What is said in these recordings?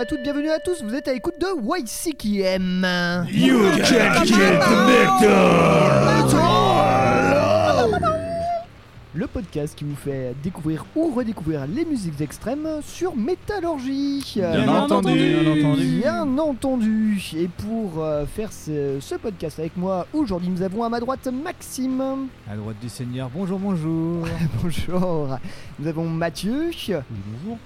à toutes, bienvenue à tous, vous êtes à l'écoute de YCKM. You can't get the Le podcast qui vous fait découvrir ou redécouvrir les musiques extrêmes sur Métallurgie. Bien entendu, bien entendu. Bien entendu. Et pour euh, faire ce, ce podcast avec moi aujourd'hui, nous avons à ma droite Maxime. À droite du Seigneur, bonjour, bonjour. Bonjour. Nous avons Mathieu. bonjour.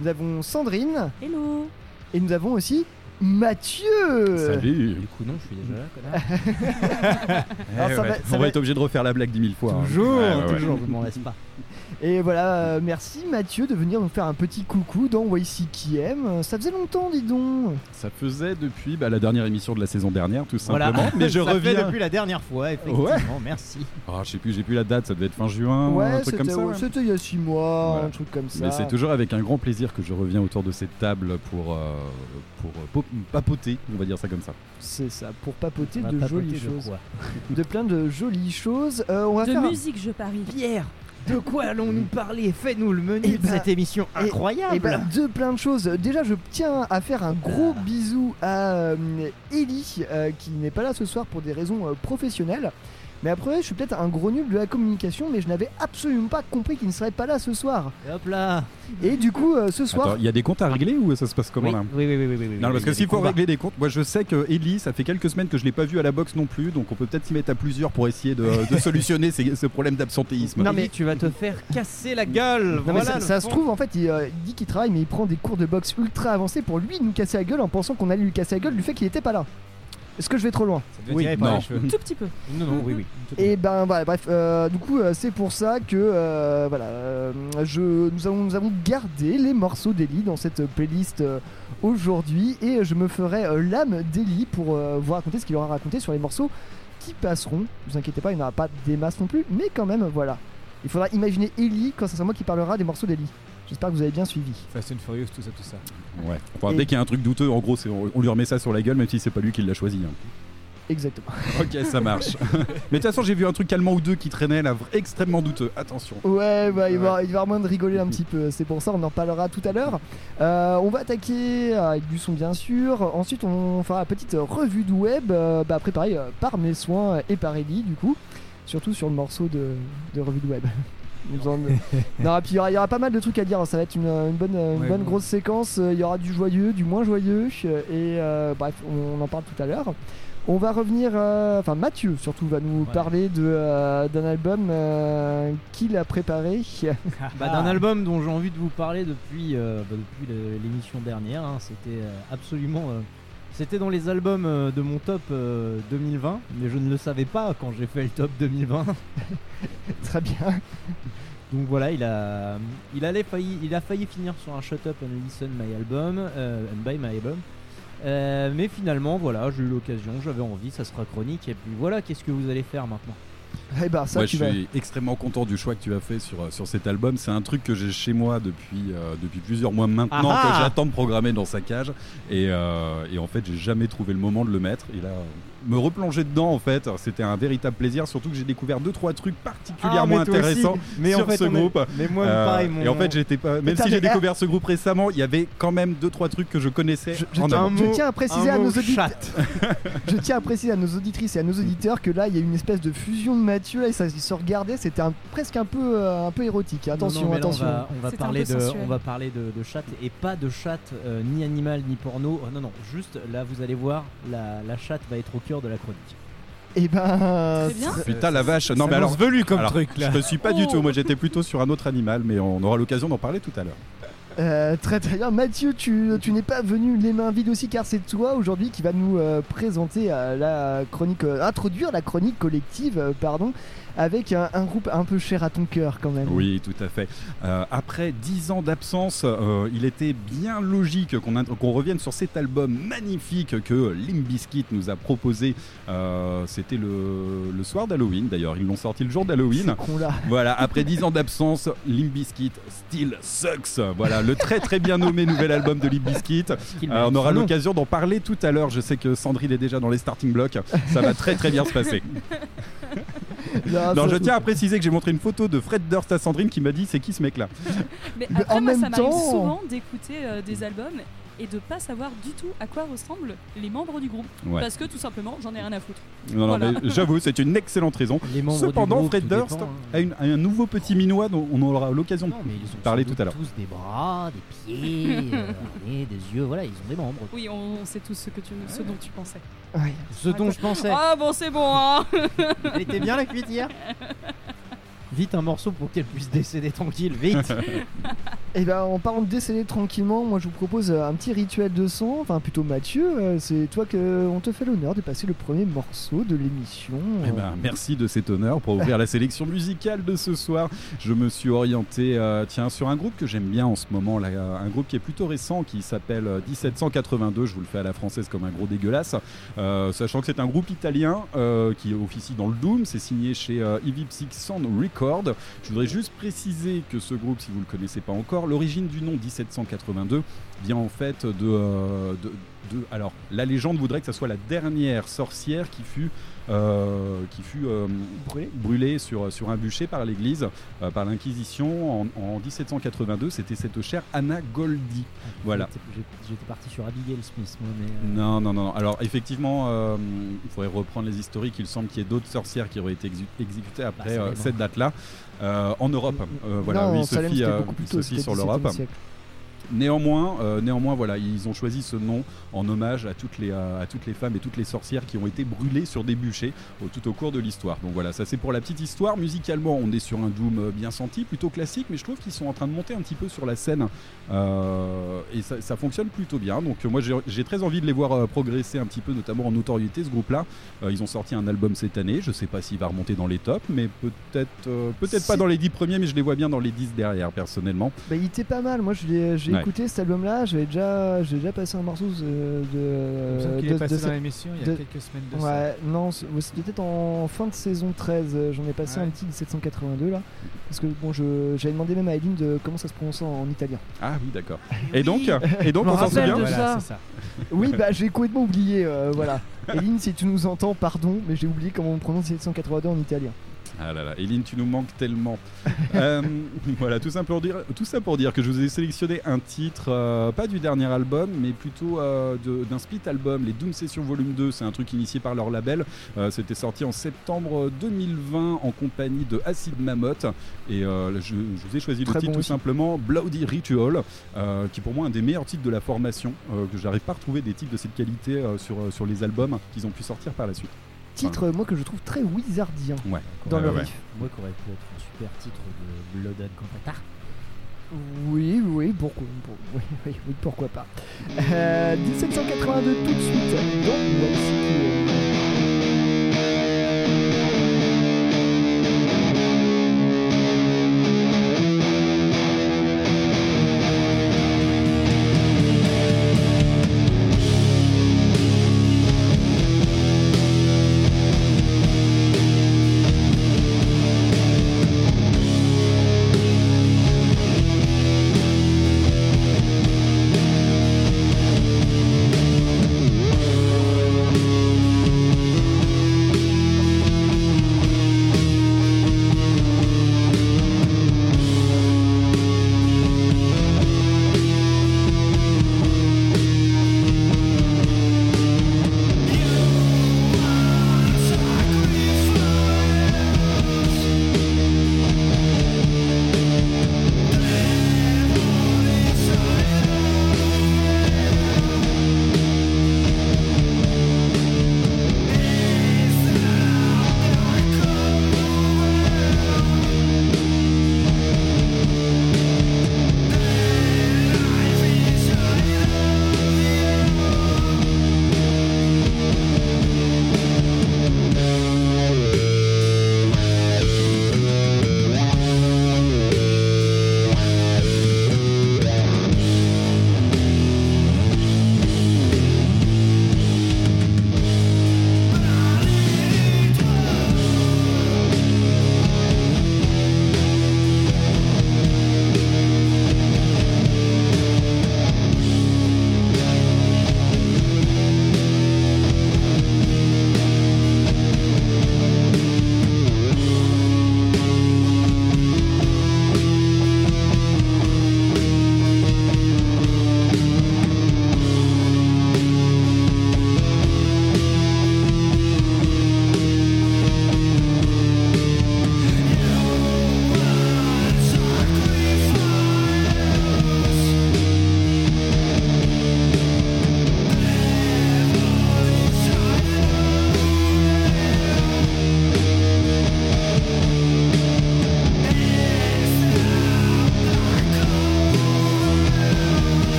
Nous avons Sandrine. Hello Et nous avons aussi Mathieu. Salut Du coup, non, je suis déjà là, connard. Alors, ça Eh va- ouais, ça On va- va être obligé de refaire la blague dix mille fois. hein. Toujours, Ouais, ouais, ouais. toujours, je m'en laisse pas. Et voilà, euh, merci Mathieu de venir nous faire un petit coucou dans YCKM. Euh, Ça faisait longtemps, dis donc. Ça faisait depuis bah, la dernière émission de la saison dernière, tout Voilà. simplement. Mais je Ça fait reviens. depuis la dernière fois, effectivement, merci. Ah, je sais plus, j'ai plus la date, ça devait être fin juin, ouais, un truc comme c'était ça. ouais. c'était il y a 6 mois, Voilà. un truc comme ça. Mais c'est toujours avec un grand plaisir que je reviens autour de cette table pour, euh, pour euh, papoter, on va dire ça comme ça. C'est ça, pour papoter de papoter jolies de choses. De plein de jolies choses. Euh, on va De faire un- musique, je parie. Pierre, de quoi allons-nous parler Fais-nous le menu Eh de ben, cette émission et- incroyable. Eh ben, de plein de choses. Déjà, je tiens à faire un gros Ah. bisou à euh, Ellie, euh, qui n'est pas là ce soir pour des raisons euh, professionnelles. Mais après, je suis peut-être un gros nul de la communication, mais je n'avais absolument pas compris qu'il ne serait pas là ce soir. Et Hop là. Et du coup, euh, ce soir, il y a des comptes à régler ou ça se passe comment oui, là oui, oui, oui, oui, oui, oui, Non, parce que s'il faut combats. régler des comptes, moi je sais que Ellie, ça fait quelques semaines que je l'ai pas vu à la boxe non plus, donc on peut peut-être s'y mettre à plusieurs pour essayer de, de solutionner ces- ce problème d'absentéisme. Non, mais- tu vas te faire casser la gueule. Non, mais voilà ça, ça se trouve, en fait, il, euh, il dit qu'il travaille, mais il prend des cours de boxe ultra avancés pour lui nous casser la gueule en pensant qu'on allait lui casser la gueule du fait qu'il était pas là. Est-ce que je vais trop loin Ça Oui, tirer par non. les cheveux. Tout petit peu. Non, non, oui, oui. Et ben voilà, bref, euh, du coup, euh, c'est pour ça que euh, voilà, je, nous, avons, nous avons gardé les morceaux d'Ellie dans cette playlist euh, aujourd'hui et je me ferai euh, l'âme d'Ellie pour euh, vous raconter ce qu'il aura raconté sur les morceaux qui passeront. Ne vous inquiétez pas, il n'y en aura pas des masses non plus, mais quand même, voilà. Il faudra imaginer Ellie quand c'est moi qui parlera des morceaux d'Ellie. J'espère que vous avez bien suivi. Fast and Furious, tout ça, tout ça. Ouais. Enfin, Dès qu'il y a un truc douteux, en gros, on, on lui remet ça sur la gueule, même si c'est pas lui qui l'a choisi. hein. Exactement. Ok, ça marche. Mais de toute façon, j'ai vu un truc allemand ou deux qui traînait là, extrêmement douteux. Attention. Ouais, bah, il, va, il va moins de rigoler un petit peu, c'est pour ça, on en parlera tout à l'heure. Euh, on va attaquer avec du son bien sûr, ensuite on fera la petite revue du web, euh, bah, préparée euh, par mes soins et par Ellie du coup, surtout sur le morceau de, de revue du web. Nous en- non, et puis il y, aura, il y aura pas mal de trucs à dire, ça va être une, une bonne, une Ouais, bonne ouais. grosse séquence, il y aura du joyeux, du moins joyeux, et euh, bref, on, en parle tout à l'heure. On va revenir, euh, enfin Mathieu surtout va nous Ouais. parler de, euh, d'un album euh, qu'il a préparé. Bah, d'un album dont j'ai envie de vous parler depuis, euh, bah, depuis l'émission dernière. hein. C'était euh, absolument. Euh, c'était dans les albums euh, de mon top euh, 2020, mais je ne le savais pas quand j'ai fait le top 2020. Très bien. Donc voilà, il a, il, allait failli, il a failli finir sur un Shut Up and Listen My Album, euh, and Buy My Album. Euh, mais finalement, voilà, j'ai eu l'occasion, j'avais envie, ça sera chronique. Et puis voilà, qu'est-ce que vous allez faire maintenant? Eh ben ça Moi, tu je vas. suis extrêmement content du choix que tu as fait sur, euh, sur cet album. C'est un truc que j'ai chez moi depuis, euh, depuis plusieurs mois maintenant, Ah ah que j'attends de programmer dans sa cage. Et, euh, et en fait, j'ai jamais trouvé le moment de le mettre. Et là, me replonger dedans, en fait, c'était un véritable plaisir. Surtout que j'ai découvert deux trois trucs particulièrement Ah, mais toi aussi. intéressants mais sur en fait, ce est- groupe. Mais moi, Euh, pareil, mon... Et en fait, j'étais pas. Même si j'ai ah- découvert ce groupe récemment, il y avait quand même deux trois trucs que je connaissais. Je, je en tiens, je tiens à préciser à nos auditeurs, je tiens à préciser à nos auditrices et à nos auditeurs que là il y a une espèce de fusion de Mathieu là, et ça ils se regardaient, c'était un- presque un peu euh, un peu érotique. Attention, Non, non, mais là, attention. on va, on parler de, on va parler de, de chat et pas de chat euh, ni animal ni porno. Oh, non, non, juste là, vous allez voir, la, la chatte va être au cœur de la chronique. Et ben Très bien. Putain la vache. Non mais alors. velu comme alors, truc là. Je ne suis pas du Oh. tout. Moi, j'étais plutôt sur un autre animal, mais on aura l'occasion d'en parler tout à l'heure. Euh, très très bien. Mathieu, tu, n'es pas venu les mains vides aussi car c'est toi aujourd'hui qui va nous euh, présenter euh, la chronique, euh, introduire la chronique collective, pardon, avec un, un groupe un peu cher à ton cœur quand même. Oui, tout à fait. Euh, après dix ans d'absence, euh, il était bien logique qu'on revienne sur cet album magnifique que Limp Bizkit nous a proposé. Euh, C'était le, le soir d'Halloween, d'ailleurs. Ils l'ont sorti le jour d'Halloween. Voilà, après 10 ans d'absence, Limp Bizkit still sucks. Voilà, le très très bien nommé nouvel album de Limp Bizkit. Qu'il Euh, mérite on aura l'occasion d'en parler tout à l'heure. Je sais que Sandrine est déjà dans les starting blocks. Ça va très très bien se passer. Non, ça, je tiens à préciser que j'ai montré une photo de Fred Durst à Sandrine qui m'a dit c'est qui ce mec là Mais Mais après, en moi, même ça m'arrive temps- souvent d'écouter euh, des albums et de pas savoir du tout à quoi ressemblent les membres du groupe. Ouais. Parce que tout simplement, j'en ai rien à foutre. Non, non, Voilà. j'avoue, c'est une excellente raison. Les membres Cependant, du groupe, Fred Durst dépend, hein. a, une- a un nouveau petit minois dont on aura l'occasion de ils ont parler tout à l'heure. tous des bras, des pieds, euh, des yeux, voilà, ils ont des membres. Oui, on, on sait tous ce, que tu, ce dont tu pensais. Ouais. Ce dont je pensais. Ah bon, c'est bon, hein Elle était bien la cuite hier Vite un morceau pour qu'elle puisse décéder tranquille, vite Et ben en parlant de décéder tranquillement, moi je vous propose euh, un petit rituel de sang. Enfin plutôt Mathieu, euh, c'est toi que on te fait l'honneur de passer le premier morceau de l'émission. Eh ben, merci de cet honneur pour ouvrir la sélection musicale de ce soir. Je me suis orienté euh, tiens, sur un groupe que j'aime bien en ce moment, là, un groupe qui est plutôt récent qui s'appelle euh, 1782. Je vous le fais à la française comme un gros dégueulasse. Euh, sachant que c'est un groupe italien euh, qui officie dans le Doom. C'est signé chez euh, Ivy Psych Sound Je voudrais juste préciser que ce groupe, si vous le connaissez pas encore, l'origine du nom 1782 vient en fait de, euh, de- alors la légende voudrait que ça soit la dernière sorcière qui fut euh, qui fut euh, Brûlé. brûlée sur, sur un bûcher par l'Église, euh, par l'Inquisition en, en 1782. C'était cette chère Anna Goldi. Voilà. J'étais- parti sur Abigail Smith, moi, mais. euh, Non, non, non. Alors effectivement, euh, il faudrait reprendre les historiques. Il semble qu'il y ait d'autres sorcières qui auraient été exé- exécutées après Salem, euh, cette date-là. Euh, en Europe, Euh, voilà, non, oui, Sophie, euh, beaucoup plus tôt, Sophie sur 17e l'Europe. Néanmoins, euh, néanmoins, voilà, ils ont choisi ce nom en hommage à toutes les à, à toutes les femmes et toutes les sorcières qui ont été brûlées sur des bûchers au- tout au cours de l'histoire. Donc voilà, ça c'est pour la petite histoire. Musicalement, on est sur un doom euh, bien senti, plutôt classique, mais je trouve qu'ils sont en train de monter un petit peu sur la scène euh, et ça, ça fonctionne plutôt bien. Donc moi, j'ai très envie de les voir progresser un petit peu, notamment en notoriété. Ce groupe-là, Euh, ils ont sorti un album cette année. Je sais pas s'il va remonter dans les tops, mais peut-être peut-être pas dans les 10 premiers, mais je les vois bien dans les 10 derrière personnellement. Bah, il était pas mal. Moi, je l'ai- Ouais. écouté cet album-là. J'avais déjà, j'ai déjà passé un morceau euh, de. Il de- est passé de dans l'émission il y a de- quelques semaines de ça. Ouais, non, c'était peut-être en fin de saison 13. euh, J'en ai passé Ouais. un petit 1782 là. Parce que bon, je- j'avais demandé même à Eileen de comment ça se prononçait en italien. Ah oui, d'accord. Et donc, et donc on s'en souvient de Voilà, ça. c'est ça. Oui, bah j'ai complètement oublié. euh, voilà. Eileen, si tu nous entends, pardon, mais j'ai oublié comment on prononce 1782 en italien. Ah là là, Eline, tu nous manques tellement. Euh, voilà, tout ça, pour dire, tout ça pour dire que je vous ai sélectionné un titre, euh, pas du dernier album, mais plutôt euh, d'un split album, les Doom Session Volume 2. C'est un truc initié par leur label. C'était sorti en septembre 2020 en compagnie de Acid Mammoth. Et je, je vous ai choisi Très le titre bon tout aussi. simplement Bloody Ritual, qui est pour moi un des meilleurs titres de la formation, que j'arrive pas à retrouver des titres de cette qualité sur, sur les albums qu'ils ont pu sortir par la suite. Titre, euh, moi, que je trouve très wizardien Ouais. dans le ouais. riff. Moi, qui aurait pu être un super titre de Blood and Cantata. Oui, oui, pourquoi, pour- oui, oui, oui, pourquoi pas. Euh, 1782 tout de suite dans Voici.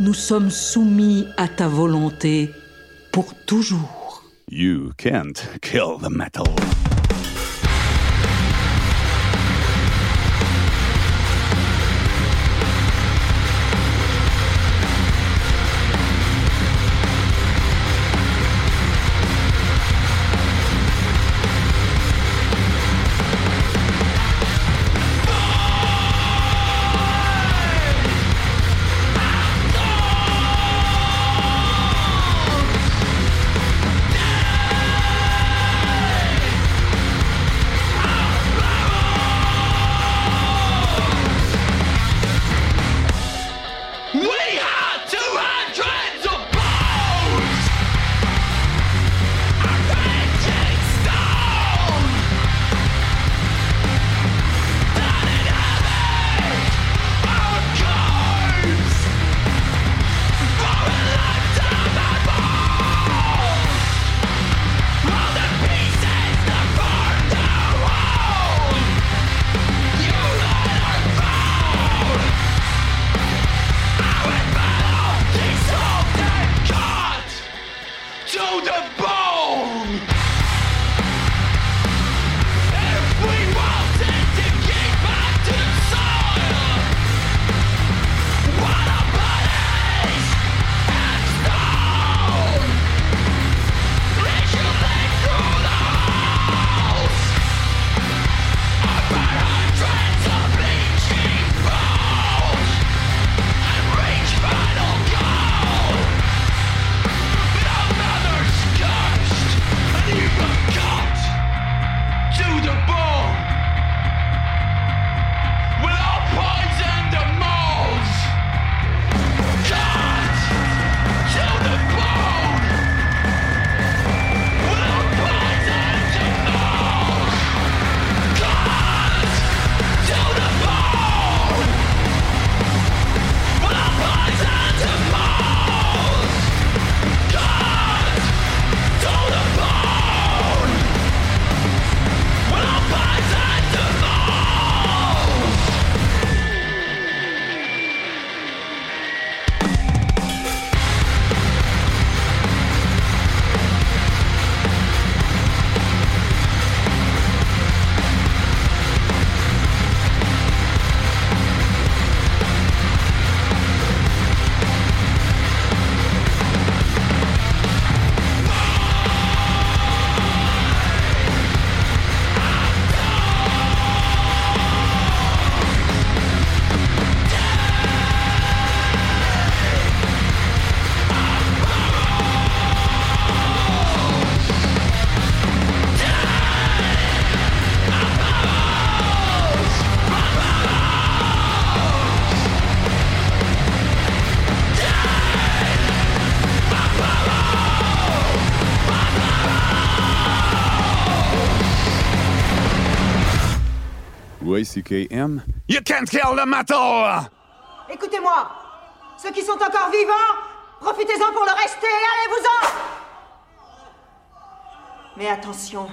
nous sommes soumis à ta volonté pour toujours. You can't kill the metal. Y-C-K-M. You can't kill the metal! Écoutez-moi Ceux qui sont encore vivants, profitez-en pour le rester, allez-vous-en Mais attention,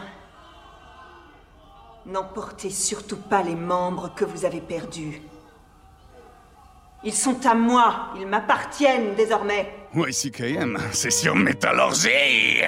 n'emportez surtout pas les membres que vous avez perdus. Ils sont à moi, ils m'appartiennent désormais. Y-C-K-M, c'est sur métallurgie!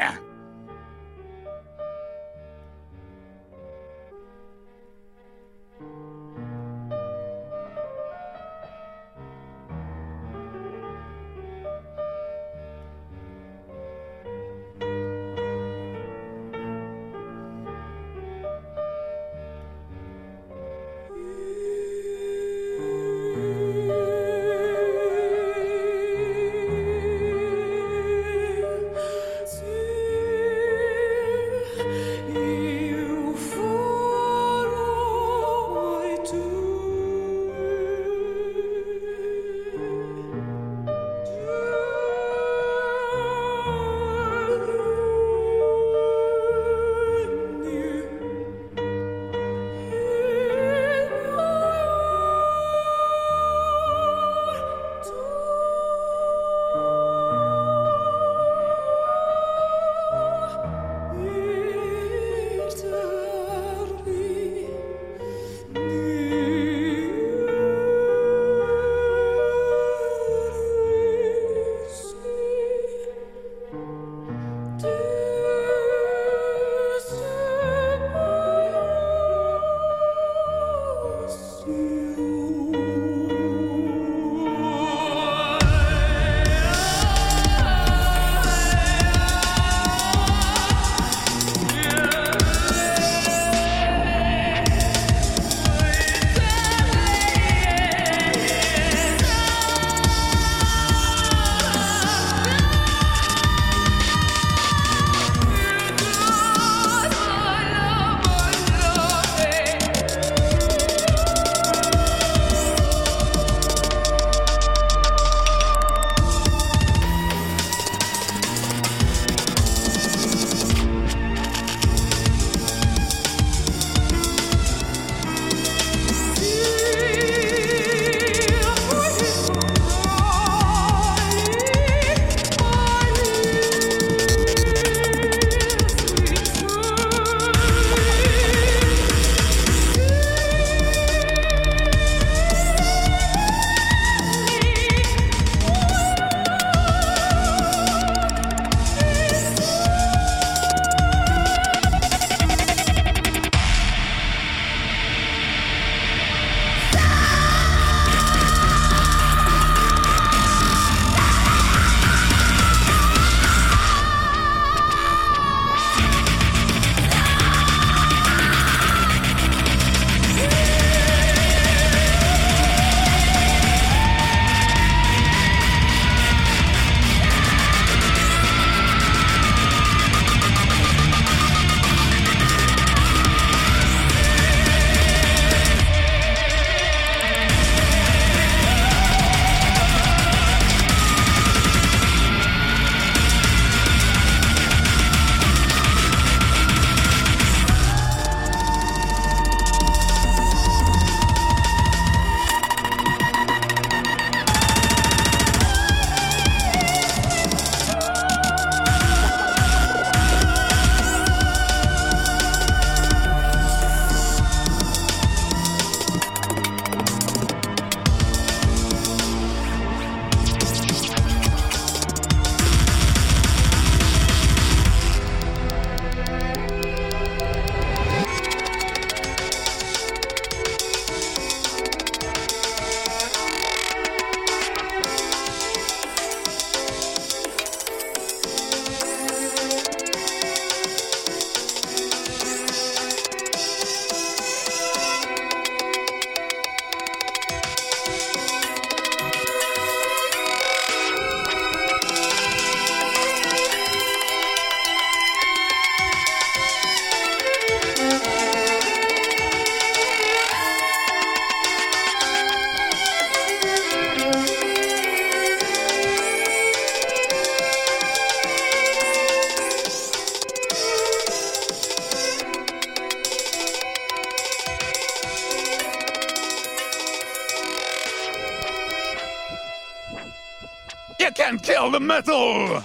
The metal!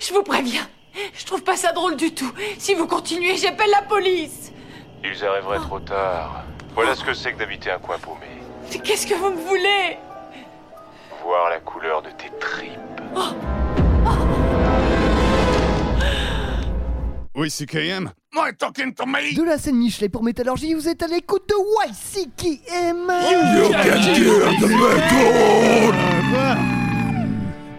Je vous préviens, je trouve pas ça drôle du tout. Si vous continuez, j'appelle la police. Ils arriveraient trop tard. Voilà ce que c'est que d'habiter un coin paumé. Mais qu'est-ce que vous me voulez? Voir la couleur de tes tripes. Oui, CKM? Am I talking to me? De la scène Michelet pour Métallurgie, vous êtes à l'écoute de YCKM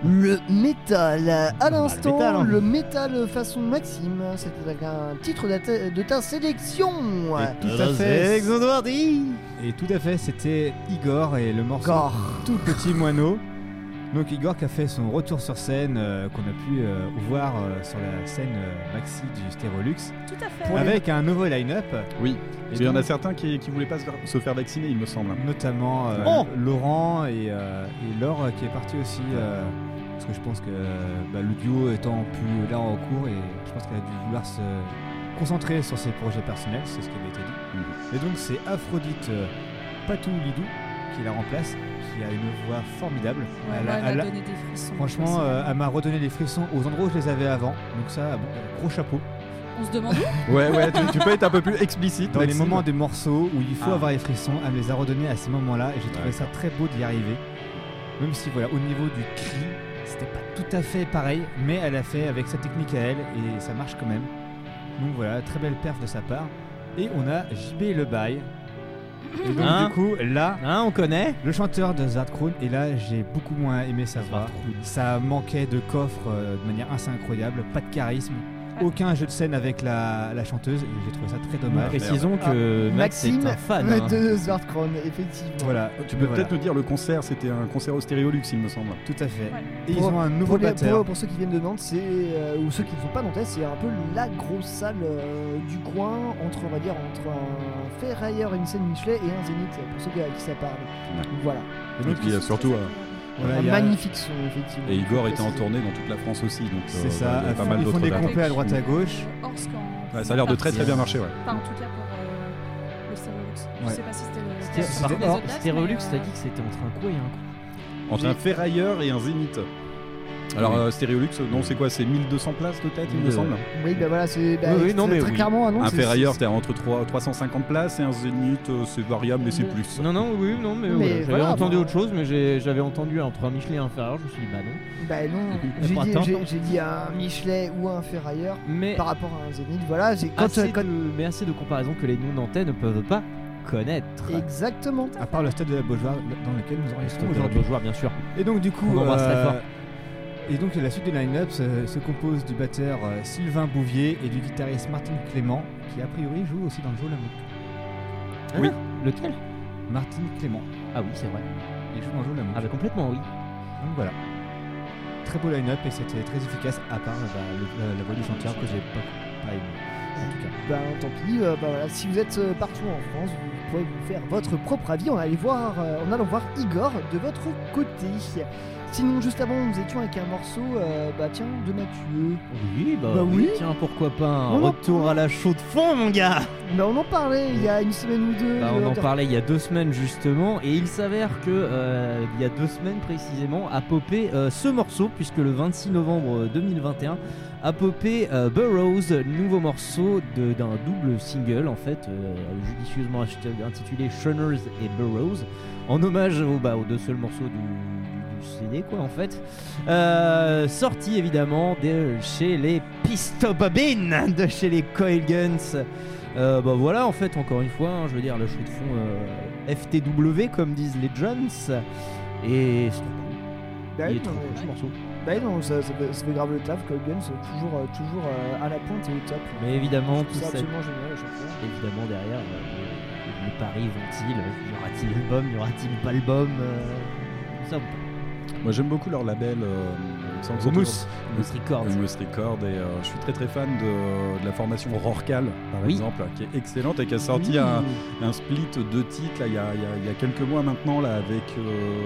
Le métal, à l'instant, hein. le métal façon Maxime, c'était un titre de ta, de ta sélection. Tout à fait. Et tout à fait, c'était Igor et le morceau. Tout Petit Moineau. Donc Igor qui a fait son retour sur scène euh, qu'on a pu euh, voir euh, sur la scène euh, maxi du Stérolux Tout à fait. avec un nouveau line-up. Oui. Et Il y en a certains qui, qui voulaient pas se faire, se faire vacciner, il me semble. Notamment euh, Oh Laurent et, euh, et Laure qui est parti aussi. euh, parce que je pense que bah, le duo étant plus là en cours et je pense qu'elle a dû vouloir se concentrer sur ses projets personnels, c'est ce qui avait été dit. Mhm. Et donc c'est Aphrodite euh, Patou-Lidou qui la remplace, qui a une voix formidable. Ouais, Elle a- elle elle m'a a- donné des frissons. Franchement, euh, elle m'a redonné des frissons aux endroits où je les avais avant. Donc ça, bon, euh, gros chapeau. On se demande où? Ouais, ouais, tu, tu peux être un peu plus explicite. Dans les moments des morceaux où il faut Ah. avoir les frissons, elle me les a redonnés à ces moments-là et j'ai trouvé ça très beau d'y arriver. Même si voilà, au niveau du cri, c'était pas tout à fait pareil, mais elle a fait avec sa technique à elle et ça marche quand même. Donc voilà, très belle perf de sa part. Et on a JB Le Bail. Et donc Hein du coup, là, Hein, on connaît le chanteur de Zartkroon, et là j'ai beaucoup moins aimé sa voix. Ça manquait de coffre euh, de manière assez incroyable, pas de charisme, aucun jeu de scène avec la, la chanteuse, et j'ai trouvé ça très dommage. Précisons que Max est Maxime un fan. hein. de Zwartkron, effectivement. Voilà, Tu peux voilà. peut-être nous dire le concert, c'était un concert au Stéréolux, il me semble. Tout à fait. Ouais. Et ils Pour- ont un nouveau pour, les- batteur. pour- pour ceux qui viennent de Nantes, c'est euh, ou ceux qui ne sont pas nantais, c'est un peu la grosse salle euh, du coin entre on va dire entre un ferrailleur, une scène Michelet et un Zénith pour ceux à qui ça parle. Donc voilà, Et puis surtout. euh, voilà, un il y a- magnifique son effectivement. et Igor était en tournée dans toute la France aussi, donc euh, C'est ça, il y a pas ils mal font d'autres des dates. complets à droite à gauche. Ouais, ça a l'air de très très bien marcher, ouais. Enfin, en tout cas pour euh, le Stéréolux. Je Ouais. sais pas si c'était par contre, Stérolux, mais, t'as euh, dit que c'était entre un quoi et un quoi Entre un ferrailleur et un zénith. Alors, euh, Stéréolux, non, c'est quoi C'est 1200 places peut-être, il me Mille, semble Oui, bah voilà, c'est bah, Oui, oui, c'est non, mais très oui. clairement non, Un c'est- ferrailleur, c'est- t'es entre 3, 350 places et un zénith, euh, c'est variable, mais c'est plus. Non, non, oui, non, mais, Mais voilà, j'avais voilà, entendu bah- autre chose, mais j'ai- j'avais entendu entre un Michelin et un Ferrari, je me suis dit, bah non. Bah non, j'ai pas dit, j'ai- j'ai dit un Michelet ou un ferrailleur Mais par rapport à un Zénith. Voilà, j'ai quand, assez, quand- de, mais assez de comparaisons que les non-nantais ne peuvent pas connaître. exactement. À part le stade de la Beaujoire dans lequel nous enregistrons aujourd'hui. joueur, bien sûr. Et donc du coup, On l'embrasse très fort. Et donc la suite du line-up se, se compose du batteur euh, Sylvain Bouvier et du guitariste Martin Clément, qui a priori joue aussi dans le jeu Lamouk. Oui. Lequel? Martin Clément, Ah oui, c'est vrai. il joue dans le jeu Lamouk. Ah bah complètement, oui. Donc voilà. Très beau line-up et c'était très efficace, à part bah, le- la, la voix du chanteur que j'ai pas, pas aimé. En tout cas. Ben tant pis, euh, bah voilà, si vous êtes euh, partout en France, vous pouvez vous faire votre propre avis en, allant voir, euh, en allant voir Igor de votre côté. Sinon, juste avant, nous étions avec un morceau, euh, bah tiens, de Mathieu. Oui, bah, Bah oui. Tiens, pourquoi pas un On en retour à la chaude fond, mon gars Mais on en parlait il y a une semaine ou deux. Bah, de- on en de- parlait il y a deux semaines justement, et il s'avère que euh, il y a deux semaines précisément a popé euh, ce morceau, puisque le 26 novembre 2021 a popé euh, Burroughs, nouveau morceau de- d'un double single en fait, euh, judicieusement ach- intitulé Shunners et Burroughs, en hommage aux, bah, aux deux seuls morceaux du, CD quoi en fait. Euh, sorti évidemment de chez les Pistobobines, de chez les Coil Guns. Euh, bah voilà, en fait, encore une fois, hein, je veux dire, le show de fond euh, FTW, comme disent les Jones. Et c'est trop cool. Bah, Il est trop non, cool ce morceau. bah non, ça, ça fait, ça fait grave le taf, Cole Guns, toujours, toujours à la pointe et au top. Mais évidemment, tout trouve ça absolument génial à chaque fois. évidemment derrière, les paris vont-ils Y aura-t-il album Y aura-t-il pas album euh, Ça Moi j'aime beaucoup leur label, euh, semble. Et euh, je suis très très fan de, de la formation Rorcal, par Oui. exemple, qui est excellente et qui a sorti Oui. un, un split de titres il, y a, y y quelques mois maintenant là, avec. euh,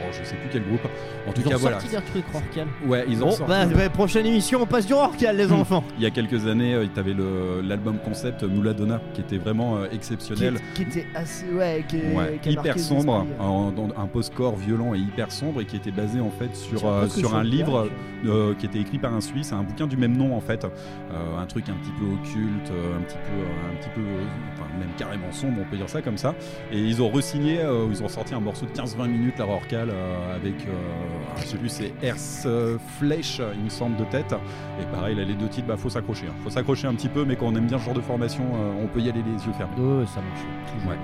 oh, je sais plus quel groupe. En tout Ils ont voilà. sorti leur truc Rorcal. Ouais, ils ont sorti. bah, bah, prochaine émission, on passe du Rorcal, les Hmm. enfants. Il y a quelques années, euh, tu avais l'album concept Mouladonna qui était vraiment euh, Qui, exceptionnel. qui était assez. Ouais, qui, est- Ouais, qui hyper sombre, euh. dans un post-core violent et hyper sombre et qui était basé en fait sur, un le livre village. euh, qui était écrit par un Suisse, un bouquin du même nom en fait, Euh, un truc un petit peu occulte, euh, un petit peu, euh, un petit peu, euh, enfin même carrément sombre, on peut dire ça comme ça. Et ils ont re-signé, euh, ils ont sorti un morceau de 15-20 minutes la Rorcal euh, avec, euh, sais plus, c'est Earth euh, Flesh, il me semble de tête. Et pareil, là les deux titres, bah faut s'accrocher, hein. faut s'accrocher un petit peu, mais quand on aime bien ce genre de formation, euh, on peut y aller les yeux fermés. Ouais, ça marche. toujours. Ouais.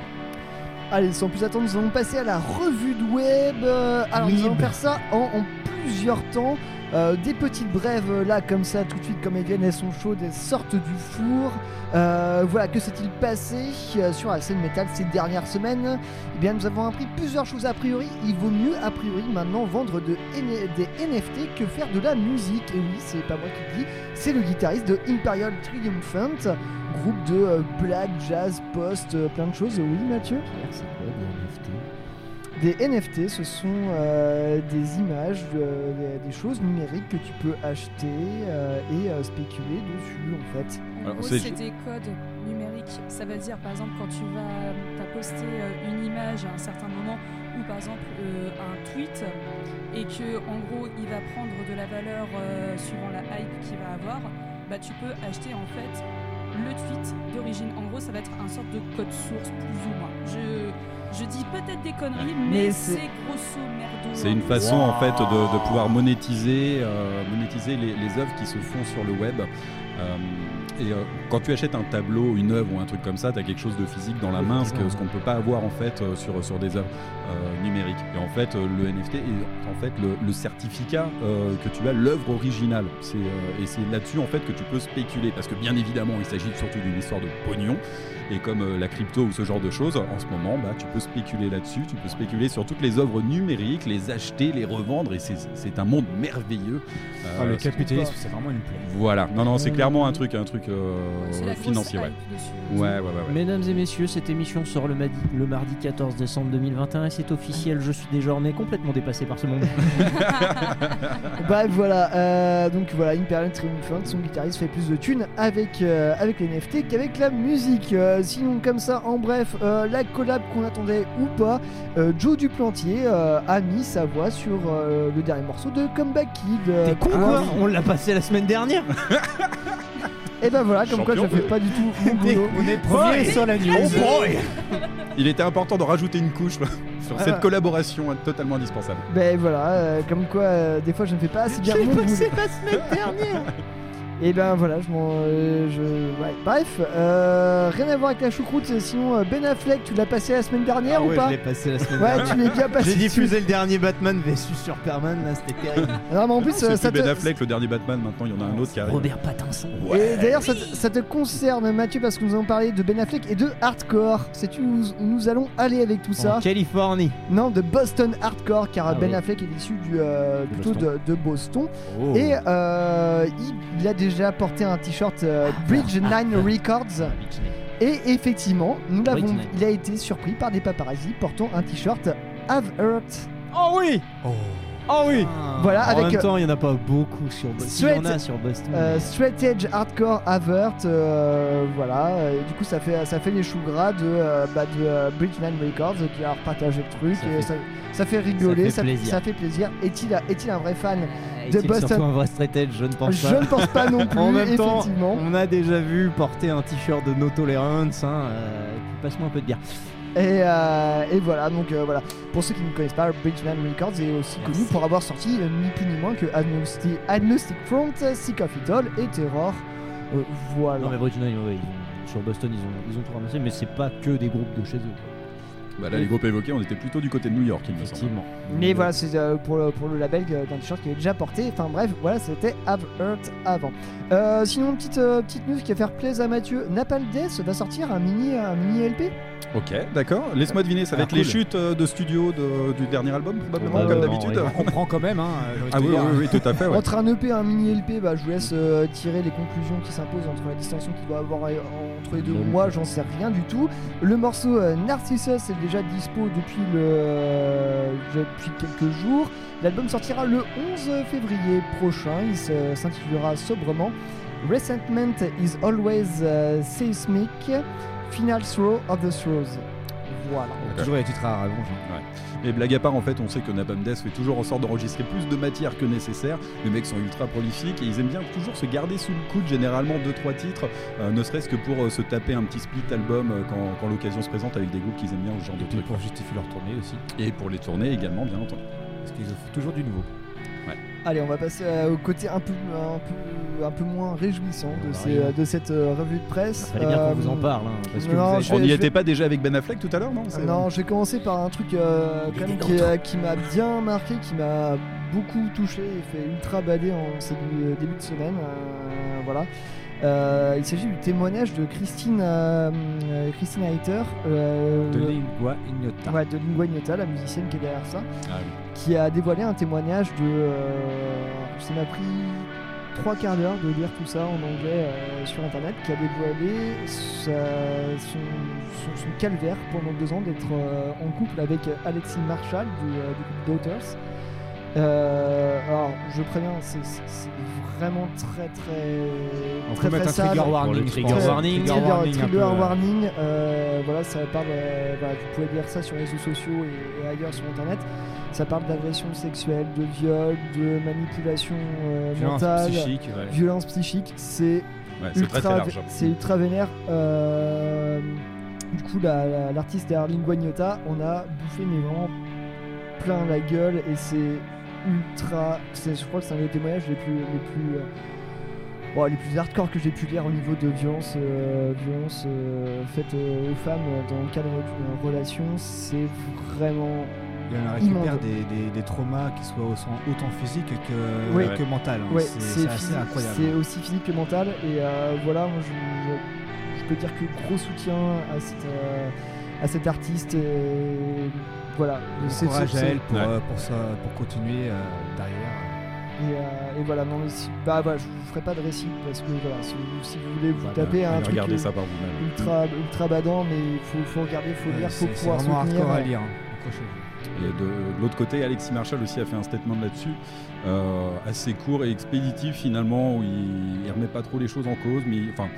Allez, sans plus attendre, nous allons passer à la revue de web. Euh, Alors, nous allons faire ça en, en plusieurs temps. Euh, des petites brèves euh, là, comme ça, tout de suite, comme elles viennent, elles sont chaudes, elles sortent du four. Euh, voilà, que s'est-il passé sur la scène métal ces dernières semaines? Eh bien, nous avons appris plusieurs choses a priori. Il vaut mieux, a priori, maintenant vendre des NFT que faire de la musique. Et oui, c'est pas moi qui le dis, c'est le guitariste de Imperial Triumphant, groupe de black, jazz, post, plein de choses. Oui, Mathieu? Quoi des NFT ce sont euh, des images, euh, des, des choses numériques que tu peux acheter euh, et euh, spéculer dessus en fait. En c'est- des codes numériques. Ça veut dire, par exemple, quand tu vas t'as posté euh, une image à un certain moment, ou par exemple euh, un tweet, et que en gros il va prendre de la valeur euh, suivant la hype qu'il va avoir, bah tu peux acheter en fait le tweet d'origine. En gros, ça va être un sorte de code source plus ou moins. Je, je dis peut-être des conneries, Mais mais, c'est- grosso merdo. C'est une façon en fait de, de pouvoir monétiser, euh, monétiser les, les œuvres qui se font sur le web. Euh, et euh, quand tu achètes un tableau, une œuvre ou un truc comme ça, tu as quelque chose de physique dans la main, ce qu'on ne peut pas avoir en fait euh, sur, sur des œuvres euh, numériques. Et en fait, euh, le NFT est en fait le, certificat que tu as l'œuvre originale. Et c'est là-dessus en fait que tu peux spéculer, parce que bien évidemment, il s'agit surtout d'une histoire de pognon. Et comme euh, la crypto ou ce genre de choses, en ce moment, bah, tu peux spéculer là-dessus, tu peux spéculer sur toutes les œuvres numériques, les acheter, les revendre, et c'est, un monde merveilleux. Euh, Ah, le c'est- capitalisme, c'est vraiment une plaie. Voilà, non, non, c'est clairement un truc, un truc euh, la financier, ouais. dessus. Ouais, ouais, ouais. ouais. Mesdames et messieurs, cette émission sort le, madi- le mardi 14 décembre 2021 et c'est officiel, je suis désormais complètement dépassé par ce monde. Bref, voilà. euh, donc voilà, Imperial Triumphant, son guitariste fait plus de thunes avec, euh, avec les NFT qu'avec la musique. Euh, sinon, comme ça, en bref, euh, la collab qu'on attendait ou pas, euh, Joe Duplantier euh, a mis sa voix sur euh, le dernier morceau de Comeback Kid. euh, T'es con ah, quoi. On l'a passé la semaine dernière Et ben voilà, comme quoi je fais pas du tout mon boulot. On est premier sur la news. Il était important de rajouter une couche sur Ah. cette collaboration totalement indispensable. Ben voilà, euh, comme quoi euh, des fois je ne fais pas assez bien mon boulot. la semaine dernière Et ben voilà, je m'en. euh, je... ouais. Bref, euh, rien à voir avec la choucroute, sinon euh, Ben Affleck, tu l'as passé la semaine dernière Ah ou ouais, pas je l'ai passé la semaine Ouais, dernière. tu l'as bien passé. J'ai diffusé le dernier Batman vs Superman, là c'était terrible. Non, mais en plus, euh, ça te. Ben Affleck, le dernier Batman, maintenant il y en a un autre qui arrive. Robert Pattinson. Et d'ailleurs, ça, te- ça te concerne, Mathieu, parce que nous allons parler de Ben Affleck et de hardcore. Sais-tu où où nous allons aller avec tout ça En Californie. Non, de Boston Hardcore, car Ah Ben oui. Affleck est issu du, euh, plutôt Boston. de, de Boston. Oh. Et euh, il, il a déjà porté un t-shirt euh, Bridge 9 Records. Et effectivement, nous l'avons, il a été surpris par des paparazzis portant un t-shirt Have Hurt. Oh oui Oh oui Voilà, En avec, même euh, temps, il n'y en a pas beaucoup sur Boston. Il y en a sur Boston. Euh, mais- straight Edge Hardcore Avert, euh, voilà. euh, du coup, ça fait ça fait les choux gras de, euh, bah, de euh, Bridgeland Records qui a partagé le truc Ça et fait- ça, ça fait rigoler, ça fait plaisir. ça fait plaisir. Est-il est-il un vrai fan? Euh, est-il surtout un vrai straight edge Je ne pense Je pas. ne pense pas non plus. en même temps, effectivement. on a déjà vu porter un t-shirt de No Tolerance. Hein, euh, Passe-moi un peu de bière. Et, euh, et voilà, donc euh, voilà. Pour ceux qui ne connaissent pas, Bridgeland Records est aussi Merci. connu pour avoir sorti euh, ni plus ni moins que Agnostic, Agnostic Front, Sick of It All et Terror. Euh, voilà. Non mais Bridge Nine, ouais, ils ont- sur Boston, ils ont, ils ont tout ramassé, mais c'est pas que des groupes de chez eux. Bah là, les groupes évoqués, on était plutôt du côté de New York, il me semble. Effectivement. Mais voilà, c'est euh, pour, le, pour le label euh, d'un t-shirt qui est déjà porté. Enfin bref, voilà, c'était Have Heard avant. Euh, sinon, petite, euh, petite news qui va faire plaisir à Mathieu. Napalm Death va sortir un mini, un mini LP. Ok, d'accord. Laisse-moi deviner, ça va Ah, être les chutes de studio de- du dernier album, probablement, Ouais, comme ouais, d'habitude. On prend quand même, hein. Ah oui, dire. oui, oui, tout à fait. ouais. Entre un EP et un mini LP, bah, je vous laisse euh, tirer les conclusions qui s'imposent entre la distinction qu'il doit avoir entre les deux. Moi, j'en sais rien du tout. Le morceau euh, Narcissus est déjà dispo depuis, le, euh, depuis quelques jours. L'album sortira le 11 février prochain. Il s'intitulera sobrement Resentment is always euh, seismic. Final throw of the throws. Voilà. Toujours les titres à rallonge. hein. Et blague à part, en fait, on sait que Napalm Death fait toujours en sorte d'enregistrer plus de matière que nécessaire. Les mecs sont ultra prolifiques et ils aiment bien toujours se garder sous le coude, généralement 2-3 titres, euh, ne serait-ce que pour euh, se taper un petit split album euh, quand, quand l'occasion se présente avec des groupes qu'ils aiment bien, ce genre de Et trucs. pour justifier leur tournée aussi. Et pour les tournées également, bien entendu. Parce qu'ils offrent toujours du nouveau. Allez, on va passer euh, au côté un peu, un peu, un peu moins réjouissant de, ces- rien. de cette euh, revue de presse. Fallait bien qu'on vous en Euh, parle, hein, parce que non, vous avez- je vais- On n'y était vais- pas déjà avec Ben Affleck tout à l'heure, non Non, je vais commencer par un truc euh, quand même qui, euh, qui m'a bien marqué, qui m'a beaucoup touché et fait ultra bader en ce début, début de semaine. euh, voilà. Euh, il s'agit du témoignage de Christine, euh, euh, Christine euh, De Lingua Ignota. ouais, de Lingua Ignota, la musicienne qui est derrière ça, Ah oui. qui a dévoilé un témoignage de. ça m'a pris trois quarts d'heure de lire tout ça en anglais sur internet, qui a dévoilé sa- son, son- son calvaire pendant deux ans d'être en couple avec Alexis Marshall du, du groupe Daughters. Euh, alors, je préviens, c'est vraiment très très On très peut mettre très un sale. trigger warning. trigger pense. warning. Trigger Trigger, warning un trigger euh, warning, euh, voilà, ça parle, euh, voilà, vous pouvez lire ça sur les réseaux sociaux et, et ailleurs sur internet. Ça parle d'agression sexuelle, de viol, de manipulation euh, Violence mentale, psychique. ouais. violence psychique. C'est Ouais, c'est très très ultra, c'est ultra vénère. Euh, du coup, la- la- l'artiste derrière Lingua Ignota, on a bouffé mais vraiment plein la gueule et c'est ultra. Je crois que c'est un des témoignages les plus, les plus, euh, bon, les plus hardcore que j'ai pu lire au niveau de violence, euh, violence euh, faite euh, aux femmes dans le cadre d'une relation. C'est vraiment Et on récupère des, des, des traumas qui soient au- autant physiques que, Oui. que mental. hein. Ouais, c'est assez incroyable. C'est aussi physique que mental. Et voilà, moi je, je- je peux dire que gros soutien à cette, à cet artiste. Et voilà. C'est- Courage c'est- à c'est- elle pour, Ouais. euh, pour, ça, pour continuer euh, derrière. Et, euh, et voilà, non, mais si- bah, voilà, je vous ferai pas de récit parce que voilà, si, vous- si vous voulez vous Voilà, taper un truc euh, ça par vous-même. ultra, ultra badant, mais il faut, faut regarder, faut Ouais, lire, faut pouvoir vraiment soutenir. hardcore à lire. hein. Et de, de l'autre côté, Alexis Marshall aussi a fait un statement là-dessus, euh, assez court et expéditif finalement, où il, il remet pas trop les choses en cause, mais il- enfin,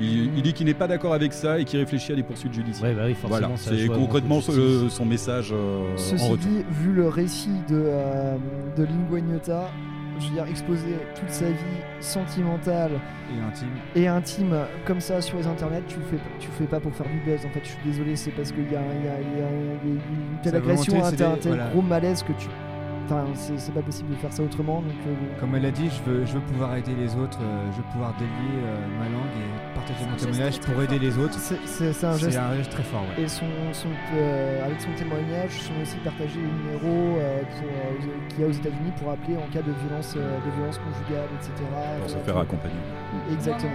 il, il dit qu'il n'est pas d'accord avec ça et qu'il réfléchit à des poursuites judiciaires. Ouais, bah oui, forcément, voilà, ça c'est concrètement son message euh, en Ceci retour. dit, vu le récit de, euh, de Lingua Ignota, je veux dire, exposer toute sa vie sentimentale Et intime. et intime comme ça sur les internets, tu le fais, tu le fais pas pour faire du buzz. En fait, je suis désolé, c'est parce qu'il y a, il y, a, il y a- il y a une telle agression, un tel, des- un tel voilà. gros malaise que tu. Enfin, c'est pas possible de faire ça autrement. Donc, euh, Comme elle a dit, je veux, je veux pouvoir aider les autres, euh, je veux pouvoir délier euh, ma langue et partager mon témoignage pour aider fort. les autres. c'est- un geste. un geste très fort. Ouais. Et son, son, euh, avec son témoignage, sont aussi partagés les numéros qu'il y a aux États-Unis pour appeler en cas de violence, euh, de violence conjugale, etc. Pour se faire accompagner. Exactement.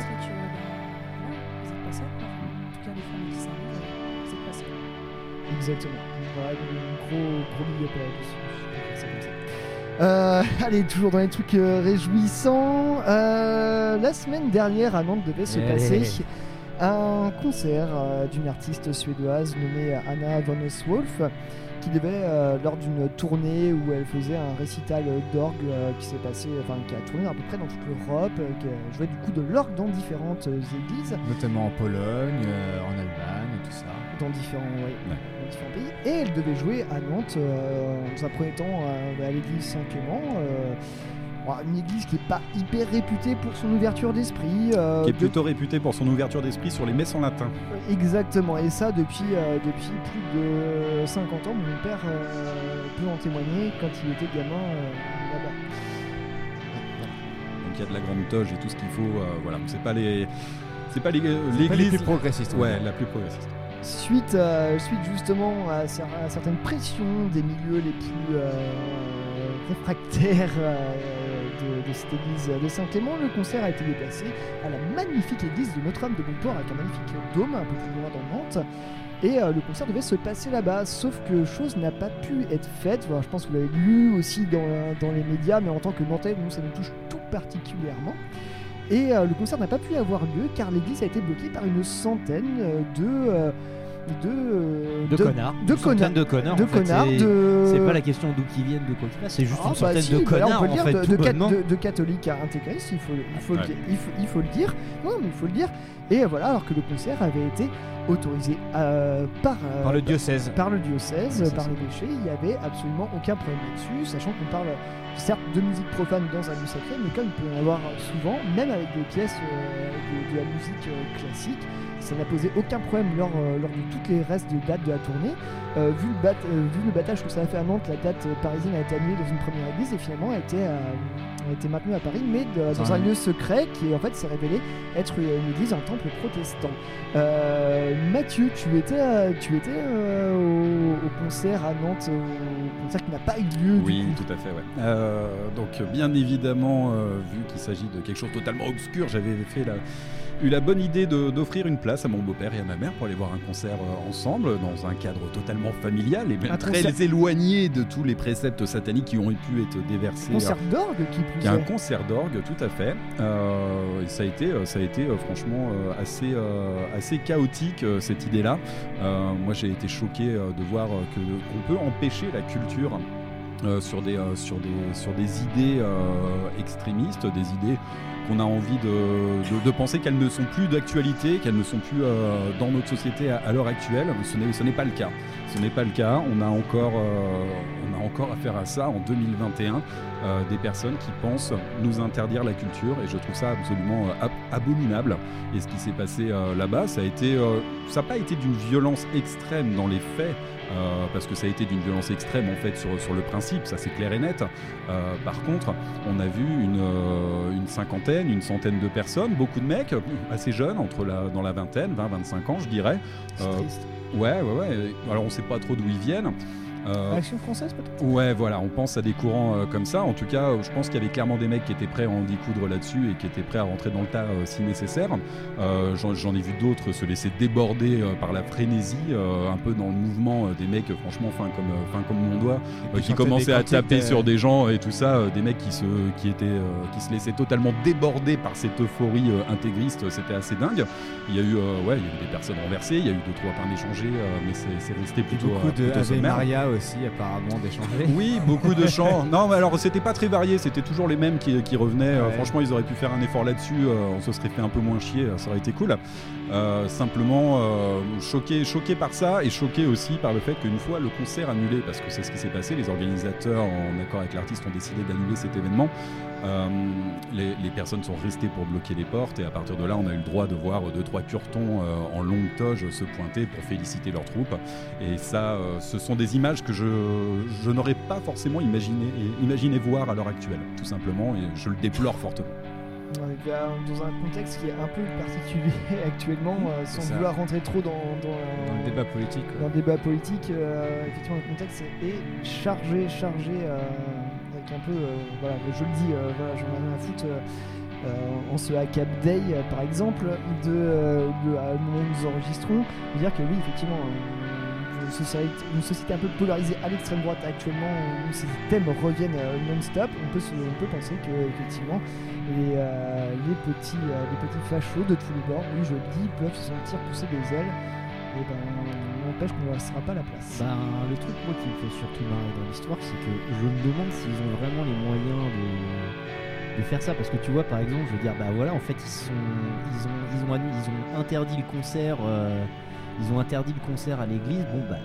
Exactement. Voilà, un gros, gros big up à elle Euh, allez, toujours dans les trucs euh, réjouissants. Euh, la semaine dernière à Nantes devait se Allez. passer un concert euh, d'une artiste suédoise nommée Anna von Wolf qui devait, euh, lors d'une tournée où elle faisait un récital d'orgue qui s'est passé, enfin qui a tourné à peu près dans toute l'Europe, qui joué du coup de l'orgue dans différentes églises. Notamment en Pologne, en Allemagne, tout ça. dans différents, ouais, dans différents pays. Et elle devait jouer à Nantes, euh, dans un premier temps euh, à l'église Saint-Clément. euh, une église qui n'est pas hyper réputée pour son ouverture d'esprit. euh, Qui est de- plutôt réputé pour son ouverture d'esprit sur les messes en latin. Exactement, et ça depuis, euh, depuis plus de 50 ans. Mon père euh, peut en témoigner quand il était gamin euh, là-bas. Donc il y a de la grande toge et tout ce qu'il faut. euh, voilà, c'est pas les, c'est pas les- C'est pas les l'église va Ouais, la plus progressiste. Suite, suite justement à, cer- à certaines pressions des milieux les plus euh, réfractaires euh, de, cette église de Saint-Clément, le concert a été déplacé à la magnifique église de Notre-Dame de Montport avec un magnifique dôme un peu plus loin dans Nantes. Et euh, le concert devait se passer là-bas, sauf que chose n'a pas pu être faite. Je pense que vous l'avez lu aussi dans, dans les médias, mais en tant que Nantais, nous, ça nous touche tout particulièrement. Et le concert n'a pas pu avoir lieu car l'église a été bloquée par une centaine de. De, euh, De connards. De connards. de connards, De connards. c'est- de- C'est pas la question d'où qu'ils viennent, de quoi qu'ils fassent, c'est juste Ah, une bah centaine si, de bah connards on peut le en dire, fait, de, catholiques à intégristes, il faut, le- il faut, Ouais. il, faut, il faut le dire. Non, mais il faut le dire. Et voilà, alors que le concert avait été autorisé euh, par, euh, Par le diocèse. par le diocèse, c'est par l'évêché, il n'y avait absolument aucun problème là-dessus, sachant qu'on parle certes de musique profane dans un lieu sacré, mais comme il peut y en avoir souvent, même avec des pièces euh, de, de la musique classique, ça n'a posé aucun problème lors, euh, lors de toutes les restes de dates de la tournée. Euh, vu, le bat- euh, vu le battage que ça a fait à Nantes, la date euh, parisienne a été annulée dans une première église et finalement a été, euh, a été maintenue à Paris, mais de- dans un un- lieu secret qui en fait s'est révélé être une église, un temple protestant. Euh, Mathieu, tu étais, tu étais euh, au, au concert à Nantes, au concert qui n'a pas eu lieu. du Oui, coup. tout à fait. Ouais. Euh, donc, bien évidemment, euh, vu qu'il s'agit de quelque chose de totalement obscur, j'avais fait la, eu la bonne idée d'offrir une place à mon beau-père et à ma mère pour aller voir un concert euh, ensemble dans un cadre totalement familial et même Un très concert- éloigné de tous les préceptes sataniques qui ont pu être déversés. Concert euh, d'orgue qui plus un concert d'orgue, tout à fait. Euh, et ça a été, ça a été franchement assez, assez chaotique cette idée-là. Euh, moi, j'ai été choqué de voir qu'on peut empêcher la culture. euh, sur, des, sur, des, sur des idées extrémistes, des idées qu'on a envie de, penser qu'elles ne sont plus d'actualité, qu'elles ne sont plus euh, dans notre société à, l'heure actuelle. Ce n'est, pas le cas. Ce n'est pas le cas. On a encore, euh, affaire à ça en 2021. euh, des personnes qui pensent nous interdire la culture et je trouve ça absolument ab- abominable. Et ce qui s'est passé là-bas, ça n'a pas été d'une violence extrême dans les faits. parce que ça a été d'une violence extrême en fait sur, le principe, ça c'est clair et net. Par contre, on a vu une cinquantaine, une centaine de personnes, beaucoup de mecs, assez jeunes, entre la, dans la vingtaine, 20-25 ans je dirais. Euh, triste. ouais, ouais, ouais. Alors on sait pas trop d'où ils viennent. Euh, Action française peut-être? Ouais, voilà, on pense à des courants euh, comme ça. En tout cas, euh, je pense qu'il y avait clairement des mecs qui étaient prêts à en découdre là-dessus et qui étaient prêts à rentrer dans le tas euh, si nécessaire. Euh, J'en ai vu d'autres se laisser déborder euh, par la frénésie, euh, un peu dans le mouvement euh, des mecs, franchement, fin comme, euh, fin comme mon doigt, euh, qui commençaient à taper sur des gens et tout ça, euh, des mecs qui se, qui étaient, euh, qui se laissaient totalement déborder par cette euphorie euh, intégriste. C'était assez dingue. Il y a eu, euh, ouais, il y a eu des personnes renversées, il y a eu deux trois pains échangés, euh, mais c'est resté plutôt, Beaucoup de. Maria aussi, apparemment, d'échanger. Oui, beaucoup de chants. Non, mais alors c'était pas très varié, c'était toujours les mêmes qui, qui revenaient. Euh, franchement, ils auraient pu faire un effort là-dessus, euh, on se serait fait un peu moins chier, euh, ça aurait été cool. Euh, simplement choqué, choqué par ça et choqué aussi par le fait qu'une fois le concert annulé, parce que c'est ce qui s'est passé, les organisateurs, en accord avec l'artiste, ont décidé d'annuler cet événement. Les, les personnes sont restées pour bloquer les portes et à partir de là, on a eu le droit de voir deux trois curtons en longue toge se pointer pour féliciter leurs troupes. Et ça, ce sont des images que je, je n'aurais pas forcément imaginé, imaginé voir à l'heure actuelle, tout simplement, et je le déplore fortement. Euh, dans un contexte qui est un peu particulier actuellement, euh, sans ça. vouloir rentrer trop dans, dans, Dans le débat politique. quoi. dans le débat politique. euh, effectivement, le contexte est chargé, chargé, euh, avec un peu, euh, voilà, je le dis, euh, voilà, j'en ai rien à foutre. euh, euh, en ce Hackap Day, par exemple, de, de- à nous enregistrons, dire que oui, effectivement, euh, une société un peu polarisée à l'extrême droite actuellement, où ces thèmes reviennent euh, non-stop, on peut, on peut penser que effectivement les, euh, les petits, euh, les petits fachos de tous les bords, oui, je le dis, peuvent se sentir pousser des ailes. Et ben, n'empêche qu'on ne laissera pas la place. Ben, le truc moi qui me fait surtout marrer dans l'histoire, c'est que je me demande s'ils ont vraiment les moyens de, de faire ça. Parce que tu vois, par exemple, je veux dire, bah voilà, en fait, ils, sont, ils, ont, ils, ont, ils ont interdit le concert. Ils ont interdit le concert à l'église. Bon, bah,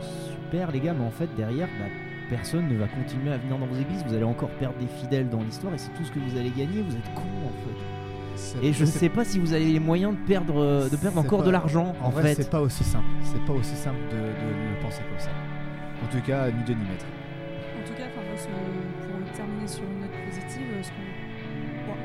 super les gars, mais en fait, derrière, bah, personne ne va continuer à venir dans vos églises. Vous allez encore perdre des fidèles dans l'histoire et c'est tout ce que vous allez gagner. Vous êtes cons en fait. Et je ne sais pas si vous avez les moyens de perdre, de perdre encore pas- de l'argent en, vrai, fait. c'est pas aussi simple. C'est pas aussi simple de, de le penser comme ça. En tout cas, ni de ni mettre. En tout cas, pour terminer sur une note positive, ce qu'on- bon,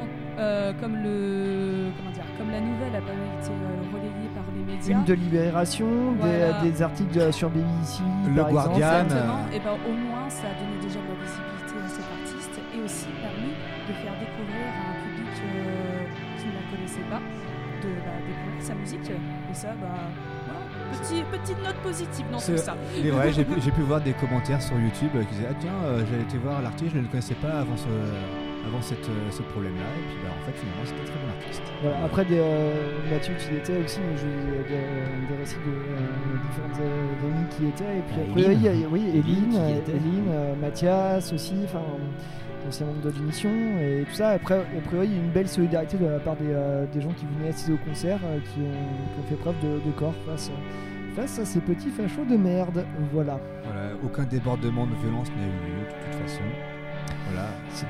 on- euh, comme le comment dire, comme la nouvelle a pas été euh, relayée médias. Une de Libération, des- Voilà. des, articles de- sur BBC, Le par exemple. Guardian. Exactement. Et ben au moins ça a donné déjà de la visibilité à cet artiste et aussi permis de faire découvrir à un public euh, qui ne la connaissait pas, de bah, découvrir sa musique. Et ça, bah petit, petite note positive dans tout ça. C'est vrai, j'ai pu, voir des commentaires sur YouTube euh, qui disaient Ah tiens, euh, j'allais été voir l'artiste, je ne le connaissais pas avant ce, avant cette, euh, ce problème-là. Et puis bah, en fait, finalement, c'était très bon artiste. Voilà, après, des, euh, Mathieu, tu y étais aussi, mais je, des, des récits de euh, différentes euh, amies qui étaient. Et puis Bah, après, Eline. oui, il y a- oui, Eline Eline, qui euh, était. Euh, Mathias aussi, enfin, ancien membre de l'émission et tout ça. Après, a priori, il y a une belle solidarité de la part des, euh, des gens qui venaient assister au concert, euh, qui, ont, qui ont fait preuve de, de corps face, face à ces petits fachos de merde. Voilà. Voilà, aucun débordement de violence n'a eu lieu de toute façon. Voilà.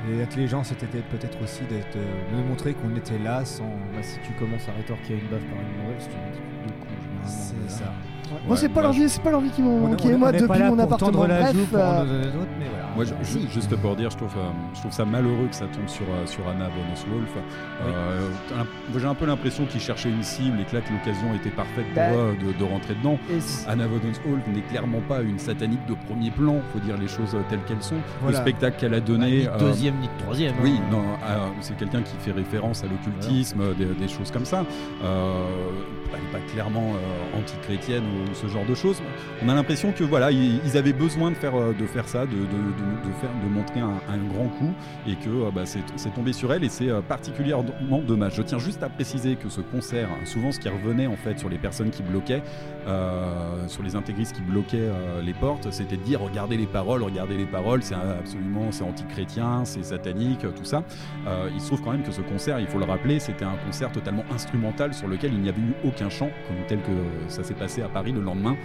Et l'intelligence c'était peut-être aussi d'être, euh, de montrer qu'on était là sans. Bah, si tu commences à rétorquer à une baffe par une nouvelle, c'est une de con généralement. C'est ça. Moi, c'est pas l'envie, c'est pas l'envie qui m'ont manqué. Moi, depuis mon appartement, bref. joue pour en euh. Moi, juste pour dire, je trouve, euh, je trouve ça malheureux que ça tombe sur, euh, sur Anna Wolf. Euh, J'ai un peu l'impression qu'il cherchait une cible et que là, que l'occasion était parfaite pour Bah, eux de, de rentrer dedans. Anna Wolf n'est clairement pas une satanique de premier plan, faut dire les choses telles qu'elles sont. Voilà. Le spectacle qu'elle a Bah, donné. ni euh, deuxième ni troisième. oui, hein. non, euh, c'est quelqu'un qui fait référence à l'occultisme, des, des choses comme ça. Pas clairement euh, anti-chrétienne ou ce genre de choses. On a l'impression que voilà, ils, avaient besoin de faire, euh, ça, de, montrer un, grand coup, et que euh, bah, c'est tombé sur elle, et c'est particulièrement dommage. Je tiens juste à préciser que ce concert, souvent ce qui revenait en fait sur les personnes qui bloquaient, sur les intégristes qui bloquaient les portes, c'était de dire regardez les paroles, regardez les paroles, c'est absolument, c'est anti-chrétien, c'est satanique, tout ça. Il se trouve quand même que ce concert, il faut le rappeler, c'était un concert totalement instrumental sur lequel il n'y avait eu aucun chant, comme tel que ça s'est passé à Paris le lendemain.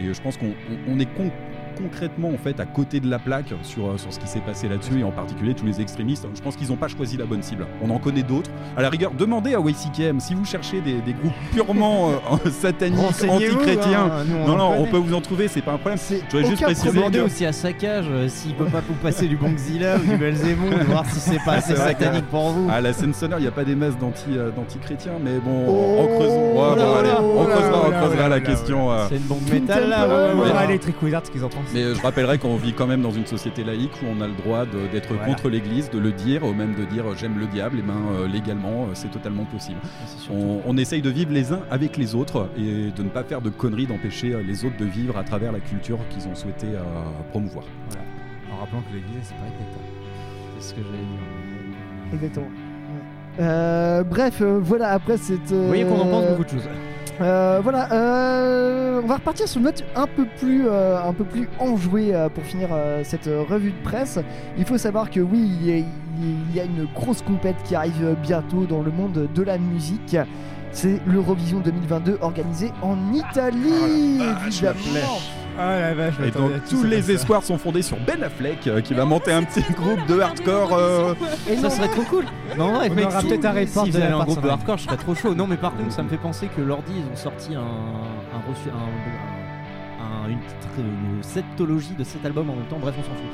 Et euh, je pense qu'on on- on est con- concrètement en fait à côté de la plaque sur, euh, sur ce qui s'est passé là-dessus et en particulier tous les extrémistes. Je pense qu'ils n'ont pas choisi la bonne cible. On en connaît d'autres. À la rigueur, demandez à YCKM si vous cherchez des, des groupes purement euh, sataniques, Renseignez-vous, anti-chrétiens. hein, on non, non, on peut vous en trouver, c'est pas un problème. Je voudrais juste préciser. Demandez que- aussi à Saccage euh, s'il peut pas vous passer du Bongzilla ou du Belzémon, voir si c'est pas assez C'est vrai satanique pour vous. À la scène sonore, il n'y a pas des masses d'anti, euh, d'anti-chrétiens, mais bon, Oh, en creusant, ouais, oh bon, là allez, là, on oh creusera, on creusera la question. euh, C'est une bombe métal là. On verra Electric Wizard ce qu'ils en Mais euh, je rappellerai qu'on vit quand même dans une société laïque où on a le droit d'être Voilà. contre l'Église, de le dire, ou même de dire euh, j'aime le diable, et ben euh, légalement euh, c'est totalement possible. Surtout- On, on essaye de vivre les uns avec les autres et de ne pas faire de conneries, d'empêcher euh, les autres de vivre à travers la culture qu'ils ont souhaité euh, promouvoir. Voilà. En rappelant que l'église, c'est pas l'État. C'est ce que j'allais dire. Exactement. Euh, bref, euh, voilà, après cette. Vous voyez qu'on en pense beaucoup de choses. Euh, voilà, euh, on va repartir sur une note un peu plus, euh, un peu plus enjouée euh, pour finir euh, cette revue de presse. Il faut savoir que oui, il y, a, il y a une grosse compète qui arrive bientôt dans le monde de la musique. C'est l'Eurovision 2022 organisé en Italie, évidemment. Ah la vache, Et donc tous les espoirs sont fondés sur Ben Affleck euh, qui va monter un petit groupe de hardcore. euh, Et Ça serait trop cool. Non, ouais, On mec, aura si- peut-être un report si de vous la allez en part groupe de sur- hardcore, je serais trop chaud. Non, mais par contre, ça me fait penser que l'ordi, ils ont sorti un, un reçu, un, un- une, tr- une septologie de cet album en même temps. Bref, on s'en fout.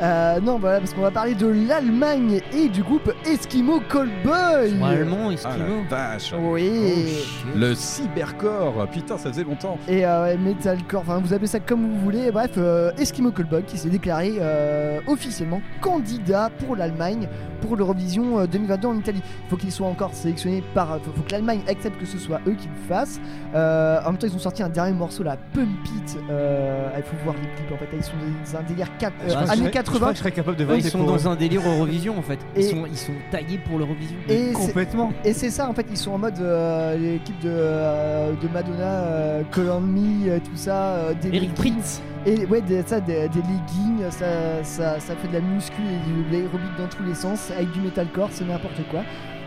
Euh, non, voilà, parce qu'on va parler de l'Allemagne et du groupe Eskimo Callboy. Sont allemands, Ah la vache Oui. Le cybercore, putain ça faisait longtemps. et euh, metalcore, enfin vous appelez ça comme vous voulez. Bref, euh, Eskimo Callboy qui s'est déclaré euh, officiellement candidat pour l'Allemagne pour l'Eurovision euh, 2022 en Italie. Il faut qu'il soit encore sélectionné par. Faut, faut que l'Allemagne accepte que ce soit eux qui le fassent. Euh, en même temps, ils ont sorti un dernier morceau, la Pump It. Euh, il faut voir les clips en fait. Ils sont dans un délire 4, Je crois que je années serais- Je crois 80. que je serais capable de voter ils sont pour dans un délire Eurovision en fait. Ils, Et- sont, ils sont taillés pour l'Eurovision. Et c'est- Complètement. Et c'est ça en fait, ils sont en mode euh, l'équipe de, euh, de Madonna, euh, Call on Me, euh, tout ça, euh, des Eric leggings. Prince. Et ouais, des, ça, des, des leggings, ça, ça, ça fait de la muscu et de l'aérobic dans tous les sens, avec du metalcore, c'est n'importe quoi.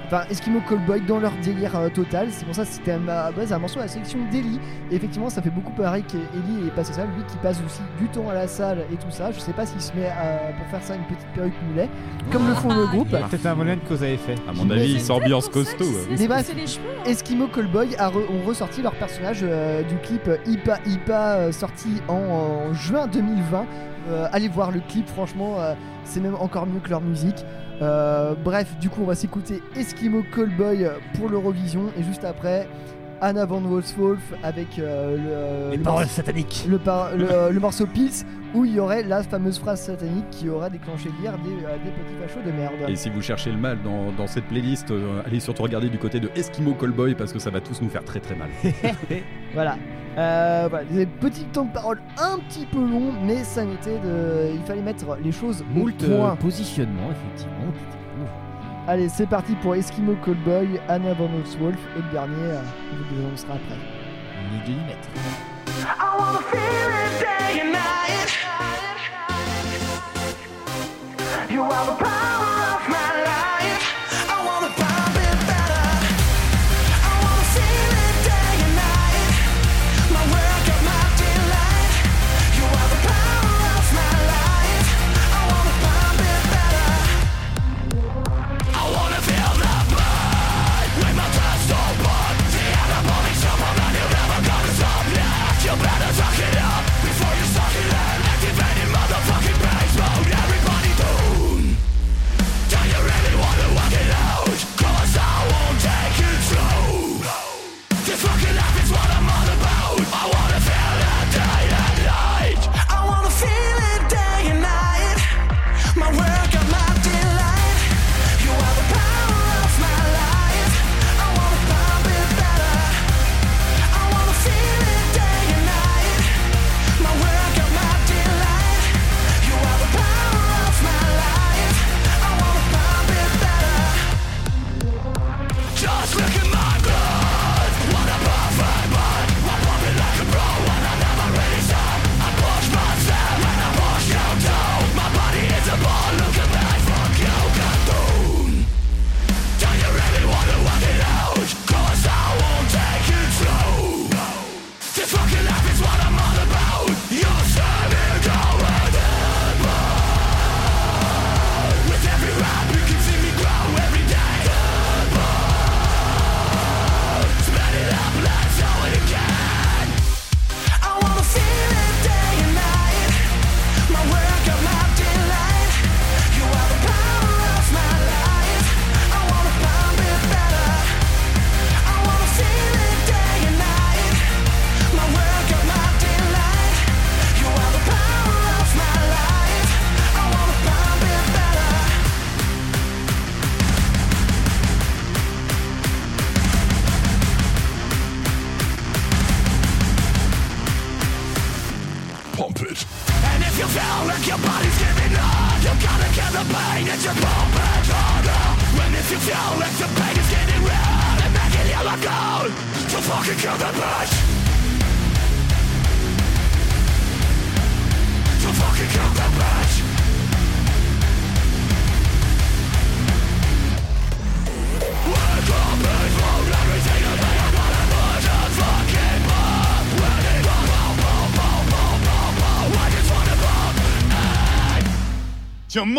Enfin, Eskimo Callboy dans leur délire euh, total, c'est pour ça que c'était à base un morceau à la sélection d'Eli. Et effectivement, ça fait beaucoup pareil qu'Eli est passé ça, lui qui passe aussi du temps à la salle et tout ça. Je sais pas s'il se met à- pour faire ça une petite perruque mulet, comme le font le groupe. Peut-être un moyen que vous avez fait. À mon avis, il C'est s'ambiance costaud. laissent brefs. pousser les cheveux. hein. Eskimo Callboy a re- ont ressorti leur personnage euh, du clip Ipa Ipa euh, sorti en, en juin 2020. Euh, allez voir le clip, franchement, euh, c'est même encore mieux que leur musique. Euh, bref, du coup, on va s'écouter Eskimo Callboy pour l'Eurovision. Et juste après, Anna Van Wolfswolf avec euh, le, euh, le. Le, euh, le, morceau Pills où il y aurait la fameuse phrase satanique qui aura déclenché hier des, des petits fachos de merde. Et si vous cherchez le mal dans, dans cette playlist, allez surtout regarder du côté de Eskimo Callboy parce que ça va tous nous faire très très mal. voilà. Euh, voilà, des temps de parole un petit peu long mais ça n'était de. Il fallait mettre les choses au point. positionnement, effectivement. Allez, c'est parti pour Eskimo Callboy, Anna Van Wolf et le dernier, euh, vous le annoncera après. Les 2 mètres.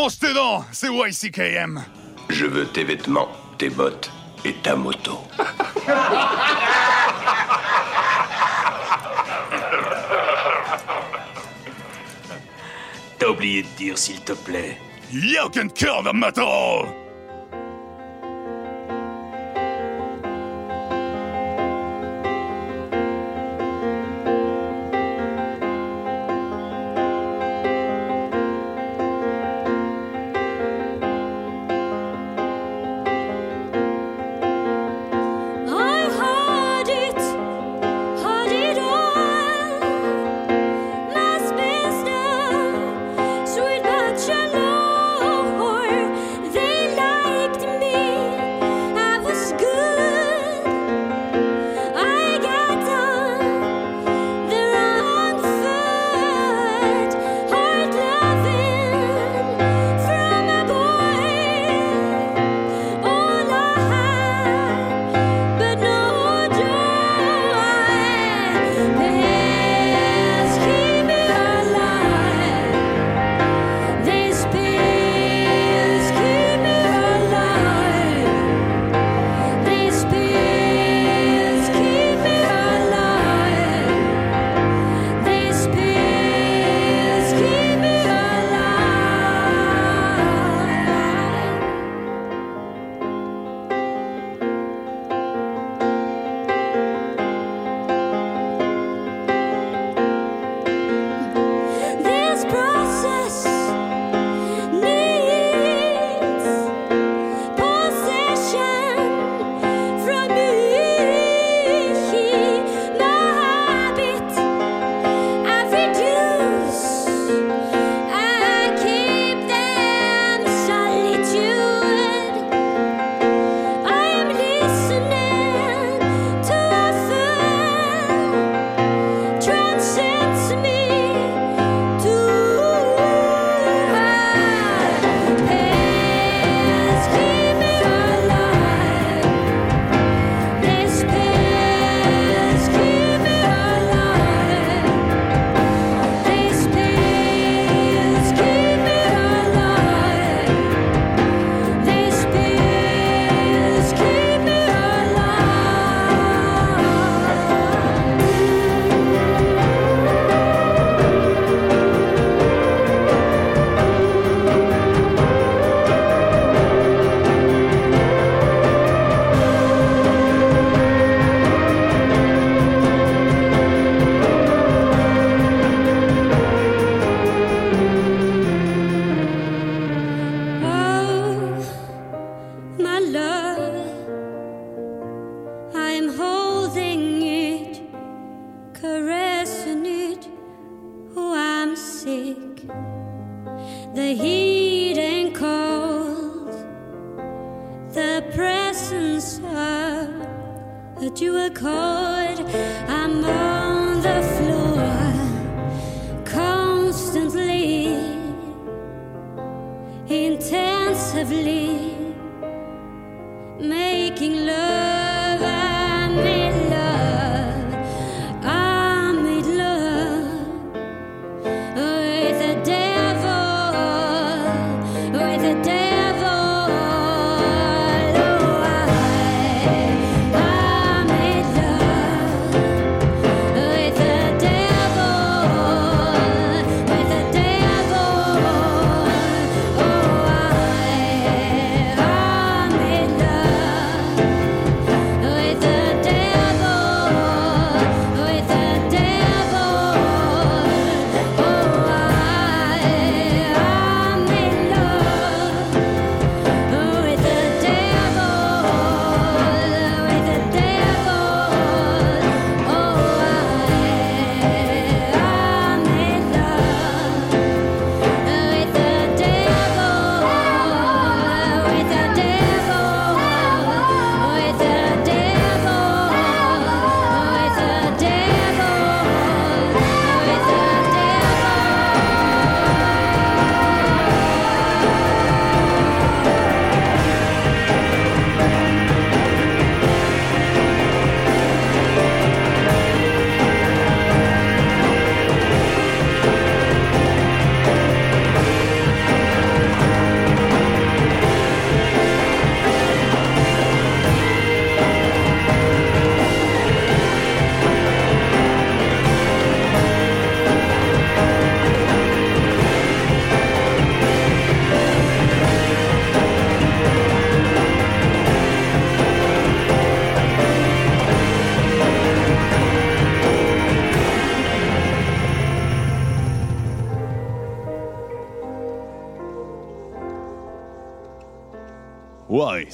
sûr, C'est YCKM Je veux tes vêtements, tes bottes et ta moto. T'as oublié de dire, s'il te plaît. You can kill the metal!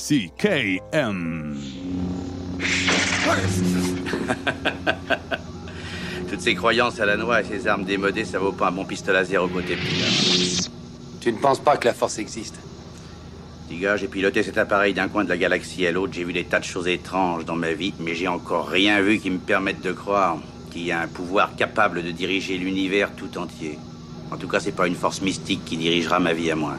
YCKM. Toutes ces croyances à la noix et ces armes démodées, ça vaut pas un bon pistolet à zéro côté pire. Tu ne penses pas que la force existe? Petit gars, j'ai piloté cet appareil d'un coin de la galaxie à l'autre, j'ai vu des tas de choses étranges dans ma vie, mais j'ai encore rien vu qui me permette de croire qu'il y a un pouvoir capable de diriger l'univers tout entier. En tout cas, c'est pas une force mystique qui dirigera ma vie à moi.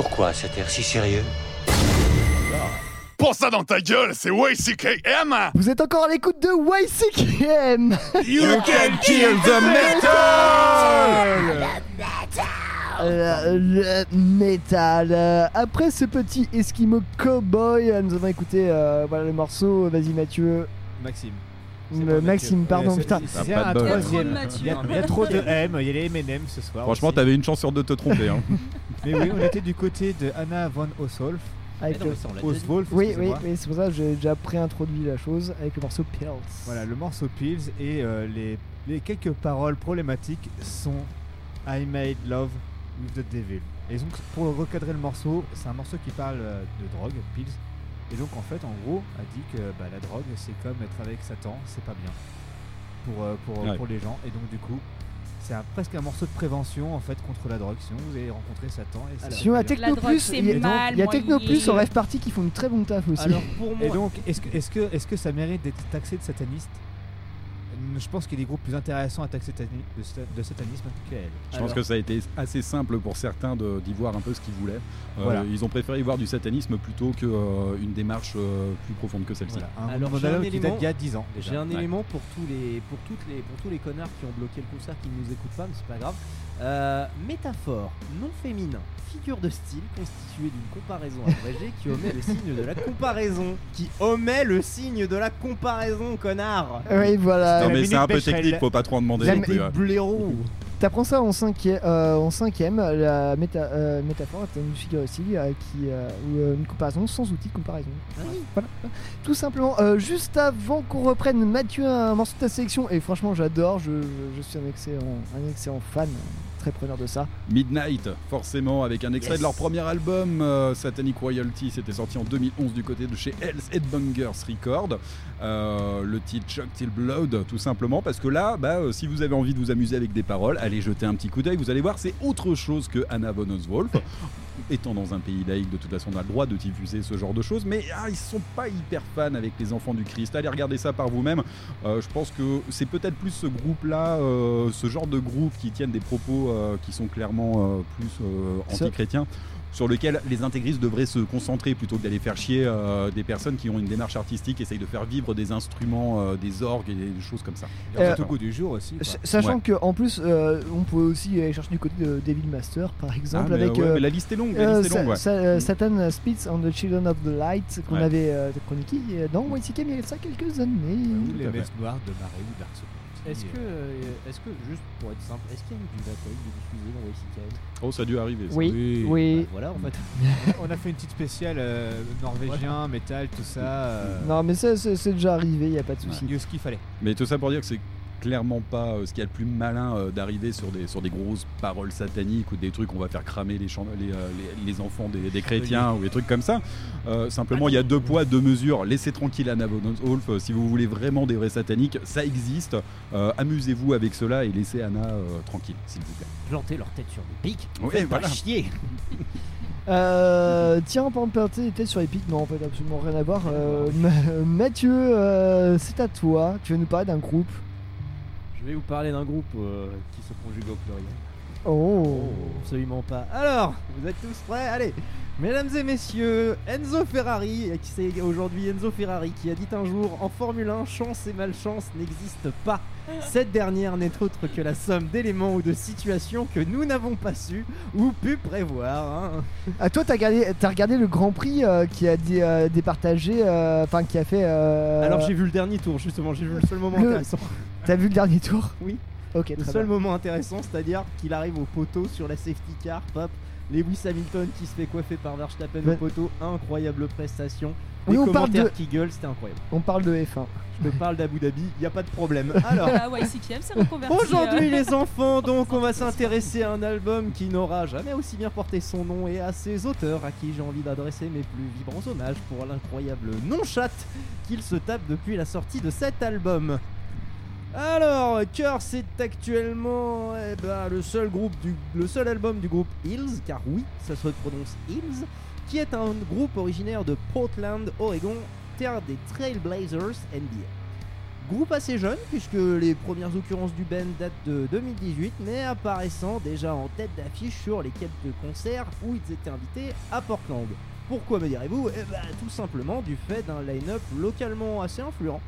Pourquoi cet air si sérieux Pour ça dans ta gueule, c'est YCKM! Vous êtes encore à l'écoute de YCKM You can kill the metal! Euh, le métal. Euh, Après ce petit Eskimo Cowboy, euh, nous avons écouté euh, voilà, le morceau. Vas-y Mathieu. Maxime. Maxime, pardon, putain. c'est- un troisième. Mathieu. Il y, a, trop de M, il y a les M&M ce soir. Franchement, t'avais une chance sur deux de te tromper. Hein. Mais oui, on était du côté de Anna von Oswolf. Avec non, ça. Oswolf, Oui, oui, oui, c'est pour ça que j'ai déjà préintroduit la chose avec le morceau Pills. Voilà, le morceau Pills et euh, les, les quelques paroles problématiques sont I made love with the devil. Et donc, pour recadrer le morceau, c'est un morceau qui parle euh, de drogue, Pills. Et donc, en fait, en gros, a dit que bah, la drogue, c'est comme être avec Satan, c'est pas bien pour, euh, pour, Ouais. pour les gens. Et donc, du coup, c'est un- presque un morceau de prévention en fait contre la drogue. Sinon, vous allez rencontrer Satan. Et ça Sinon, à Technoplus, c'est il y a, mal il y a. Technoplus en rêve party qui font une très bonne taf aussi. Alors pour moi, Et donc, est-ce que, est-ce que, est-ce que ça mérite d'être taxé de sataniste? Je pense qu'il y a des groupes plus intéressants à taxer de, sa- de satanisme qu'elle. Je pense que ça a été assez simple pour certains d'y voir un peu ce qu'ils voulaient. Euh. Ils ont préféré y voir du satanisme plutôt qu'une démarche euh, plus profonde que celle-ci. Voilà, un Alors, j'ai un qui élément- date d'il y a 10 ans déjà. J'ai un Ouais. élément pour tous les pour toutes les pour tous les connards qui ont bloqué le concert qui ne nous écoutent pas, mais c'est pas grave. Euh, métaphore non féminin, figure de style constituée d'une comparaison abrégée qui omet le signe de la comparaison, qui omet le signe de la comparaison, connard. Oui, voilà. Non mais c'est un peu technique, faut pas trop en demander. La non plus, hein. blaireaux. T'apprends ça en cinquième, euh, en cinquième la méta, euh, métaphore est une figure de style euh, qui, euh, ou euh, une comparaison sans outil de comparaison. Voilà. Tout simplement. Euh, juste avant qu'on reprenne, Mathieu un morceau de ta sélection et franchement j'adore, je, je- je suis un excellent, un excellent fan, très preneur de ça. Midnight, forcément, avec un extrait de leur premier album, euh, Satanic Royalty, c'était sorti en 2011 du côté de chez Hell's Headbangers Record. Euh, le titre Chuck Till Blood, tout simplement, parce que là, bah, euh, si vous avez envie de vous amuser avec des paroles, allez jeter un petit coup d'œil, vous allez voir, c'est autre chose que Anna von Oswolf. Étant dans un pays laïque, de toute façon, on a le droit de diffuser ce genre de choses, mais ah, ils sont pas hyper fans avec les enfants du Christ. Allez regarder ça par vous-même. Euh, je pense que c'est peut-être plus ce groupe-là, euh, ce genre de groupe qui tiennent des propos euh, qui sont clairement euh, plus euh, Ça- anti-chrétiens, sur lequel les intégristes devraient se concentrer plutôt que d'aller faire chier euh, des personnes qui ont une démarche artistique, essayent de faire vivre des instruments, euh, des orgues et des choses comme ça. Et Euh, au goût du jour aussi. Sachant Ouais. que en plus, euh, on peut aussi aller chercher du côté de Devil Master par exemple Ah, mais avec ouais, euh, mais la liste est longue, la euh, liste est Sa- longue, ouais. Sa- euh, Satan Spits on the Children of the Light qu'on Ouais. avait euh, chroniqué dans YCK il y a ça quelques années. Ou Tout les de Marais ou. Est-ce que, euh, est-ce que, juste pour être simple, est-ce qu'il y a eu du bataille de diffuser dans YCKM Oh, ça a dû arriver. ça. Oui, oui. Bah, Voilà, en fait. On a fait une petite spéciale euh, norvégien, métal, tout ça. euh, Non mais ça c'est c'est déjà arrivé, il y a pas de souci. il y a ce qu'il fallait. Mais tout ça pour dire que c'est clairement pas euh, ce qu'il y a de plus malin euh, d'arriver sur des, sur des grosses paroles sataniques ou des trucs on va faire cramer les, euh, les, les enfants des, des chrétiens ou des trucs comme ça. Euh, simplement, il y a deux poids, deux mesures. Laissez tranquille Anna von Wolf. Si vous voulez vraiment des vrais sataniques, ça existe. Euh, Amusez-vous avec cela et laissez Anna euh, tranquille, s'il vous plaît. Planter leur tête sur des pics. Oui, voilà. chier. Euh, tiens, tes têtes sur Epic, non, en fait, absolument rien à voir. Euh, Ma- Mathieu, euh, c'est à toi. Tu vas nous parler d'un groupe? Je vais vous parler d'un groupe euh, qui se conjugue au pluriel. Oh. Absolument pas. Alors, vous êtes tous prêts? Allez Mesdames et messieurs, Enzo Ferrari, qui c'est aujourd'hui Enzo Ferrari qui a dit un jour en Formule 1, chance et malchance n'existent pas. Cette dernière n'est autre que la somme d'éléments ou de situations que nous n'avons pas su ou pu prévoir. hein. Ah, toi, t'as regardé, t'as regardé le Grand Prix euh, qui a dé- euh, départagé, euh, enfin qui a fait. euh, Alors j'ai vu le dernier tour justement, j'ai vu le seul moment le- intéressant. T'as vu le dernier tour? Oui. Ok, Le très seul bien. moment intéressant, c'est-à-dire qu'il arrive au poteau sur la safety car, pop, Lewis Hamilton qui se fait coiffer par Verstappen Ouais. au poteau, incroyable prestation. Oui, Les on parle commentaires de- qui gueulent, c'était incroyable. On parle de F1. Je te parle d'Abu Dhabi, y a pas de problème. Alors, Ah ouais, YCKM s'est reconverti. Aujourd'hui euh, les enfants, donc on va s'intéresser à un album qui n'aura jamais aussi bien porté son nom et à ses auteurs à qui j'ai envie d'adresser mes plus vibrants hommages pour l'incroyable non-chatte qu'ils se tapent depuis la sortie de cet album. Alors, Curse est actuellement eh ben, le seul groupe du, seul album du groupe Hills, car oui, ça se prononce Hills, qui est un groupe originaire de Portland, Oregon, terre des Trailblazers NBA. Groupe assez jeune, puisque les premières occurrences du band datent de 2018, mais apparaissant déjà en tête d'affiche sur les quelques concerts où ils étaient invités à Portland. Pourquoi me direz-vous Eh ben, Tout simplement du fait d'un line-up localement assez influent,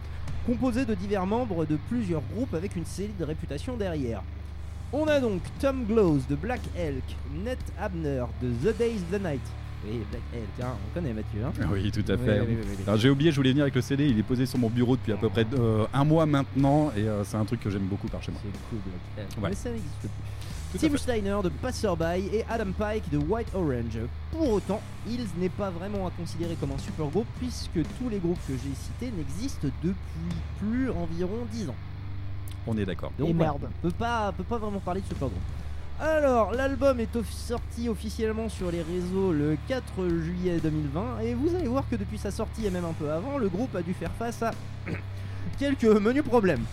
composé de divers membres de plusieurs groupes avec une solide réputation derrière. On a donc Tom Glows de Black Elk, Ned Abner de The Days the Night. Oui, Black Elk, hein, on connaît Mathieu. Hein Oui, tout à fait. oui, oui, oui, oui. Alors, j'ai oublié, je voulais venir avec le CD, il est posé sur mon bureau depuis à peu près euh, un mois maintenant et euh, c'est un truc que j'aime beaucoup par chez moi. C'est cool, Black Elk. Ouais. Mais ça n'existe plus. Tim. Steiner de Passerby et Adam Pike de White Orange. Pour autant, Hills n'est pas vraiment à considérer comme un super groupe puisque tous les groupes que j'ai cités n'existent depuis plus environ 10 ans. On est d'accord. Donc Et merde. on peut pas, peut pas vraiment parler de super groupe. Alors, l'album est off- sorti officiellement sur les réseaux le 4 juillet 2020 et vous allez voir que depuis sa sortie et même un peu avant, le groupe a dû faire face à quelques menus problèmes.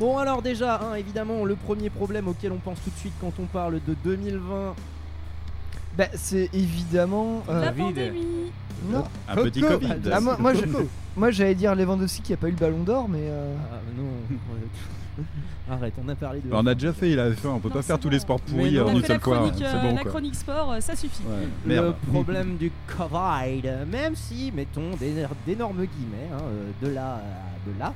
Bon alors déjà, hein, évidemment, le premier problème auquel on pense tout de suite quand on parle de 2020, Bah, c'est évidemment. euh, La Covid. pandémie. Non. Un petit. Covid. Ah, moi, moi, je- moi, j'allais dire Lewandowski qui a pas eu le ballon d'or, mais. euh, Ah non, arrête, on a parlé de... Alors, on a déjà fait, il avait fait, on peut Non, pas c'est faire tous bon. les sports Mais pourris non. en On a une fait la seule fois. chronique, C'est euh, bon la quoi. chronique sport, euh, ça suffit. Ouais, le merde. problème du Covid, même si, mettons d'éner- d'énormes guillemets, hein, euh, de là à de là,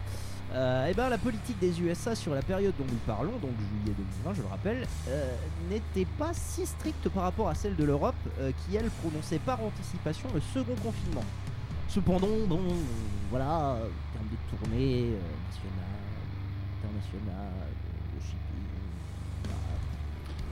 euh, eh ben, la politique des USA sur la période dont nous parlons, donc juillet 2020, je le rappelle, euh, n'était pas si stricte par rapport à celle de l'Europe, euh, qui elle prononçait par anticipation le second confinement. Cependant, bon, euh, voilà, en termes de tournée euh, nationale, internationale,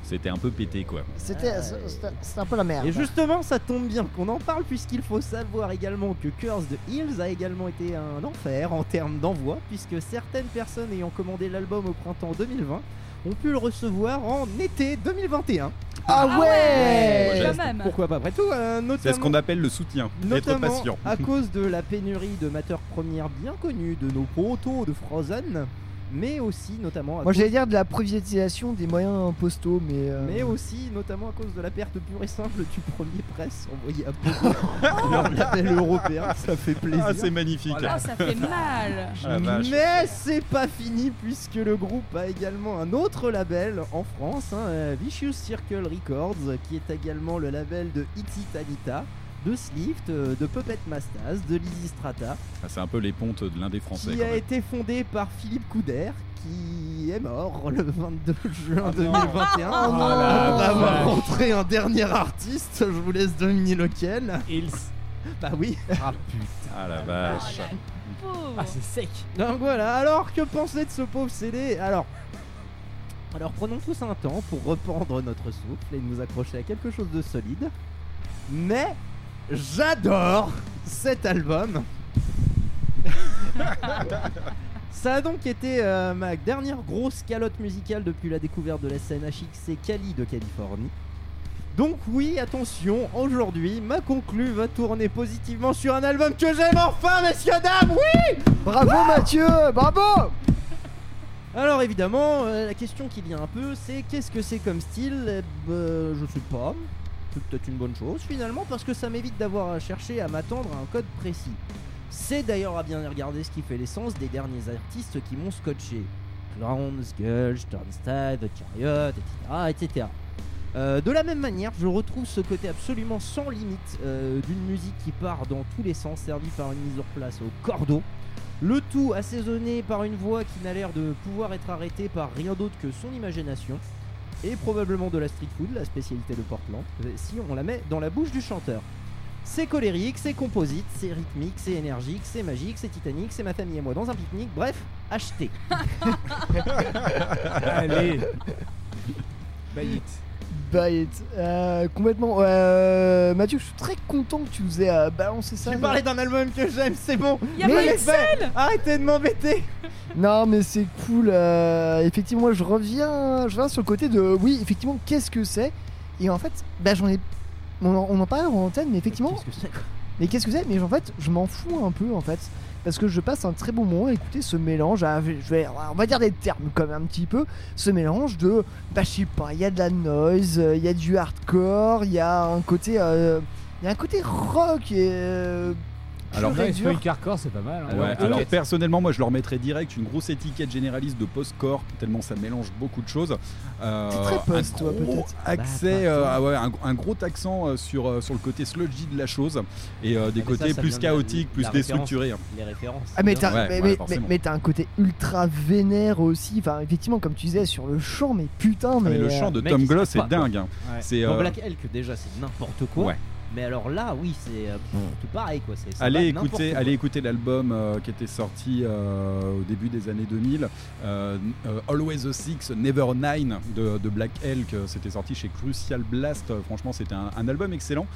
C'était un peu pété quoi. C'était c'était- c'était un peu la merde. et justement, ça tombe bien qu'on en parle puisqu'il faut savoir également que Curse de Hills a également été un enfer en termes d'envoi puisque certaines personnes ayant commandé l'album au printemps 2020 ont pu le recevoir en été 2021. Ah Ah ouais, ouais. Quand même. Pourquoi pas Après tout, euh, C'est ce qu'on appelle le soutien. Être patient. à cause de la pénurie de matières premières bien connues de nos protos de Frozen, mais aussi notamment à Moi cause j'allais dire de la privatisation des moyens postaux, mais. euh, mais aussi notamment à cause de la perte pure et simple du premier presse envoyé à leur label européen, ça fait plaisir. Ah, c'est magnifique. Oh, ça fait mal. Ah. Mais c'est pas fini puisque le groupe a également un autre label en France, hein, Vicious Circle Records, qui est également le label de Iti Tanita, de Slift, euh, de Puppet Mastaz, de Lizzy Strata, Ah, c'est un peu les pontes de l'un des Français. qui a même. été fondé par Philippe Couder, qui est mort le 22 juin Ah 2021. Oh rentré un dernier artiste, je vous laisse deviner lequel. Hills. Bah oui. Ah putain. Ah la vache. Pauvre. Ah, c'est sec. Donc voilà, alors que penser de ce pauvre CD Alors, alors prenons tous un temps pour reprendre notre souffle et nous accrocher à quelque chose de solide. Mais j'adore cet album. Ça a donc été euh, ma dernière grosse calotte musicale depuis la découverte de la scène HXC Cali de Californie. Donc oui, attention, aujourd'hui, ma conclue va tourner positivement sur un album que j'aime enfin, messieurs, dames, oui Bravo Mathieu, bravo Alors évidemment, euh, la question qui vient un peu, c'est qu'est-ce que c'est comme style? Eh ben, Je sais pas. C'est peut-être une bonne chose finalement parce que ça m'évite d'avoir à chercher à m'attendre à un code précis. C'est d'ailleurs à bien regarder ce qui fait l'essence des derniers artistes qui m'ont scotché. Clowns, Gulch, Turnstile, The Chariot, etc. Euh, de la même manière, je retrouve ce côté absolument sans limite euh, d'une musique qui part dans tous les sens, servie par une mise en place au cordeau. Le tout assaisonné par une voix qui n'a l'air de pouvoir être arrêtée par rien d'autre que son imagination. Et probablement de la street food, la spécialité de Portland, euh, si on la met dans la bouche du chanteur. C'est colérique, c'est composite, c'est rythmique, c'est énergique, c'est magique, c'est titanique, c'est ma famille et moi dans un pique-nique, bref, achetez. Allez. Baït. Buy It. Euh, complètement. Euh, Mathieu, je suis très content que tu nous aies euh, balancé ça. Tu parlais d'un album que j'aime, c'est bon. Y a Mais pas Arrêtez de m'embêter. Non, mais c'est cool. euh, effectivement, moi, je reviens, je reviens sur le côté de oui, effectivement, qu'est-ce que c'est? Et en fait, bah, j'en ai. On en, on en parlait en antenne, mais effectivement. Qu'est-ce que c'est quoi? Mais qu'est-ce que c'est? Mais en fait, je m'en fous un peu en fait. Parce que je passe un très bon moment. À écouter ce mélange, à- je vais, on va dire des termes même un petit peu, ce mélange de, bah je sais pas, il y a de la noise, euh, il y a du hardcore, il y a un côté, euh, il y a un côté rock et euh, Alors, dur. Funk Hardcore, c'est pas mal. hein. Ouais, Ouais, alors personnellement, moi je leur mettrais direct une grosse étiquette généraliste de post-core, tellement ça mélange beaucoup de choses. Euh, très post, un toi, gros peut-être. accès, Bah, euh, ah ouais, un, un gros accent euh, sur, euh, sur le côté sludgy de la chose et euh, des Ah, ça, côtés ça plus chaotiques, plus déstructurés. Les références. Ah mais t'as Ouais, mais, ouais, mais- mais- forcément. mais t'as un côté ultra vénère aussi, enfin effectivement comme tu disais sur le chant, mais putain Ah, mais, mais le euh, chant de Tom Gloss est dingue. hein. C'est Dans Black Elk déjà c'est n'importe quoi. Mais alors là oui c'est euh, tout pareil quoi. c'est- ça Allez écouter, allez écouter l'album euh, qui était sorti euh, au début des années 2000, euh, euh, Always a Six, Never Nine de, de Black Elk. C'était sorti chez Crucial Blast. Franchement, c'était un, un album excellent.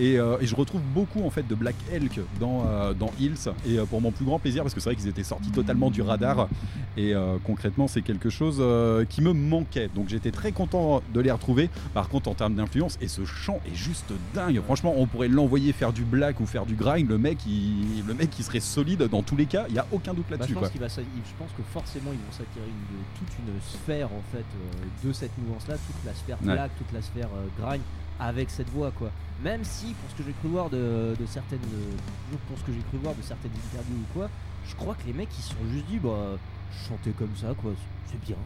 Et, euh, et je retrouve beaucoup en fait de Black Elk dans, euh, dans Hills. Et euh, pour mon plus grand plaisir, parce que c'est vrai qu'ils étaient sortis totalement du radar. Et concrètement, c'est quelque chose qui me manquait. Donc j'étais très content de les retrouver. Par contre, en termes d'influence, et ce chant est juste dingue. Franchement, on pourrait l'envoyer faire du black ou faire du grind. Le mec, il, le mec, il serait solide dans tous les cas. Il y a aucun doute Bah, là-dessus. je, quoi. pense qu'il va s'a- je pense que forcément ils vont une- toute une sphère en fait de cette mouvance-là, toute la sphère Ouais. black, toute la sphère grind avec cette voix quoi. Même si pour ce que j'ai cru voir de, de certaines, euh, pour ce que j'ai cru voir de certaines interviews ou quoi, je crois que les mecs ils se sont juste dit bah chanter comme ça quoi, c'est bien.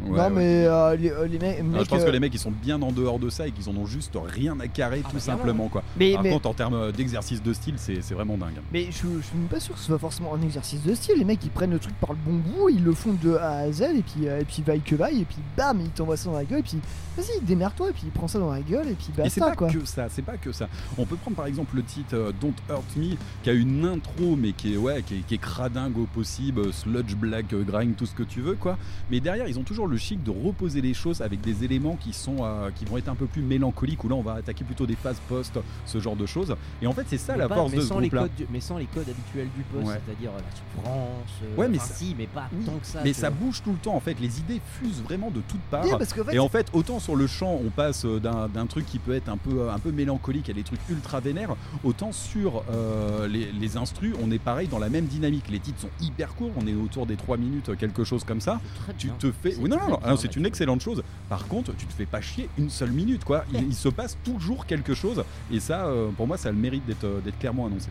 Ouais, non ouais. mais euh, les, euh, les mecs, Non, mecs, je pense euh, que les mecs ils sont bien en dehors de ça et qu'ils en ont juste rien à carrer Ah, tout bah, simplement quoi. Mais- Par mais- contre en termes d'exercice de style c'est c'est vraiment dingue. Mais je, je suis même pas sûr que ce soit forcément un exercice de style. Les mecs ils prennent le truc par le bon bout, ils le font de A à Z et puis euh, et puis vaille que vaille et puis bam ils t'envoient ça dans la gueule et puis vas-y démerde-toi et puis prends ça dans la gueule et puis Et c'est pas quoi. que ça, c'est pas que ça. On peut prendre par exemple le titre euh, Don't Hurt Me, qui a une intro, mais qui est ouais, qui est, qui est cradingue au possible, sludge, black, euh, grind, tout ce que tu veux, quoi. Mais derrière, ils ont toujours le chic de reposer les choses avec des éléments qui sont, euh, qui vont être un peu plus mélancoliques, où là, on va attaquer plutôt des phases post, ce genre de choses. Et en fait, c'est ça Mais la pas- force mais de ce sans les codes mais sans les codes habituels du Ouais. c'est-à-dire la souffrance. Ouais, mais enfin, ça- si, mais pas Oui, tant que ça. mais ça vois. bouge tout le temps en fait, les idées fusent vraiment de toutes parts. Oui, parce qu'en fait- Et en fait, autant sur le chant, on passe euh, d'un truc qui peut être un peu, euh, un peu mélancolique à des trucs ultra vénères, autant sur euh, les, les instrus, on est pareil dans la même dynamique. Les titres sont hyper courts, on est autour des 3 minutes, quelque chose comme ça. Tu bien. te fais. Oui, non, non, non, non, c'est une excellente chose. Par contre, tu te fais pas chier une seule minute, quoi. Il, il se passe toujours quelque chose. Et ça, euh, pour moi, ça a le mérite euh, d'être clairement annoncé.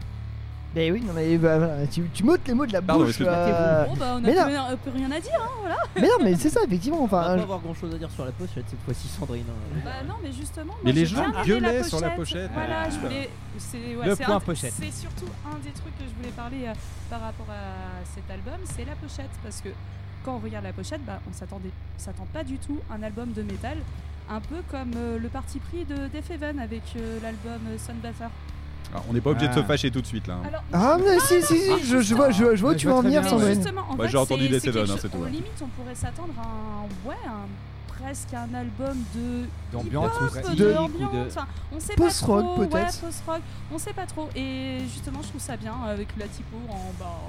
Mais oui non mais bah, tu, tu m'ôtes les mots de la Pardon, bouche. euh, Bon bah on a mais plus, rien- plus rien à dire hein, voilà. mais non mais c'est ça effectivement On va enfin. pas avoir grand chose à dire sur la pochette cette fois-ci, Sandrine. hein. Bah non mais justement. Mais les gens gueulaient la sur la pochette. Voilà, Ouais. je voulais. C'est ouais, Le c'est point un- pochette. C'est surtout un des trucs que je voulais parler euh, par rapport à cet album, c'est la pochette parce que quand on regarde la pochette, bah on s'attend pas du tout à un album de métal, un peu comme euh, le parti pris de Def Heaven avec euh, l'album euh, Sunbather. Alors, on n'est pas obligé de se Ah. fâcher tout de suite là. hein. Alors, Ah mais si si si je, je vois je, vois- je vois où Je tu vois vas en très venir bien, Mais ouais. Sandrine. justement, en Bah, fait, j'ai entendu des Seven, quelque hein, chose- c'est tout, ouais. limite, on pourrait s'attendre à un, ouais, un, presque un album de D'ambiance hip-hop, ou de, enfin, on sait Post-rock, pas trop, peut-être. ouais, post-rock, on sait pas trop. Et justement, je trouve ça bien avec la typo en, bah,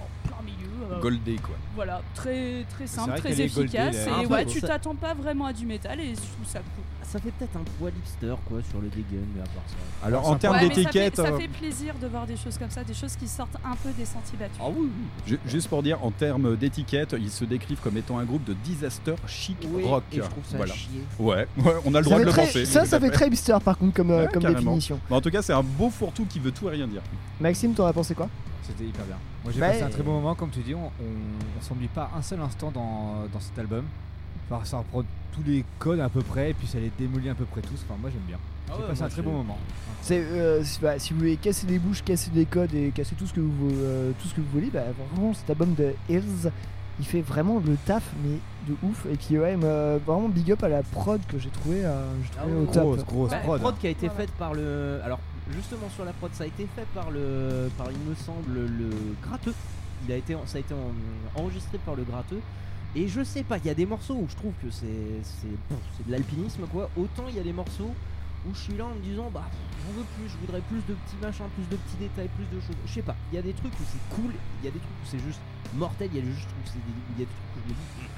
Goldé quoi. voilà, très très simple, très goldée, efficace. et ouais, tu ça- t'attends pas vraiment à du métal et je trouve ça cool. Ça fait peut-être un poil hipster quoi sur le dégaine, mais à part ça. Alors en termes Ouais, ça d'étiquette. ça euh, fait plaisir de voir des choses comme ça, des choses qui sortent un peu des sentiers battus. Ah oui, oui. Ju- Juste pour dire, en termes d'étiquette, ils se décrivent comme étant un groupe de disaster chic Oui, rock. Et je trouve ça voilà. chier. Ouais, ouais, on a le Ça droit de le très- penser. ça ça fait très hipster par contre comme, euh, Ouais, comme définition. Mais en tout cas, c'est un beau fourre-tout qui veut tout et rien dire. Maxime as pensé quoi? C'était hyper bien. Moi j'ai Bah, passé un euh, très bon moment, comme tu dis, on, on, on s'ennuie pas un seul instant dans, dans cet album. Enfin, ça reprend tous les codes à peu près, et puis ça les démolit à peu près tous. Enfin, moi j'aime bien. Ah J'ai ouais, passé un très bon moment. C'est euh, bah, si vous voulez casser des bouches, casser des codes et casser tout ce que vous euh, tout ce que vous voulez, bah, vraiment cet album de Hills, il fait vraiment le taf mais de ouf. Et puis ouais, moi, vraiment big up à la prod que j'ai trouvé, euh, trouvé Ah au top. Grosse, grosse Bah, prod. prod qui a été faite par le. Alors, justement sur la prod, ça a été fait par le. Par, il me semble, le gratteux. Il a été, ça a été en- enregistré par le gratteux. Et je sais pas, il y a des morceaux où je trouve que c'est c'est de l'alpinisme quoi. Autant il y a des morceaux où je suis là en me disant bah j'en veux plus, je voudrais plus de petits machins, plus de petits détails, plus de choses. Je sais pas, il y a des trucs où c'est cool, il y a des trucs où c'est juste mortel, il y a des juste où c'est il y a des trucs où je me dis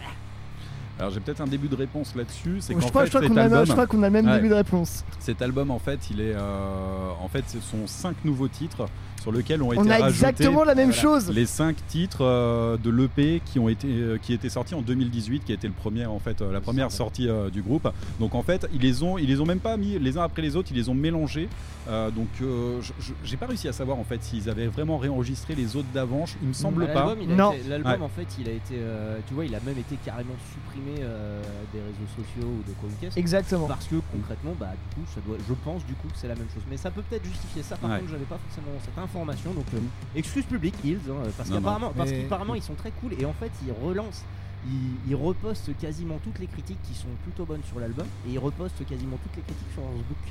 Alors j'ai peut-être un début de réponse là-dessus. C'est Je crois, qu'on a, album- je crois qu'on a le même Ouais. début de réponse. Cet album, en fait, il est, euh, en fait, ce sont cinq nouveaux titres sur lesquels ont On été a rajoutés exactement la même chose. Les cinq titres euh, de l'EP qui ont été, euh, qui étaient sortis en 2018, qui a été le premier, en fait, euh, la première sortie euh, du groupe. Donc en fait, ils les ont, ils les ont même pas mis les uns après les autres, ils les ont mélangés. Euh, donc euh, j'ai pas réussi à savoir en fait s'ils avaient vraiment réenregistré les autres d'avant. Il me semble Bah, pas. A été- l'album, Ouais. en fait, il a été, euh, tu vois, il a même été carrément supprimé euh, des réseaux sociaux ou de quoi. Exactement. Parce que concrètement, bah, du coup, ça doit, je pense du coup que c'est la même chose. Mais ça peut peut-être justifier ça. Par Ouais. contre, j'avais pas forcément cette information. Donc, euh, excuse publique, Hills, hein, parce Non, non. qu'apparemment, parce Mais- qu'apparemment, ils sont très cool et en fait, ils relancent. Ils, ils repostent quasiment toutes les critiques qui sont plutôt bonnes sur l'album et ils repostent quasiment toutes les critiques sur Facebook.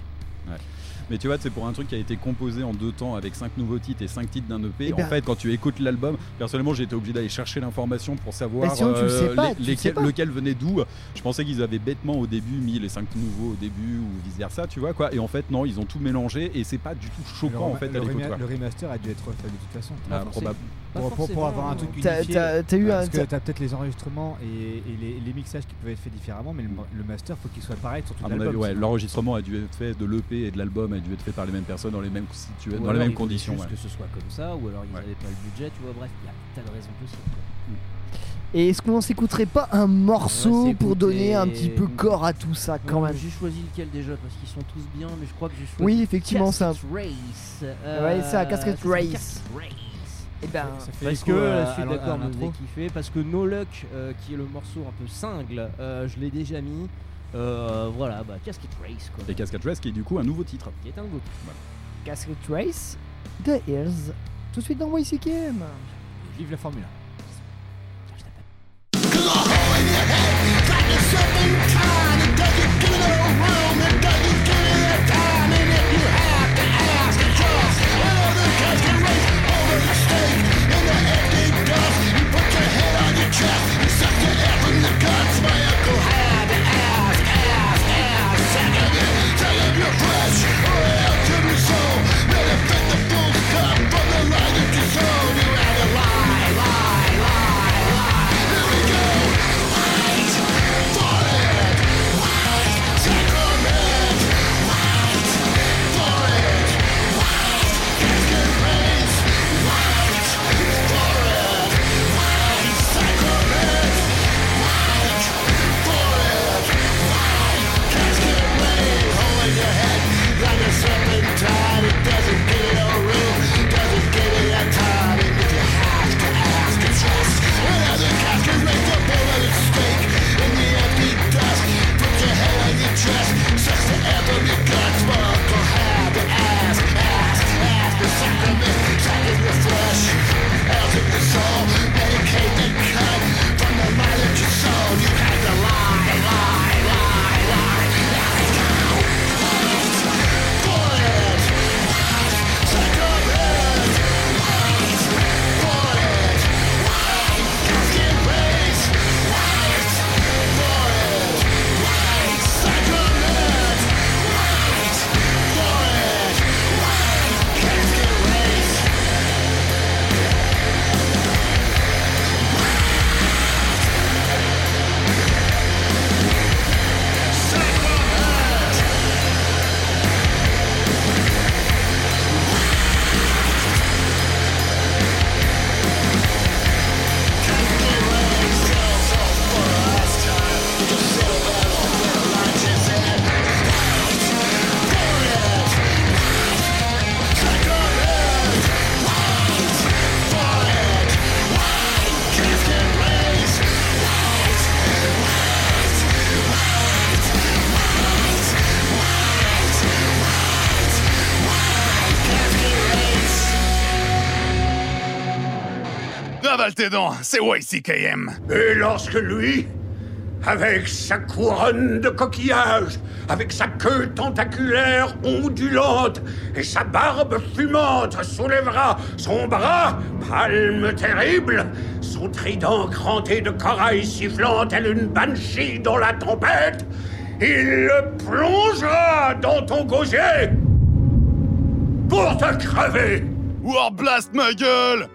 Ouais. Mais tu vois, c'est pour un truc qui a été composé en deux temps avec cinq nouveaux titres et cinq titres d'un EP. Eh en ben- fait, quand tu écoutes l'album, personnellement, j'ai été obligé d'aller chercher l'information pour savoir sinon, sais euh, pas, les- sais lequel venait d'où. Je pensais qu'ils avaient bêtement au début mis les cinq nouveaux au début ou vice versa, tu vois quoi. Et en fait, non, ils ont tout mélangé et c'est pas du tout Le choquant en fait le à quoi. Le remaster a dû être refait de toute façon. Ah, probable. Pour, pour- pour avoir un truc T'as- unifié. t'as- t'as eu parce un- que t'as- peut-être les enregistrements et, et les, les mixages qui peuvent être faits différemment, mais le, le master faut qu'il soit pareil sur tout l'album. ouais, l'enregistrement a dû être fait de l'EP et de l'album a dû être fait par les mêmes personnes dans les mêmes, situa- dans les mêmes conditions. juste ouais. que ce soit comme ça, ou alors ils n'avaient pas le budget, tu vois. Bref, il y a tas de raisons possibles. quoi. Et est-ce qu'on s'écouterait pas un morceau pour donner un petit peu corps à tout ça quand Ouais, même? J'ai choisi lequel déjà parce qu'ils sont tous bien, mais je crois que j'ai choisi. Oui, effectivement, c'est un- Casket Race. Ouais, c'est un Casket c'est ça, Race. Casket Race. Et ben, Parce que la suite d'accord me faisait kiffer, parce que No Luck, euh, qui est le morceau un peu cingle, euh, je l'ai déjà mis. Euh, voilà, bah Casket Race quoi. Et Cascade Race qui est du coup un nouveau titre. Qui est un nouveau titre. Casket Race, The Hills, tout de suite dans YCKM. Vive la Formule 1. Avale tes dents, c'est YCKM. Et lorsque lui, Avec sa couronne de coquillages, avec sa queue tentaculaire ondulante et sa barbe fumante soulèvera son bras, palme terrible, son trident cranté de corail sifflant tel une banshee dans la tempête. Il le plongera dans ton gosier pour te crever. Warblast ma gueule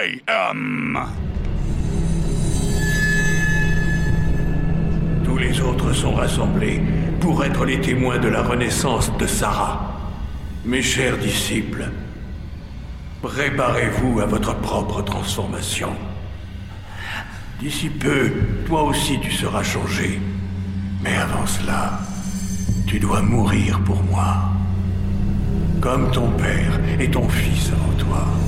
YCKM Tous les autres sont rassemblés pour être les témoins de la renaissance de Sarah. Mes chers disciples, préparez-vous à votre propre transformation. D'ici peu, toi aussi tu seras changé. Mais avant cela, tu dois mourir pour moi. Comme ton père et ton fils avant toi.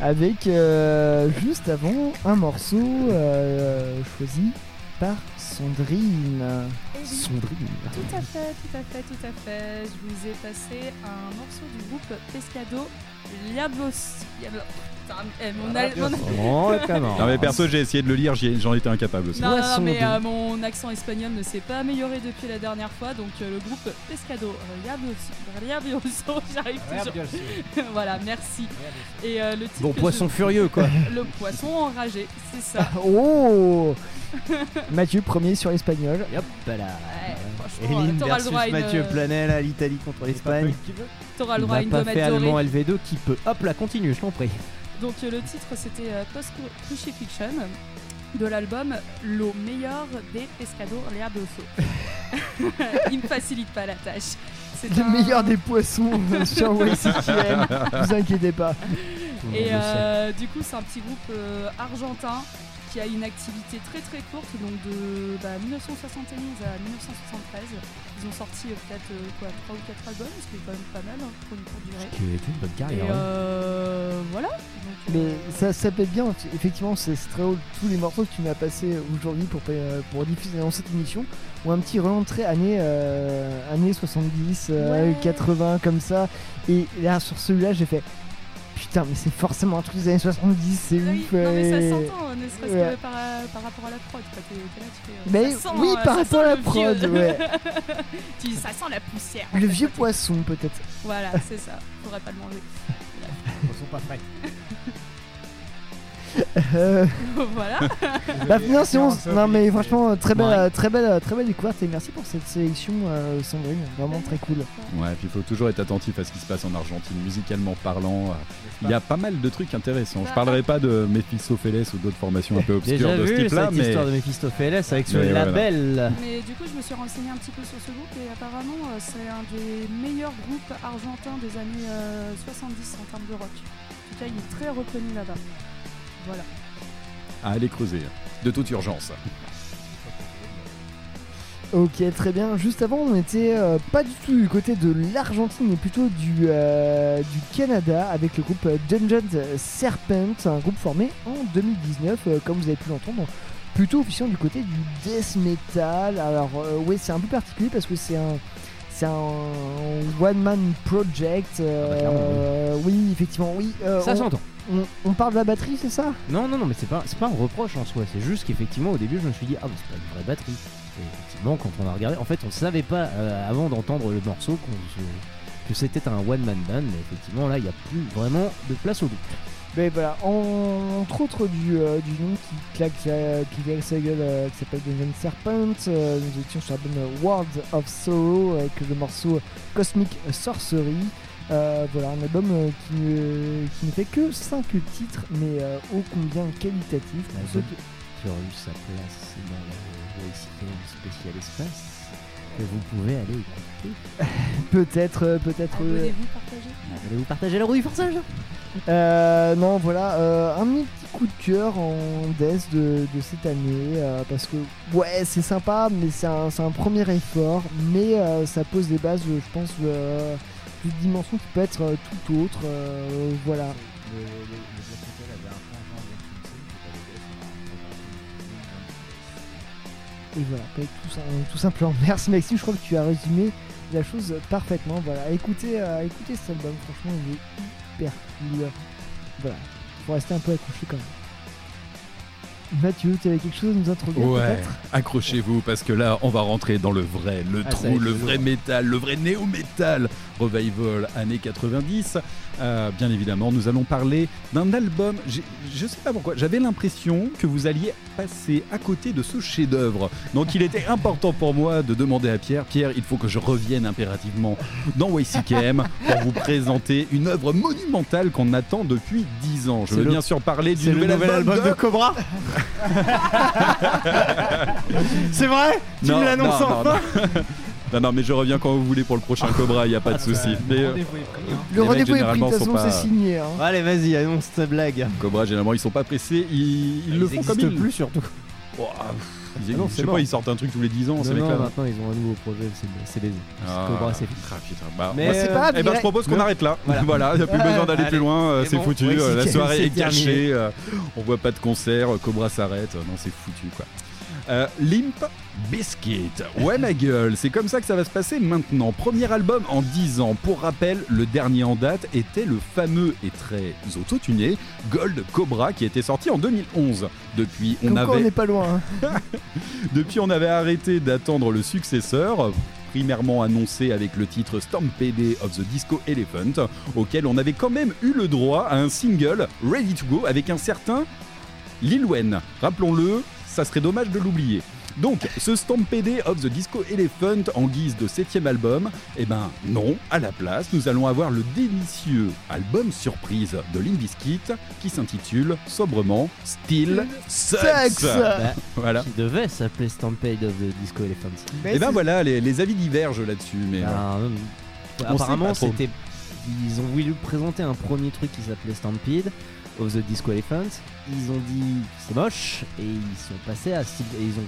avec euh, juste avant un morceau euh, choisi par Sandrine. Sandrine. Tout à fait, tout à fait, tout à fait. Je vous ai passé un morceau du groupe Pescado Liabos. Liabos. Putain, eh, mon, al- mon- Non mais perso j'ai essayé de le lire, j'y ai- j'en étais incapable aussi. Non, non, non, mais euh, mon accent espagnol ne s'est pas amélioré depuis la dernière fois, donc euh, le groupe Pescado Liabos- Liabioso, j'arrive toujours. Voilà, merci. Et euh, le titre Bon que poisson je- furieux, quoi. Le poisson enragé, c'est ça. Oh Mathieu premier sur l'espagnol. Hop là. franchement, Eline t'auras le versus droit à une, Mathieu euh, Planel à l'Italie contre l'Espagne. T'auras le Il droit à n'a une pas fait allemand dorée. LV2 qui peut. Hop là, continue, je t'en prie. Donc le titre c'était euh, Post Crucifixion de l'album Lo meilleur des Pescado Liabioso. Il me facilite pas la tâche. C'est Le un- meilleur des poissons sur YCKM. vous inquiétez pas. Et euh, du coup, c'est un petit groupe euh, argentin qui a une activité très très courte, donc de bah, 1971 à 1973. Ils ont sorti euh, peut-être euh, quoi, 3 ou 4 albums, ce qui est quand même pas mal hein, pour une courte durée. Ce qui est une bonne carrière, Et ouais. euh, voilà. Donc, Mais euh, ça, ça peut être bien, effectivement, c'est très drôle. Tous les morceaux que tu m'as passés aujourd'hui pour, euh, pour diffuser dans cette émission ont un petit rentré années, euh, années 70, euh, Ouais. 80, comme ça. Et là, sur celui-là, j'ai fait Putain, mais c'est forcément un truc des années 70, c'est oui, ouf. non mais ça s'entend, ne serait-ce Ouais. que par, par rapport à la prod. quoi. Là, tu fais, euh, Mais ça sent, oui, euh, par ça rapport à la prod, vieux. ouais. tu dis, ça sent la poussière. Le vieux poisson, peut-être. Voilà, c'est ça. Faudrait pas le manger. Ils sont pas frais. Euh, voilà. bah, non, c'est bon. Ça, Non, mais franchement, très belle, Ouais. euh, très belle, euh, très belle découverte et merci pour cette sélection, euh, Sandrine. Vraiment très cool. Ouais, puis il faut toujours être attentif à ce qui se passe en Argentine, musicalement parlant. euh, Il y a pas mal de trucs intéressants. Je parlerai pas de Mephistopheles ou d'autres formations un peu obscures Déjà de ce vu type-là, cette mais histoire de Mephistopheles avec ce Mais voilà. label. Mais du coup, je me suis renseigné un petit peu sur ce groupe et apparemment, euh, c'est un des meilleurs groupes argentins des années euh, 70 en termes de rock. En tout cas, il est très reconnu là-bas. Voilà. à aller creuser, de toute urgence. Ok, très bien. Juste avant, on était euh, pas du tout du côté de l'Argentine, mais plutôt du, euh, du Canada avec le groupe euh, Dungeon Serpent, un groupe formé en 2019, euh, comme vous avez pu l'entendre. Plutôt officiant du côté du death metal. Alors, euh, ouais, c'est un peu particulier parce que c'est un. C'est un one man project. euh, oui, effectivement, oui. euh, Ça on- s'entend. On, on parle de la batterie, c'est ça? Non, non, non, mais c'est pas, pas un reproche en soi. C'est juste qu'effectivement, au début, je me suis dit, ah, bah, c'est pas une vraie batterie. Et effectivement, quand on a regardé, en fait, on savait pas euh, avant d'entendre le morceau qu'on que c'était un one man band, mais effectivement, là, il n'y a plus vraiment de place au doute. Ben voilà, en- entre autres du, euh, du nom qui claque, euh, qui claque sa gueule, euh, qui s'appelle Dungeon Serpent, euh, nous étions sur l'album euh, World of Sorrow avec le morceau Cosmic Sorcery. Euh, voilà, un album euh, qui, ne, qui ne fait que 5 titres, mais euh, ô combien qualitatif. Pour ceux qui- Qui aurait eu sa place dans la WCKM spécial espace, que vous pouvez aller écouter. Peut-être, euh, peut-être. euh, Abonnez-vous, partagez. Allez-vous partager la roue du forçage Euh, non, voilà, euh, un petit coup de cœur en death de, cette année, euh, parce que ouais, c'est sympa, mais c'est un, premier effort, mais euh, ça pose des bases, je pense, d'une dimension qui peut être tout autre, voilà. Et voilà, tout, tout simplement. Merci Maxime, je crois que tu as résumé la chose parfaitement. Voilà, écoutez, euh, écoutez cet album, franchement, il est cool. Voilà, faut rester un peu accroché quand même. Mathieu, tu avais quelque chose à nous introduire Ouais, accrochez-vous parce que là, on va rentrer dans le vrai, le Ah, trou, le vrai métal, le vrai néo-métal revival années 90. Euh, bien évidemment, nous allons parler d'un album. Je sais pas pourquoi, j'avais l'impression que vous alliez passer à côté de ce chef-d'œuvre. Donc, il était important pour moi de demander à Pierre Pierre, il faut que je revienne impérativement dans YCKM pour vous présenter une œuvre monumentale qu'on attend depuis 10 ans. Je veux le- bien sûr parler du nouvel album de Cobra C'est vrai? Tu Non, me l'annonces non, non, enfin? non. Non, non, mais je reviens quand vous voulez pour le prochain Cobra, il n'y a pas de souci. Mais, euh, Le les rendez-vous mecs, est pris, de généralement, toute façon, pas- c'est signé. hein. Allez, vas-y, annonce ta blague. Cobra, généralement, ils sont pas pressés, ils, ils le font comme ils plus surtout. Ils, Ah non, je c'est sais pas, ils sortent un truc tous les 10 ans, Non, ces non, mecs-là. maintenant ils ont un nouveau projet, c'est c'est baisé. Ah, Cobra, c'est fini. ah, putain, bah, Mais, bah, euh, c'est pas grave, eh ben, je propose qu'on arrête là. Voilà. Voilà, il n'y a plus besoin d'aller plus loin, euh, c'est bon, foutu. ouais, euh, la soirée est cachée, on voit pas de concert, Cobra s'arrête, non, c'est foutu quoi. Euh, Limp Biscuit. Ouais, ma gueule, c'est comme ça que ça va se passer maintenant. Premier album en 10 ans. Pour rappel, le dernier en date était le fameux et très autotuné Gold Cobra qui était sorti en 2011. Depuis, on Comme quoi, on avait. n'est pas loin. hein. Depuis, on avait arrêté d'attendre le successeur, primairement annoncé avec le titre Stampede of the Disco Elephant, auquel on avait quand même eu le droit à un single Ready to Go avec un certain Lil Wayne. Rappelons-le, ça serait dommage de l'oublier. Donc, ce Stampede of the Disco Elephant en guise de septième album, eh ben non, à la place, nous allons avoir le délicieux album surprise de Limp Bizkit qui s'intitule sobrement Still Sucks. Sucks. Bah, Voilà. Qui devait s'appeler Stampede of the Disco Elephants. Et ben voilà, les, les avis divergent là-dessus. Mais Ben, euh, on apparemment, c'était. Ils ont voulu présenter un premier truc qui s'appelait Stampede of the Disco Elephant. Ils ont dit c'est moche et ils sont passés à style. Et ils ont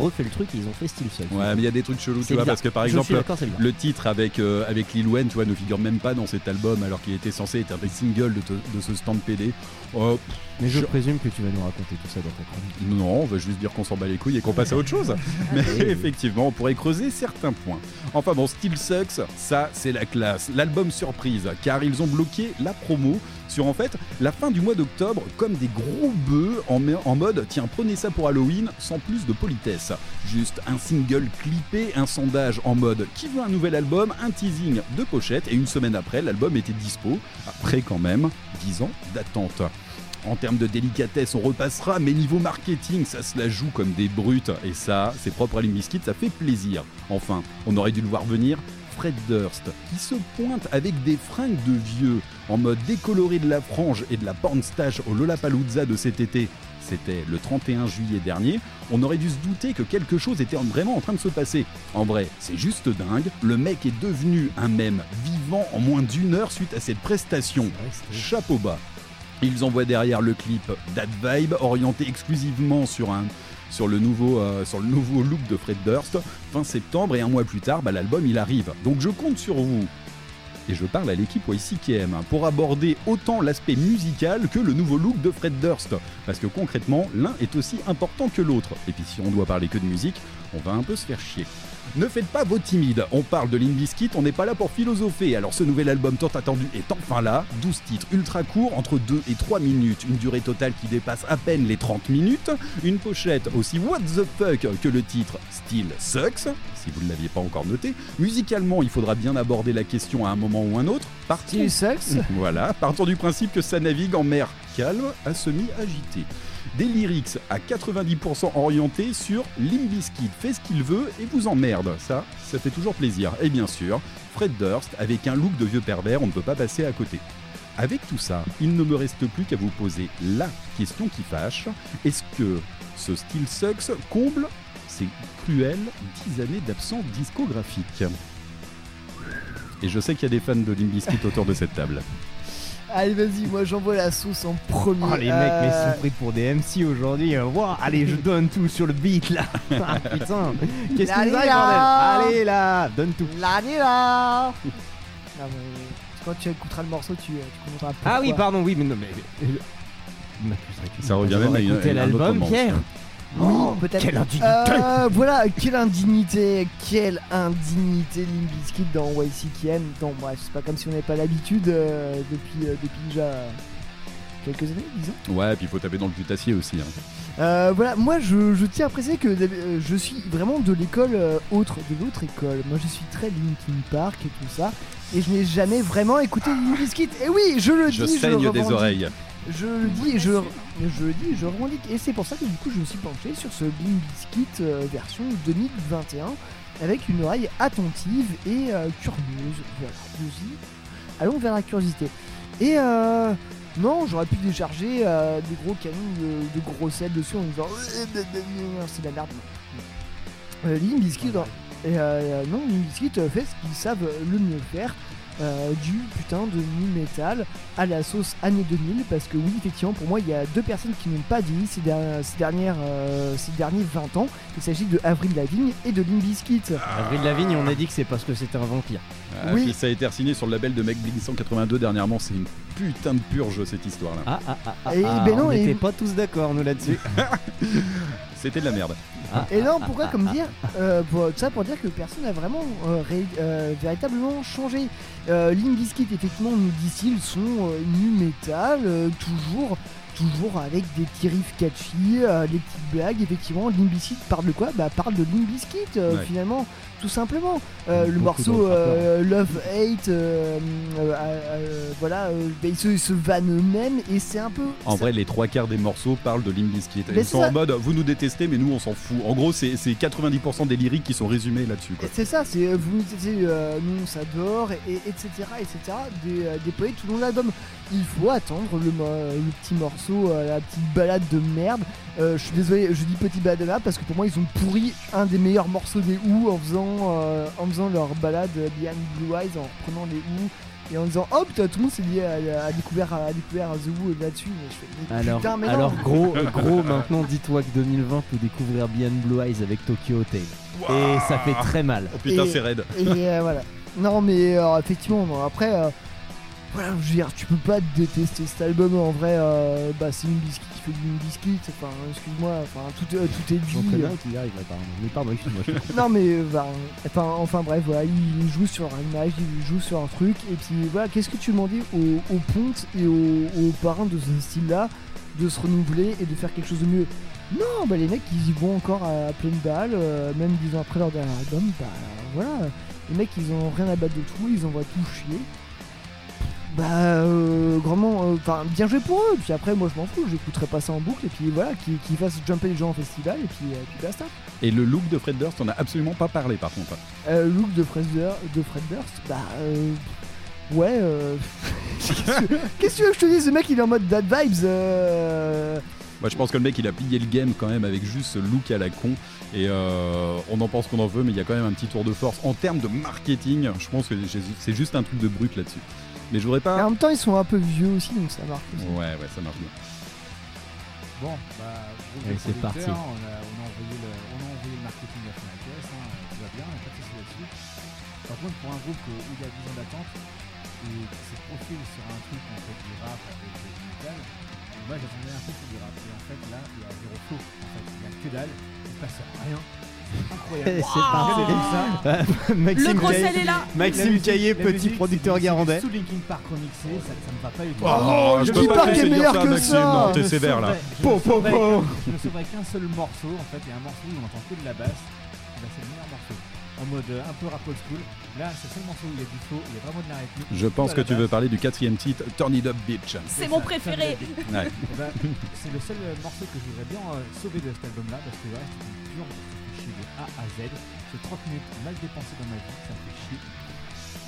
refait le truc et ils ont fait style seul. Ouais, mais il y a des trucs chelous, tu vois, parce que par Je exemple, le titre avec, euh, avec Lil Wayne, tu vois, ne figure même pas dans cet album alors qu'il était censé être un des singles de, te- de ce stand PD. Oh, Mais je présume que tu vas nous raconter tout ça dans ta chronique. Non, on va juste dire qu'on s'en bat les couilles et qu'on passe à autre chose. Mais effectivement, on pourrait creuser certains points. Enfin bon, Still Sucks, ça c'est la classe. L'album surprise, car ils ont bloqué la promo sur en fait la fin du mois d'octobre comme des gros bœufs en, mode tiens prenez ça pour Halloween sans plus de politesse. Juste un single clippé, un sondage en mode qui veut un nouvel album, un teasing de pochette et une semaine après l'album était dispo. Après quand même 10 ans d'attente. En termes de délicatesse, on repassera, mais niveau marketing, ça se la joue comme des brutes. Et ça, c'est propre à Limp Bizkit, ça fait plaisir. Enfin, on aurait dû le voir venir. Fred Durst, qui se pointe avec des fringues de vieux, en mode décoloré de la frange et de la pornstache au Lollapalooza de cet été. C'était le 31 juillet dernier. On aurait dû se douter que quelque chose était vraiment en train de se passer. En vrai, c'est juste dingue. Le mec est devenu un mème vivant en moins d'une heure suite à cette prestation. Chapeau bas. Ils envoient derrière le clip That Vibe, orienté exclusivement sur, un, sur, le nouveau, euh, sur le nouveau look de Fred Durst. Fin septembre et un mois plus tard, bah, l'album il arrive. Donc je compte sur vous. Et je parle à l'équipe YCKM pour aborder autant l'aspect musical que le nouveau look de Fred Durst. Parce que concrètement, l'un est aussi important que l'autre. Et puis si on doit parler que de musique, on va un peu se faire chier. Ne faites pas vos timides, on parle de Limp Bizkit, on n'est pas là pour philosopher. Alors ce nouvel album tant attendu est enfin là, 12 titres ultra courts, entre 2 et 3 minutes, une durée totale qui dépasse à peine les 30 minutes, une pochette aussi what the fuck que le titre Still Sucks, si vous ne l'aviez pas encore noté. Musicalement, il faudra bien aborder la question à un moment ou un autre. Still Sucks Voilà, partons du principe que ça navigue en mer calme à semi-agitée. Des lyrics à 90% orientés sur Limp Bizkit fait ce qu'il veut et vous emmerde. Ça, ça fait toujours plaisir. Et bien sûr, Fred Durst avec un look de vieux pervers, on ne peut pas passer à côté. Avec tout ça, il ne me reste plus qu'à vous poser la question qui fâche. Est-ce que ce Still Sucks comble ces cruelles 10 années d'absence discographique? Et je sais qu'il y a des fans de Limp Bizkit autour de cette table. Allez, vas-y, moi j'envoie la sauce en premier. Oh les mecs, mais ils Euh, sont pris pour des MC aujourd'hui. euh, Ouah, allez, je donne tout sur le beat là. Ah, putain, qu'est-ce là. bordel Allez là, donne tout. L'année là Non, mais Quand tu écouteras le morceau, tu, tu comprendras pourquoi. Ah oui, pardon, oui, mais non, mais. que- Ça revient même à l'album, Pierre. Oui, Oh, peut-être. Quelle indignité Euh, voilà, quelle indignité, quelle indignité Limp Bizkit dans YCKM. Non, bref, c'est pas comme si on n'avait pas l'habitude euh, depuis, euh, depuis déjà quelques années, disons. Ouais, puis il faut taper dans le putassier aussi. hein. Euh, voilà, moi je, je tiens à préciser que euh, je suis vraiment de l'école euh, autre, de l'autre école. Moi je suis très Linkin Park et tout ça. Et je n'ai jamais vraiment écouté Limp Bizkit. Et oui, je le Je dis, saigne le des oreilles. Je le dis et je, je le dis et je revendique. Et c'est pour ça que du coup je me suis penché sur ce Limp Bizkit euh, version 2021 avec une oreille attentive et euh, curieuse. Voilà. Allons vers la curiosité. Et euh, non, j'aurais pu décharger euh, des gros canons de, de gros sel dessus en disant c'est de la merde. Euh, euh, non, euh, fait ce qu'ils savent le mieux faire. Euh, du putain de nu metal à la sauce année 2000 parce que oui effectivement pour moi il y a deux personnes qui n'ont pas dit ces, der- ces dernières euh, ces derniers 20 ans il s'agit de Avril Lavigne et de Limp Bizkit Avril Lavigne, on a dit que c'est parce que c'était un vampire. Ah, puis ça a été signé sur le label de Mec Blink 182 dernièrement. C'est une putain de purge cette histoire-là. Ah ah ah, ah, Et ah, ben non, on et- n'était pas tous d'accord nous là-dessus. C'était de la merde. Et non, pourquoi comme dire euh, pour, ça pour dire que personne n'a vraiment euh, ré- euh, véritablement changé. Euh, effectivement, nous disent-ils, sont euh, nu metal, euh, toujours, toujours avec des petits riffs catchy, euh, des petites blagues. Effectivement, Limp Bizkit parle de quoi? Bah, parle de euh, Ouais. finalement, tout simplement. Euh, le morceau euh, Love Hate, euh, euh, euh, voilà, ils, se, ils se vannent eux-mêmes et c'est un peu. En vrai, les trois quarts des morceaux parlent de Limp Bizkit. Ils sont ça. en mode, vous nous détestez, mais nous on s'en fout. En gros, c'est c'est 90% des lyriques qui sont résumés là-dessus. C'est ça, c'est vous nous dites, euh, nous on s'adore, et, et- etc., etc., des, euh, déployés tout le long de l'album. Il faut attendre le, le petit morceau, la petite balade de merde. Euh, je suis désolé, je dis petit balade de merde parce que pour moi ils ont pourri un des meilleurs morceaux des Who en faisant, euh, en faisant leur balade Behind Blue Eyes, en reprenant les Who. Et en disant, oh putain, tout le monde s'est lié à, à découvert, à découvert The Who là-dessus. Mais je fais, mais Alors, putain, mais non. alors gros, gros, maintenant dis-toi que 2020 peut découvrir Beyond Blue Eyes avec Tokyo Hotel. Et ça fait très mal. Oh putain, c'est raide. Et euh, voilà. Non, mais euh, effectivement, non, après, euh, voilà, je veux dire, tu peux pas détester cet album en vrai. euh, bah, c'est une biscuit du biscuit. Enfin, excuse-moi, enfin, tout, euh, tout est dit. J'en connais un qui arrive apparemment. Mais pardon, excuse-moi. Non mais euh, bah, enfin, enfin bref voilà il joue sur un image, il joue sur un truc et puis voilà qu'est-ce que tu demandais aux, aux pontes et aux, aux parrains de ce style là de se renouveler et de faire quelque chose de mieux? Non bah les mecs ils y vont encore à pleine balle euh, même dix ans après leur dernier album bah voilà les mecs ils ont rien à battre de tout ils envoient tout chier bah euh, grandement euh, enfin bien joué pour eux puis après moi je m'en fous j'écouterai pas ça en boucle et puis voilà qu'ils qu'ils fassent jumper les gens en festival et puis, euh, puis basta Et le look de Fred Durst, on a absolument pas parlé par contre. euh, look de Fred, Dur- de Fred Durst, bah euh, ouais. euh, Qu'est-ce que tu veux que je te dise? Ce mec il est en mode Dad Vibes. euh, Moi, je pense que le mec, il a plié le game quand même avec juste ce look à la con. Et euh, on en pense qu'on en veut, mais il y a quand même un petit tour de force. En termes de marketing, je pense que c'est juste un truc de brut là-dessus. Mais je voudrais mais pas. en même temps ils sont un peu vieux aussi donc ça marche. aussi. Ouais, ouais, ça marche bien. Bon, bah, de c'est parti. On a, on, a envoyé le, on a envoyé le marketing à fond la caisse, hein, tout va bien, on n'a pas de soucis là-dessus. Par contre, pour un groupe où il y a 10 ans d'attente et qui se profile sur un truc en fait du rap avec du metal, moi j'attendais un peu sur du rap. Et en fait, là, il y a zéro flow. En fait, il y a que dalle, il se passe rien. C'est incroyable. C'est parti. Ça. Maxime Le gros Caillé- sel est là. Maxime Caillé, petit musique, producteur c'est Sous Linkin Park remixé, ça, ça me va pas du tout. Oh, je peux Linkin pas Park est meilleur que ça. Non, t'es ne sévère là. Po, po, po. qu'un- Je sauverai qu'un seul morceau, en fait, il y a un morceau où on entend que de la basse. Et bah, c'est le meilleur morceau. En mode euh, un peu rap old school. Là, c'est le seul morceau où il y a du flow, il y a vraiment de la rythmique. Je pense que tu veux parler du quatrième titre, Turn It Up Bitch. C'est mon préféré. Ouais. Eh ben, c'est le seul euh, morceau que je voudrais bien euh, sauver de cet album-là parce que reste c'est pure A à Z. C'est 30 minutes mal dépensées dans ma vie, ça me fait chier.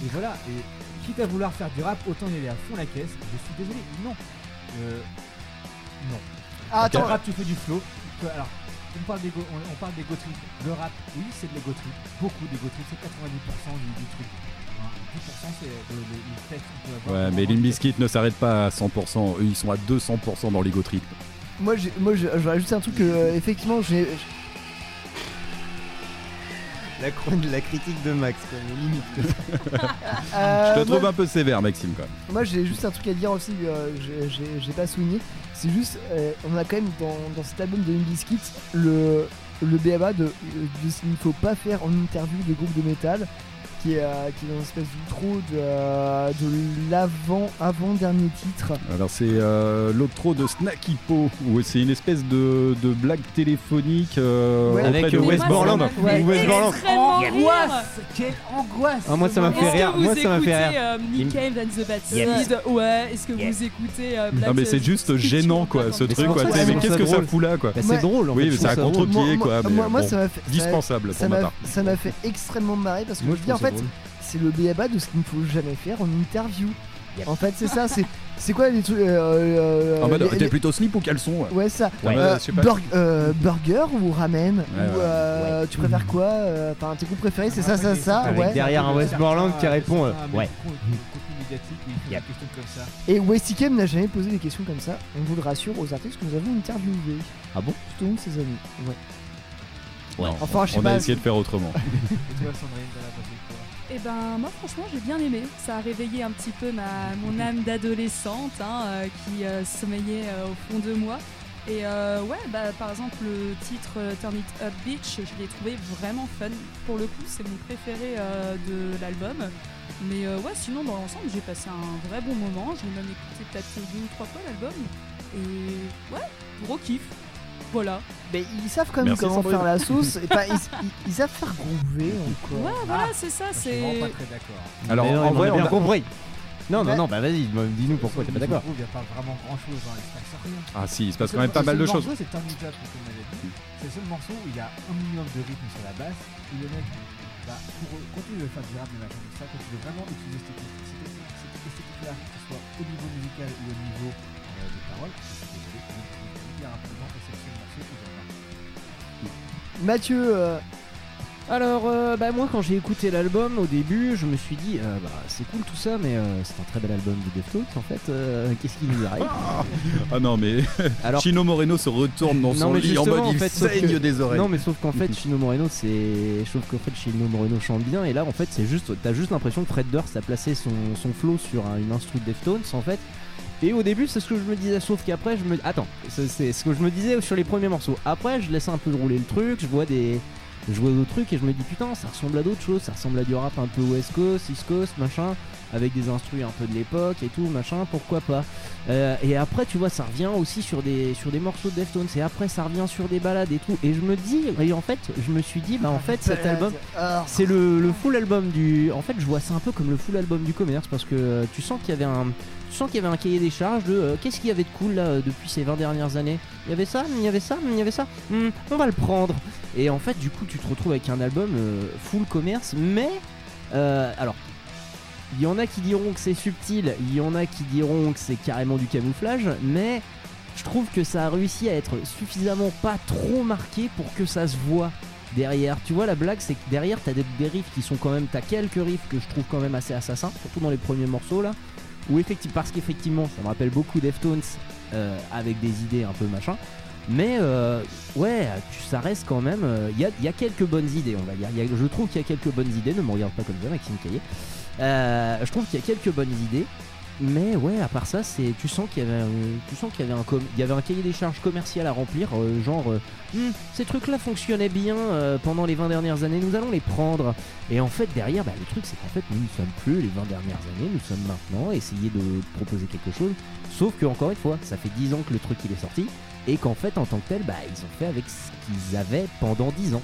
Et voilà, et quitte à vouloir faire du rap, autant y aller à fond la caisse. Je suis désolé, non. Euh, non. Ah, attends. Le rap, tu fais du flow. Alors, on parle d'ego, on, on parle d'ego trip. Le rap, oui, c'est de l'ego trip. Beaucoup d'ego trip, c'est 90% du, du truc. 10% c'est le, le, le texte qu'on peut avoir. Ouais, mais Limp Bizkit ne s'arrête pas à 100%. Eux, ils sont à 200% dans l'ego trip. Moi j'ai moi j'ai- je vais rajouter un truc que euh, effectivement j'ai La, la critique de Max, quoi, mais limite. Euh, Je te trouve moi- un peu sévère, Maxime, quand même. Moi j'ai juste un truc à dire aussi, euh, j'ai- j'ai j'ai pas souligné. C'est juste, euh, on a quand même dans, dans cet album de Limp Bizkit le, le BABA de, de ce qu'il ne faut pas faire en interview de groupe de métal, qui est, euh, qui est dans une espèce d'outro de, euh, de l'avant, avant-dernier titre. Alors, c'est euh, l'outro de Snacky Po, où c'est une espèce de, de blague téléphonique euh, Ouais. auprès Avec de euh, Wes West Borland. Ouais. West Borland. Angoisse Quelle angoisse Ah, moi, ça m'a fait Est-ce rire. que vous Moi, ça m'a fait écoutez rire. euh, Nick Cave and the Bad Yes. Seed Ouais. Est-ce que vous écoutez euh, Black Non, mais c'est juste gênant, quoi, ce Mais truc, quoi. Mais qu'est-ce que ça fout là, quoi? Bah, c'est drôle, Oui, fait, mais c'est à contre-pied, quoi. moi- ça m'a fait- ça- dispensable ça pour ma part. ça m'a fait extrêmement marrer parce que Moi, je dis en ça fait c'est le BABA de ce qu'il ne faut jamais faire en interview. En fait c'est ça, c'est C'est quoi les trucs euh, euh, En mode, les- t'es les- plutôt slip ou caleçon Ouais, ça. Ouais, Euh, bur- euh, burger ou ramen Ouais, ou ouais. euh, tu préfères quoi euh, Enfin, tes goûts préférés, c'est ça, ça, ça. Avec ouais. derrière un Westmoreland qui répond euh, ouais. Yep. des questions comme ça. Et Westikem n'a jamais posé des questions comme ça. On vous le rassure aux artistes que nous avons interviewés. Ah bon? Tout au long de ces années. Ouais. Non, Enfin, je sais on pas, a essayé de faire autrement. Et toi, Sandrine, Et ben moi franchement j'ai bien aimé. Ça a réveillé un petit peu ma, mon âme d'adolescente hein, euh, qui euh, sommeillait euh, au fond de moi. Et ouais, bah, par exemple le titre Turn It Up Beach, je l'ai trouvé vraiment fun. Pour le coup c'est mon préféré de l'album. Mais ouais sinon dans l'ensemble j'ai passé un vrai bon moment. J'ai même écouté peut-être deux ou trois fois l'album. Et ouais, gros kiff. Voilà. Mais ils savent quand même Merci, comment Sandrine. faire la sauce. et pas, ils, ils- ils savent faire groover encore. Ouais voilà c'est ça, Je suis vraiment c'est... pas très d'accord. Alors, non, en on vrai, on a- compris. Non, non, non, bah vas-y, dis-nous pourquoi t'es pas d'accord. Il n'y a pas vraiment grand chose, hein, il se passe rien. Ah si, il se passe quand même pas mal de choses. morceau, c'est Turn It Up, comme on avait dit. C'est le seul morceau où il y a un minimum de rythme sur la basse. Et le mec, bah, pour, quand tu veux faire du rap, des machins comme ça, quand tu veux vraiment utiliser cette esthétique-là, que ce soit au niveau musical ou au niveau euh, des paroles, Mathieu, euh, Alors, euh, bah moi quand j'ai écouté l'album au début, je me suis dit, euh, bah c'est cool tout ça, mais euh, c'est un très bel album de Deftones en fait. euh, Qu'est-ce qui nous arrive? Ah non, mais Alors- Chino Moreno se retourne dans Non, son lit en mode il en fait, sauf saigne que- des oreilles. Non, mais sauf qu'en fait, Chino Moreno, c'est. Je trouve qu'en fait, Chino Moreno chante bien, et là, en fait, c'est juste. T'as juste l'impression que Fred Durst a placé son, son flow sur un- une instru de Deftones, en fait. Et au début, c'est ce que je me disais, sauf qu'après, je me. Attends, c'est ce que je me disais sur les premiers morceaux. Après, je laisse un peu rouler le truc, je vois des. Je vois d'autres trucs et je me dis putain ça ressemble à d'autres choses, ça ressemble à du rap un peu West Coast, East Coast, machin, avec des instrus un peu de l'époque et tout, machin, pourquoi pas. Euh, et après tu vois ça revient aussi sur des, sur des morceaux de Deftones et après ça revient sur des balades et tout. Et je me dis, et en fait je me suis dit bah en fait cet album Ah. c'est le, le full album du... En fait je vois ça un peu comme le full album du commerce parce que euh, tu sens qu'il y avait un... Tu sens qu'il y avait un cahier des charges de euh, qu'est-ce qu'il y avait de cool là depuis ces 20 dernières années? Il y avait ça, il y avait ça, il y avait ça. Hmm, on va le prendre. Et en fait, du coup, tu te retrouves avec un album euh, full commerce, mais euh, alors. Il y en a qui diront que c'est subtil, il y en a qui diront que c'est carrément du camouflage, mais je trouve que ça a réussi à être suffisamment pas trop marqué pour que ça se voit derrière. Tu vois, la blague, c'est que derrière, t'as des, riffs qui sont quand même. T'as quelques riffs que je trouve quand même assez assassins, surtout dans les premiers morceaux là. Où effectivement, parce qu'effectivement, ça me rappelle beaucoup Deftones euh, avec des idées un peu machin. Mais euh, ouais, ça reste quand même. Il y, a, y a quelques bonnes idées, on va dire. Je trouve qu'il y a quelques bonnes idées. Ne me regarde pas comme ça, Maxime Caillé. Euh, je trouve qu'il y a quelques bonnes idées. Mais ouais, à part ça, c'est tu sens qu'il y avait, un- cahier des charges commercial à remplir, euh, genre euh, Hmm, ces trucs-là fonctionnaient bien pendant les 20 dernières années, nous allons les prendre. Et en fait, derrière, bah, le truc, c'est qu'en fait, nous ne sommes plus les 20 dernières années, nous sommes maintenant, essayer de proposer quelque chose. Sauf que, encore une fois, ça fait 10 ans que le truc il est sorti, et qu'en fait, en tant que tel, bah, ils ont fait avec ce qu'ils avaient pendant 10 ans.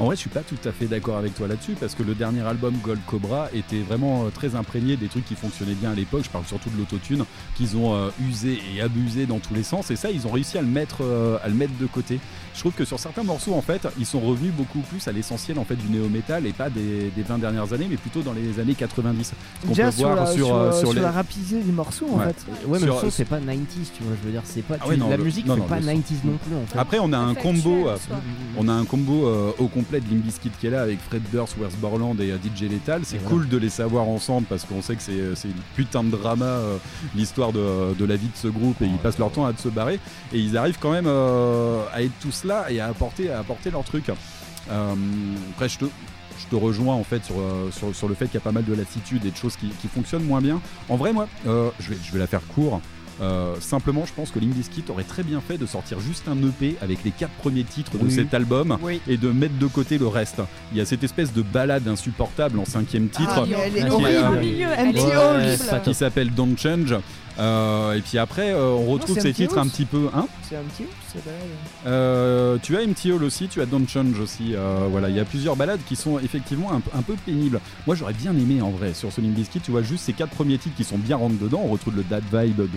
En vrai, je suis pas tout à fait d'accord avec toi là-dessus parce que le dernier album Gold Cobra était vraiment euh, très imprégné des trucs qui fonctionnaient bien à l'époque. Je parle surtout de l'autotune qu'ils ont euh, usé et abusé dans tous les sens et ça, ils ont réussi à le mettre, euh, à le mettre de côté. Je trouve que sur certains morceaux, en fait, ils sont revenus beaucoup plus à l'essentiel en fait du néo métal et pas des, des 20 dernières années, mais plutôt dans les années 90. Ce qu'on peut sur, voir la, sur, sur, euh, euh, sur sur les- la rapidité du morceau en Ouais. fait. Ouais, mais Sur- le son, c'est pas 90s, tu vois, je veux dire, c'est pas. Ah tu- ouais, non, la le- musique non, pas le son. 90s non plus, en fait. Après, on a un C'est combo, euh, on a un combo euh, au complet de Limbiskit qui est là avec Fred Durst, Wes Borland et DJ Lethal. C'est cool de les savoir ensemble parce qu'on sait que c'est c'est une putain de drama euh, l'histoire de, de la vie de ce groupe et ils passent leur temps à se barrer et ils arrivent quand même euh, à être tous là et à apporter, à apporter leur truc. Euh, après, je te, je te rejoins en fait sur, euh, sur, sur le fait qu'il y a pas mal de lassitude et de choses qui, qui fonctionnent moins bien. En vrai, moi, euh, je, vais, je vais la faire court. Euh, simplement, je pense que Limp Bizkit aurait très bien fait de sortir juste un EP avec les quatre premiers titres de Oui. cet album Oui. et de mettre de côté le reste. Il y a cette espèce de balade insupportable en cinquième titre Ah, euh, c'est pas qui s'appelle Don't Change. Euh, et puis après, euh, on retrouve ces titres un petit peu. Hein C'est un petit euh, tu as MT Hall aussi, tu as Don't Change aussi. euh, voilà, il y a plusieurs balades qui sont effectivement un, un peu pénibles. Moi, j'aurais bien aimé en vrai sur ce Limp Bizkit, tu vois juste ces quatre premiers titres qui sont bien rentre dedans. On retrouve le Dad Vibe de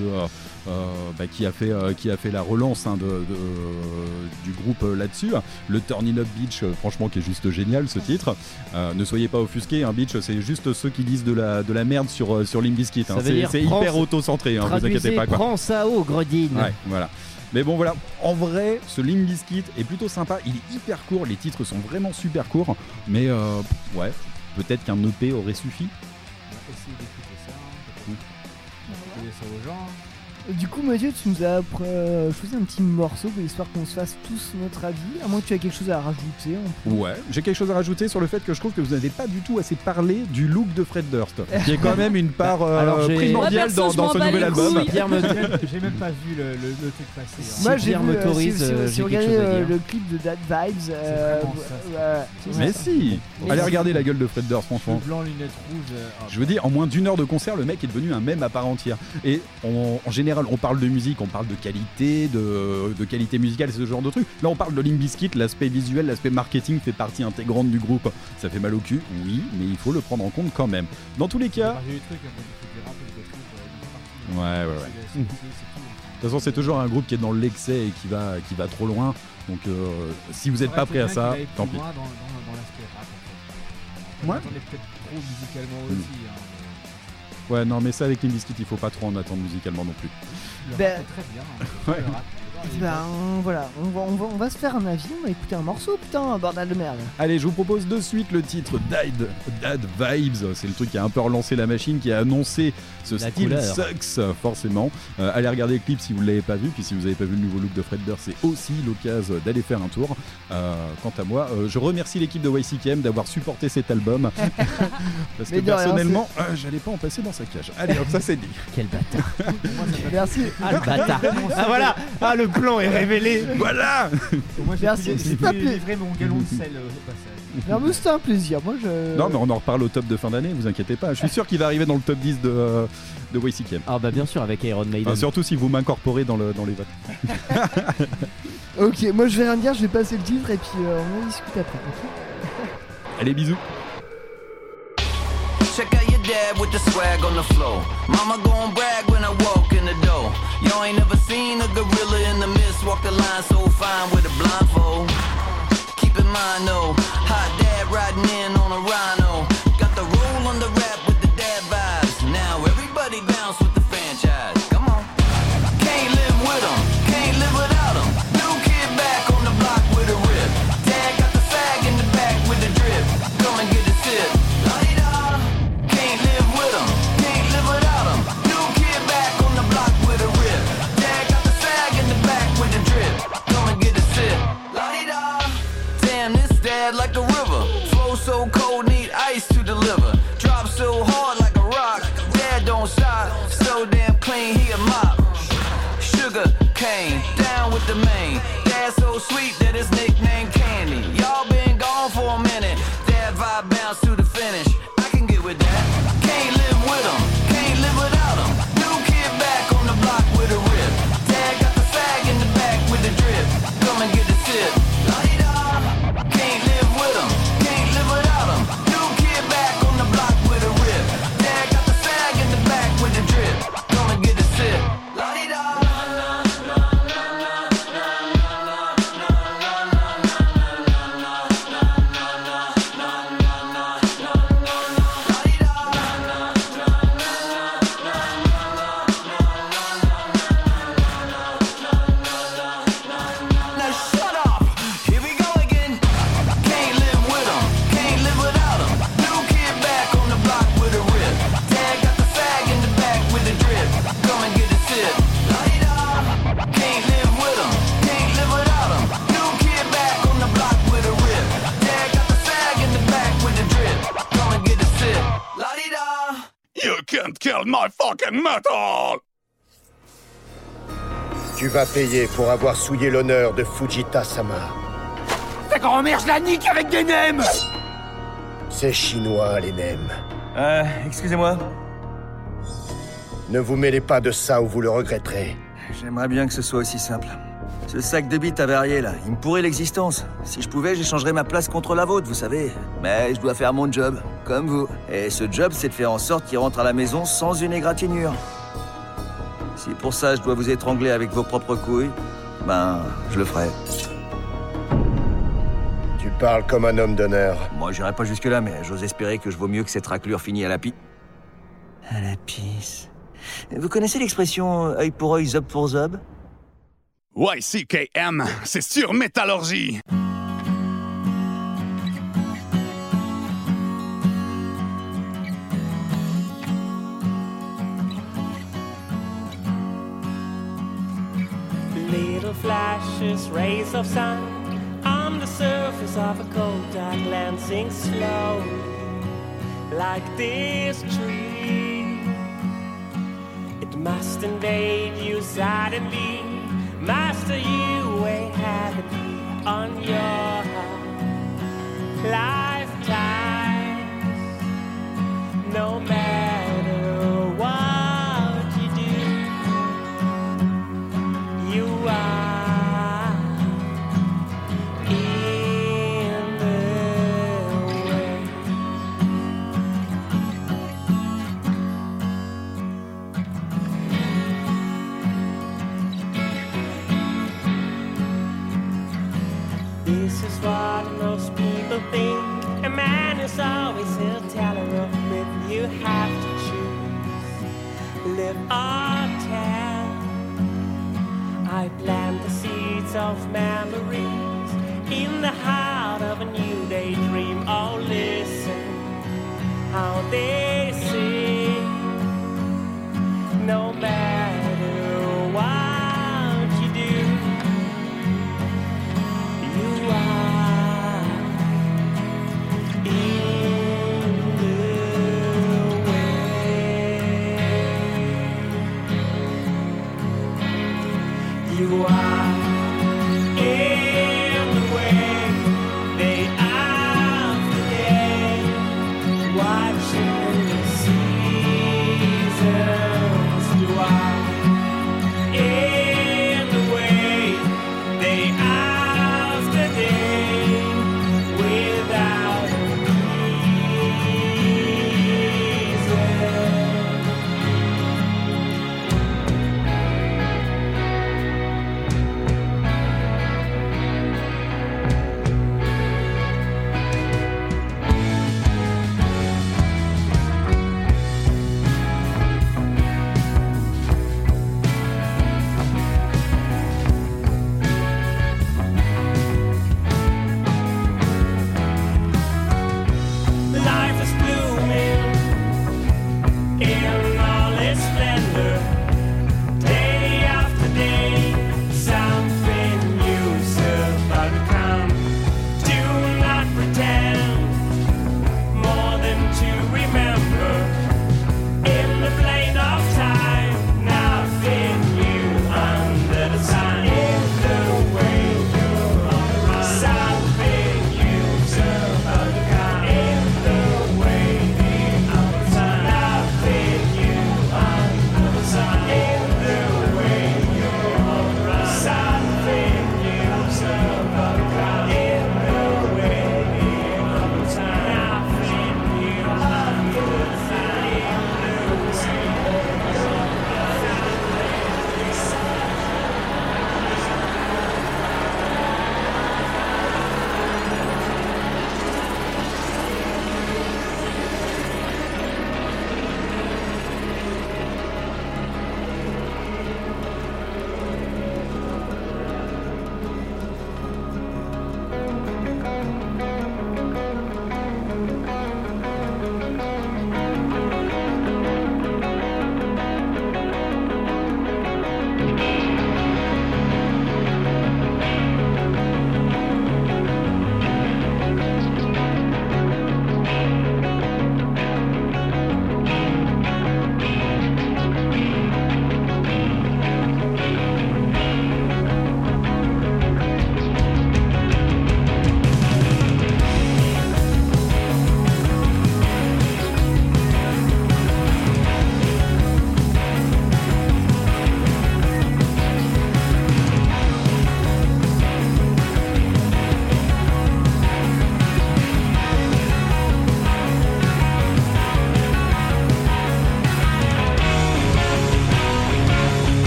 bah, qui a fait euh, qui a fait la relance hein, de, de- du groupe euh, là-dessus. Le Turning Up Beach, euh, franchement, qui est juste génial ce titre. Euh, ne soyez pas offusqués, un Beach, c'est juste ceux qui disent de la de la merde sur euh, sur Limp Bizkit. hein. Ça C'est hyper ce- auto-centré hein, vous inquiétez pas. Quoi. prends ça au Gredine. Ouais, voilà. Mais bon, voilà. En vrai, ce Limp Bizkit est plutôt sympa. Il est hyper court. Les titres sont vraiment super courts. Mais euh, ouais, peut-être qu'un EP aurait suffi. Essayez d'écouter ça. hein, peut-être. Donner ça aux gens. Du coup, Mathieu, tu nous as euh, choisi un petit morceau histoire qu'on se fasse tous notre avis. À moins que tu aies quelque chose à rajouter. en plus. Ouais, j'ai quelque chose à rajouter sur le fait que je trouve que vous n'avez pas du tout assez parlé du look de Fred Durst, qui est quand même une part euh, Alors, j'ai- primordiale Moi, dans, perso, ce nouvel album. Pierre me- J'ai même pas vu le, le, le truc passer. hein. Moi, Pierre euh, m'autorise, si- si- euh, si regardez euh, le clip de Dad Vibes, euh, ça. Mais ça. si Mais Allez regarder la gueule de Fred Durst, franchement. Blancs, lunettes rouges. euh, Je veux dire, en moins d'une heure de concert, le mec est devenu un mème à part entière. Et en général, on parle de musique, on parle de qualité, de, de qualité musicale, ce genre de trucs. Là, on parle de Limp Bizkit, l'aspect visuel, l'aspect marketing fait partie intégrante du groupe. Ça fait mal au cul, oui, mais il faut le prendre en compte quand même. Dans tous les cas, hein, euh, Ouais, hein. ouais, ouais. C'est- c'est tout. de toute façon, c'est toujours un groupe qui est dans l'excès et qui va, qui va trop loin. Donc, euh, si vous n'êtes pas prêt à ça, tant pis. Dans, dans, dans l'aspect rap, en fait. On Ouais. attendait peut-être trop musicalement aussi. Hein. Ouais, non, mais ça avec Limp Bizkit, il faut pas trop en attendre musicalement non plus. Ben- est très bien. hein. Ouais. Ben, voilà, on va, on, va, on va se faire un avis, on va écouter un morceau, putain, bordel de merde. Allez, je vous propose de suite le titre Dad, Dad Vibes. C'est le truc qui a un peu relancé la machine, qui a annoncé ce La style couleur. sucks, forcément. Euh, allez regarder le clip si vous ne l'avez pas vu. Puis si vous n'avez pas vu le nouveau look de Fred Durst, c'est aussi l'occasion d'aller faire un tour. Euh, quant à moi, euh, je remercie l'équipe de YCKM d'avoir supporté cet album. Parce que personnellement, euh, j'allais pas en passer dans sa cage. Allez, hop, ça c'est dit. Quel bâtard. Merci. Ah le bâtard. Ah voilà. Ah le plan est révélé. Voilà j'ai Merci, c'est pas pu mon galon de sel euh, au passage. Non, mais c'était un plaisir, moi je. Non, mais on en reparle au top de fin d'année, vous inquiétez pas. Je suis sûr qu'il va arriver dans le top 10 de, euh, de YCKM. Ah bah bien sûr avec Iron Maiden. Enfin, surtout si vous m'incorporez dans, le, dans les votes. Ok, moi je vais rien dire, je vais passer le titre et puis euh, on en discute après. ok? Allez, bisous dad with the swag on the floor. Mama gon' brag when I walk in the door. Y'all ain't never seen a gorilla in the mist walk the line so fine with a blindfold. Keep in mind though, hot dad riding in on a rhino. Payer pour avoir souillé l'honneur de Fujita-sama. Ta grand-mère, je la nique avec des nems C'est chinois, les nems. Euh, excusez-moi. Ne vous mêlez pas de ça ou vous le regretterez. J'aimerais bien que ce soit aussi simple. Ce sac de bites avarié là, il me pourrait l'existence. Si je pouvais, j'échangerais ma place contre la vôtre, vous savez. Mais je dois faire mon job, comme vous. Et ce job, c'est de faire en sorte qu'il rentre à la maison sans une égratignure. Si pour ça je dois vous étrangler avec vos propres couilles, ben, je le ferai. Tu parles comme un homme d'honneur. Moi, j'irai pas jusque-là, mais j'ose espérer que je vaux mieux que cette raclure finie à la pi... À la pisse. Vous connaissez l'expression œil pour œil, zob pour zob? YCKM, c'est sur Métallurgie. Flashes, rays of sun on the surface of a cold dark land sink slowly, like this tree. It must invade you suddenly, master you way heavily on your lifetime. No matter people think. A man is always teller myth. You have to choose, live or tell. I plant the seeds of memories in the heart of a new daydream. Oh, listen how they sing. No matter way.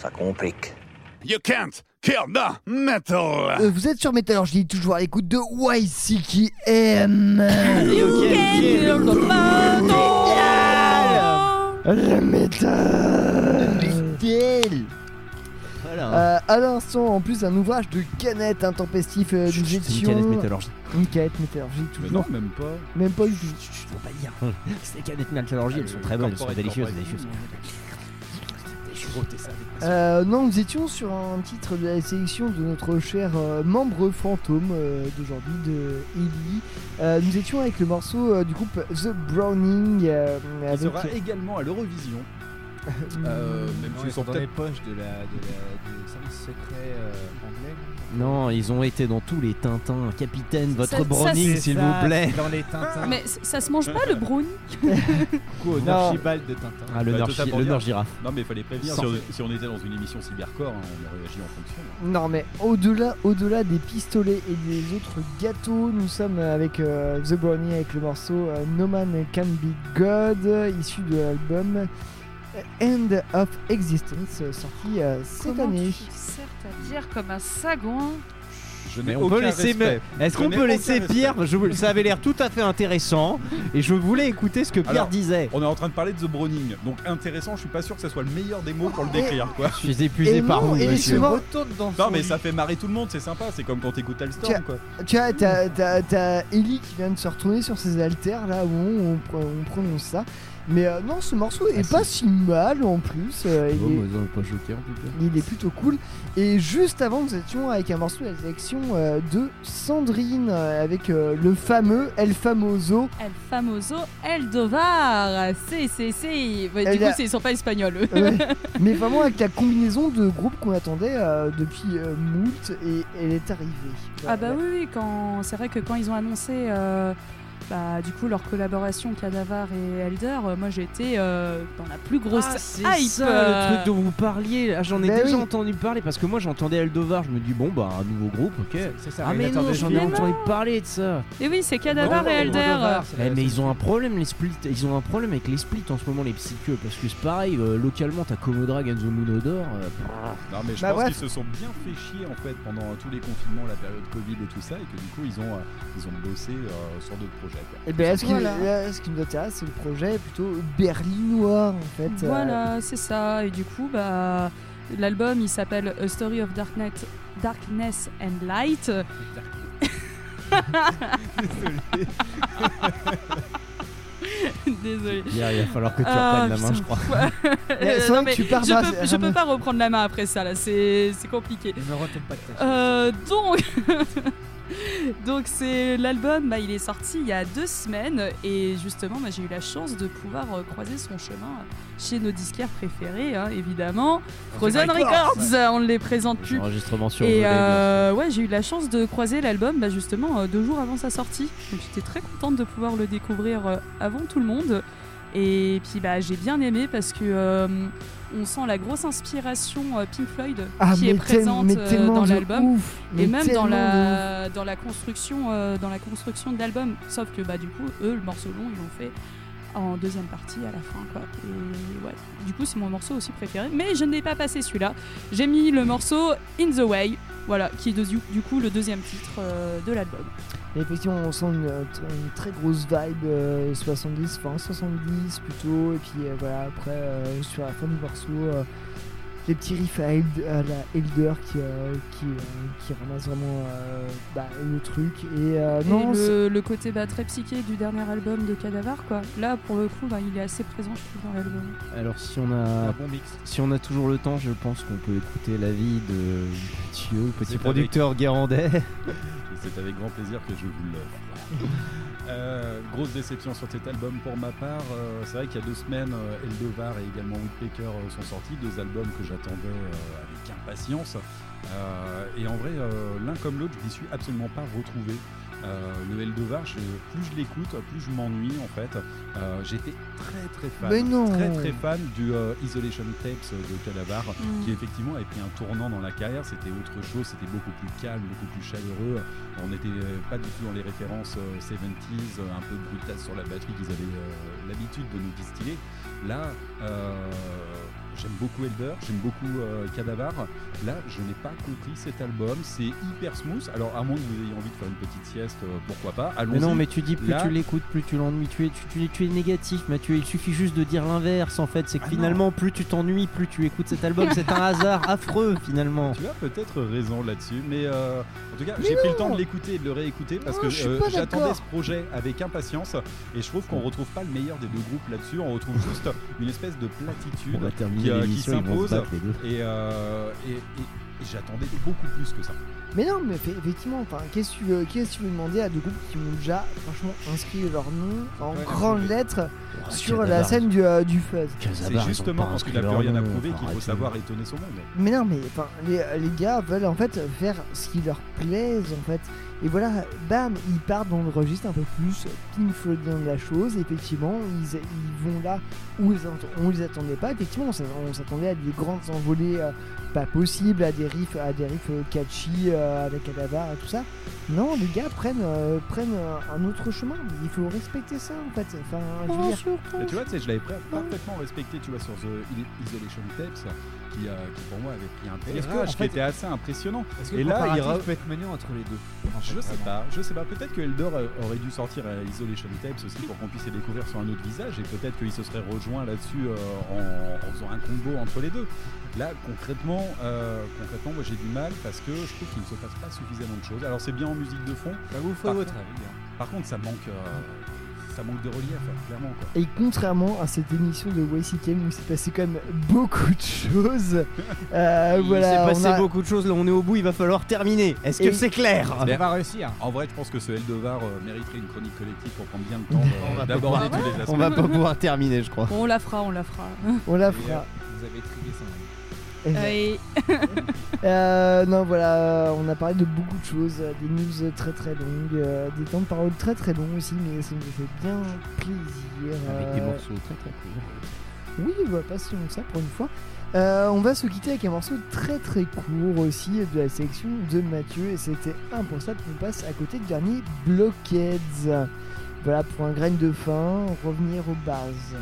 Ça complique. You can't kill the metal. Euh, vous êtes sur Métallurgie, toujours à l'écoute de YCKM. Le métal. Le métal. Voilà. Euh, à l'instant, en plus d'un ouvrage de canette intempestif, euh, nous C'est une canette métallurgique. Une canette métallurgique, Mais toujours. non, même pas. Même pas du tout. Je dois pas dire. C'est des canettes métallurgie, elles sont très bonnes, elles sont délicieuses, délicieuses. Euh, non, nous étions sur un titre de la sélection de notre cher euh, membre fantôme euh, d'aujourd'hui, de Ellie. Euh, nous étions avec le morceau euh, du groupe The Browning. euh, Il avec- sera également à l'Eurovision. Euh, même s'ils ils sont dans les poches de la, de la, du service secret euh, anglais. Non, ils ont été dans tous les Tintins. Capitaine, votre Ça- s'il vous plaît. Dans les Tintins. Mais ça se mange pas le brownie coup, au de Tintin. Ah, le Bah, gi- girafe. Non, mais il fallait prévenir. Si on, si on était dans une émission cybercore, hein, on aurait agi en fonction. Non, mais au-delà au-delà des pistolets et des autres gâteaux, nous sommes avec euh, The Browning avec le morceau euh, No Man Can Be God, issu de l'album End of Existence, euh, sorti euh, cette Comment année. tu sers ta bière comme un sagouin Je n'ai on peut aucun laisser. respect. Est-ce Je qu'on n'ai peut aucun laisser respect. Pierre je- Ça avait l'air tout à fait intéressant et je voulais écouter ce que Pierre Alors, disait. On est en train de parler de The Browning. Donc intéressant, je suis pas sûr que ce soit le meilleur des mots pour le décrire. Quoi. Je suis épuisé Et par non, vous, et monsieur. Retourne dans Non, mais lit. ça fait marrer tout le monde, c'est sympa. C'est comme quand t'écoutes. Quoi. Tu vois, t'as, t'as, t'as Ellie qui vient de se retourner sur ses haltères là où on, on- on prononce ça. Mais euh, non, ce morceau est pas si mal en plus. euh, il, est, pas choqué en tout cas. il est plutôt cool. Et juste avant, nous étions avec un morceau de la sélection euh, de Sandrine euh, avec euh, le fameux El Famoso. El famoso Eldovar Si, si, si Ouais, Elle Du coup, a- c'est- ils sont pas espagnols, eux. Ouais. Mais vraiment avec la combinaison de groupes qu'on attendait euh, depuis euh, moult et elle est arrivée. Ah bah oui, oui, quand... c'est vrai que quand ils ont annoncé euh, bah, du coup leur collaboration Cadavar et Elder, euh, moi j'ai été euh, dans la plus grosse Ah, c'est hype. ça euh, le truc dont vous parliez. Ah, j'en ai Ben déjà oui. entendu parler parce que moi j'entendais Eldovar. Je me dis, bon, bah, un nouveau groupe, ok. C'est ça, Ah, mais non, j'en ai entendu parler de ça. Et oui, c'est Cadavar et Elder. Alder. Eh, mais ils ont un problème, les splits. Ils ont un problème avec les splits en ce moment, les psycheux. Parce que c'est pareil, euh, localement, t'as Commodore and the Moon Odor. euh, Non, mais je Bah, pense bref. qu'ils se sont bien fait chier en fait pendant tous les confinements, la période Covid et tout ça, et que du coup ils ont, euh, ils ont bossé euh, sur d'autres projets. Et ben, ce, qui, Voilà. là, ce qui nous intéresse, c'est le projet plutôt berlinois en fait. euh, Voilà, c'est ça. Et du coup, bah, l'album il s'appelle A Story of Darknet, Darkness and Light. Désolé. Il va falloir que tu Ah, reprennes la main, je crois. Mais c'est Non, mais tu pars je, peux, je peux pas reprendre la main après ça là, c'est compliqué. Ne retourne pas de. Euh, donc, donc c'est l'album, bah, il est sorti il y a deux semaines et justement, bah, j'ai eu la chance de pouvoir euh, croiser son chemin chez nos disquaires préférés, hein, évidemment, Frozen Records. On ne les présente plus. Enregistrement sur Et euh, ouais, j'ai eu la chance de croiser l'album bah, justement euh, deux jours avant sa sortie. Donc j'étais très contente de pouvoir le découvrir avant tout le monde. Et puis bah, j'ai bien aimé parce que on sent la grosse inspiration euh, Pink Floyd Ah, qui est présente euh, dans l'album et même dans tellement de la dans la construction euh, dans la construction de l'album. Sauf que bah du coup eux le morceau long ils l'ont fait en deuxième partie à la fin quoi. Et ouais, du coup c'est mon morceau aussi préféré. Mais je n'ai pas passé celui-là. J'ai mis le morceau In the Way, voilà, qui est du, coup le deuxième titre euh, de l'album. Et effectivement, on sent une, euh, tr- une très grosse vibe euh, 70, enfin 70 plutôt. Et puis euh, voilà, après, euh, sur la fin du morceau, euh, les petits riffs à, Eld- à la Elder qui, euh, qui, euh, qui ramassent vraiment euh, bah, le truc. Et euh, non, le, le côté bah, très psyché du dernier album de Cadavar quoi. Là pour le coup bah, il est assez présent je trouve dans l'album. Alors si on a Un bon mix. si on a toujours le temps, je pense qu'on peut écouter l'avis de Mathieu, petit producteur guérandais. Et c'est avec grand plaisir que je vous l'offre. Euh, grosse déception sur cet album pour ma part. Euh, c'est vrai qu'il y a deux semaines, euh, Eldovar et également Woodpecker euh, sont sortis, deux albums que j'attendais avec impatience. Et en vrai, l'un comme l'autre, je n'y suis absolument pas retrouvé. Euh, le Eldovar, je- plus je l'écoute, plus je m'ennuie en fait. Euh, J'étais très très fan, Mais non. très très fan du euh, Isolation Tapes de Cadavar, Mm. qui effectivement avait pris un tournant dans la carrière. C'était autre chose, c'était beaucoup plus calme, beaucoup plus chaleureux. On n'était euh, pas du tout dans les références euh, 70s, euh, un peu brutales sur la batterie qu'ils avaient euh, l'habitude de nous distiller. Là, euh, j'aime beaucoup Elder, j'aime beaucoup euh, Cadavar. Là, je n'ai pas compris cet album. C'est hyper smooth. Alors, à moins que vous ayez envie de faire une petite sieste, euh, pourquoi pas? Allons-y. Mais non, mais tu dis plus Là- tu l'écoutes, plus tu l'ennuies. Tu es, tu, tu- tu es négatif, Mathieu. Il suffit juste de dire l'inverse en fait. C'est que Ah finalement, plus tu t'ennuies, plus tu écoutes cet album. C'est un hasard affreux finalement. Tu as peut-être raison là-dessus, mais euh, en tout cas, j'ai pris le temps de l'écouter et de le réécouter parce Non, que euh, j'attendais ce projet avec impatience et je trouve qu'on retrouve pas le meilleur des deux groupes là-dessus. On retrouve juste une espèce de platitude On va terminer qui, euh, qui s'impose et, euh, et- et- et j'attendais beaucoup plus que ça. Mais non, mais effectivement, enfin, qu'est-ce que tu veux, qu'est-ce que tu veux demander à deux groupes qui ont déjà, franchement, inscrit leur nom en Ouais, grandes lettres Ouais, sur la scène du, euh, du fuzz C'est justement parce qu'il n'a plus rien à prouver qu'il faut savoir étonner son monde. Mais non, mais enfin, les, les gars veulent en fait faire ce qui leur plaise en fait. Et voilà, bam, ils partent dans le registre un peu plus Pink Floydien de la chose. Effectivement, ils, ils vont là où ils on les attendait pas. Effectivement, on s'a- on s'attendait à des grandes envolées euh, pas possibles, à des riffs, à des riffs euh, catchy euh, avec Cadavar et tout ça. Non, les gars prennent, euh, prennent un autre chemin. Il faut respecter ça en fait. Enfin, je veux dire- Et tu vois, tu sais, je l'avais parfaitement respecté, tu vois, sur The Isolation Tapes, qui, euh, qui pour moi avait pris un qui était assez impressionnant. Que Et là, il peut être mené entre les deux en fait, je sais pas, je sais pas. Peut-être que Elder euh, aurait dû sortir à Isolation Tapes aussi pour qu'on puisse les découvrir sur un autre visage et peut-être qu'il se serait rejoint là-dessus euh, en, en faisant un combo entre les deux. Là, concrètement, euh, concrètement, moi j'ai du mal parce que je trouve qu'il ne se passe pas suffisamment de choses. Alors c'est bien en musique de fond. vous Par votre contre- avis, hein. Par contre, ça manque, euh, ça manque de relief, clairement. Quoi. Et contrairement à cette émission de YCKM où il s'est passé quand même beaucoup de choses, euh, Il voilà, s'est passé on a- beaucoup de choses. Là, on est au bout. Il va falloir terminer. Est-ce que c'est clair Mais réussir. En vrai, je pense que ce Eldevar euh, mériterait une chronique collective pour prendre bien le temps On va pas d'aborder tous les aspects. On va pas pouvoir terminer, je crois. Bon, on la fera, on la fera. on la Et, euh, fera. Vous avez trié ça. Et- Euh, non, voilà, on a parlé de beaucoup de choses, euh, des news très très longues, euh, des temps de parole très très longs aussi, mais ça nous fait bien plaisir. Avec des euh, morceaux très très courts. Oui, bah, pas si long que ça pour une fois. Euh, on va se quitter avec un morceau très très court aussi de la sélection de Mathieu et c'était impensable qu'on passe à côté du dernier Blockheads. Voilà pour un grain de fin, revenir aux bases.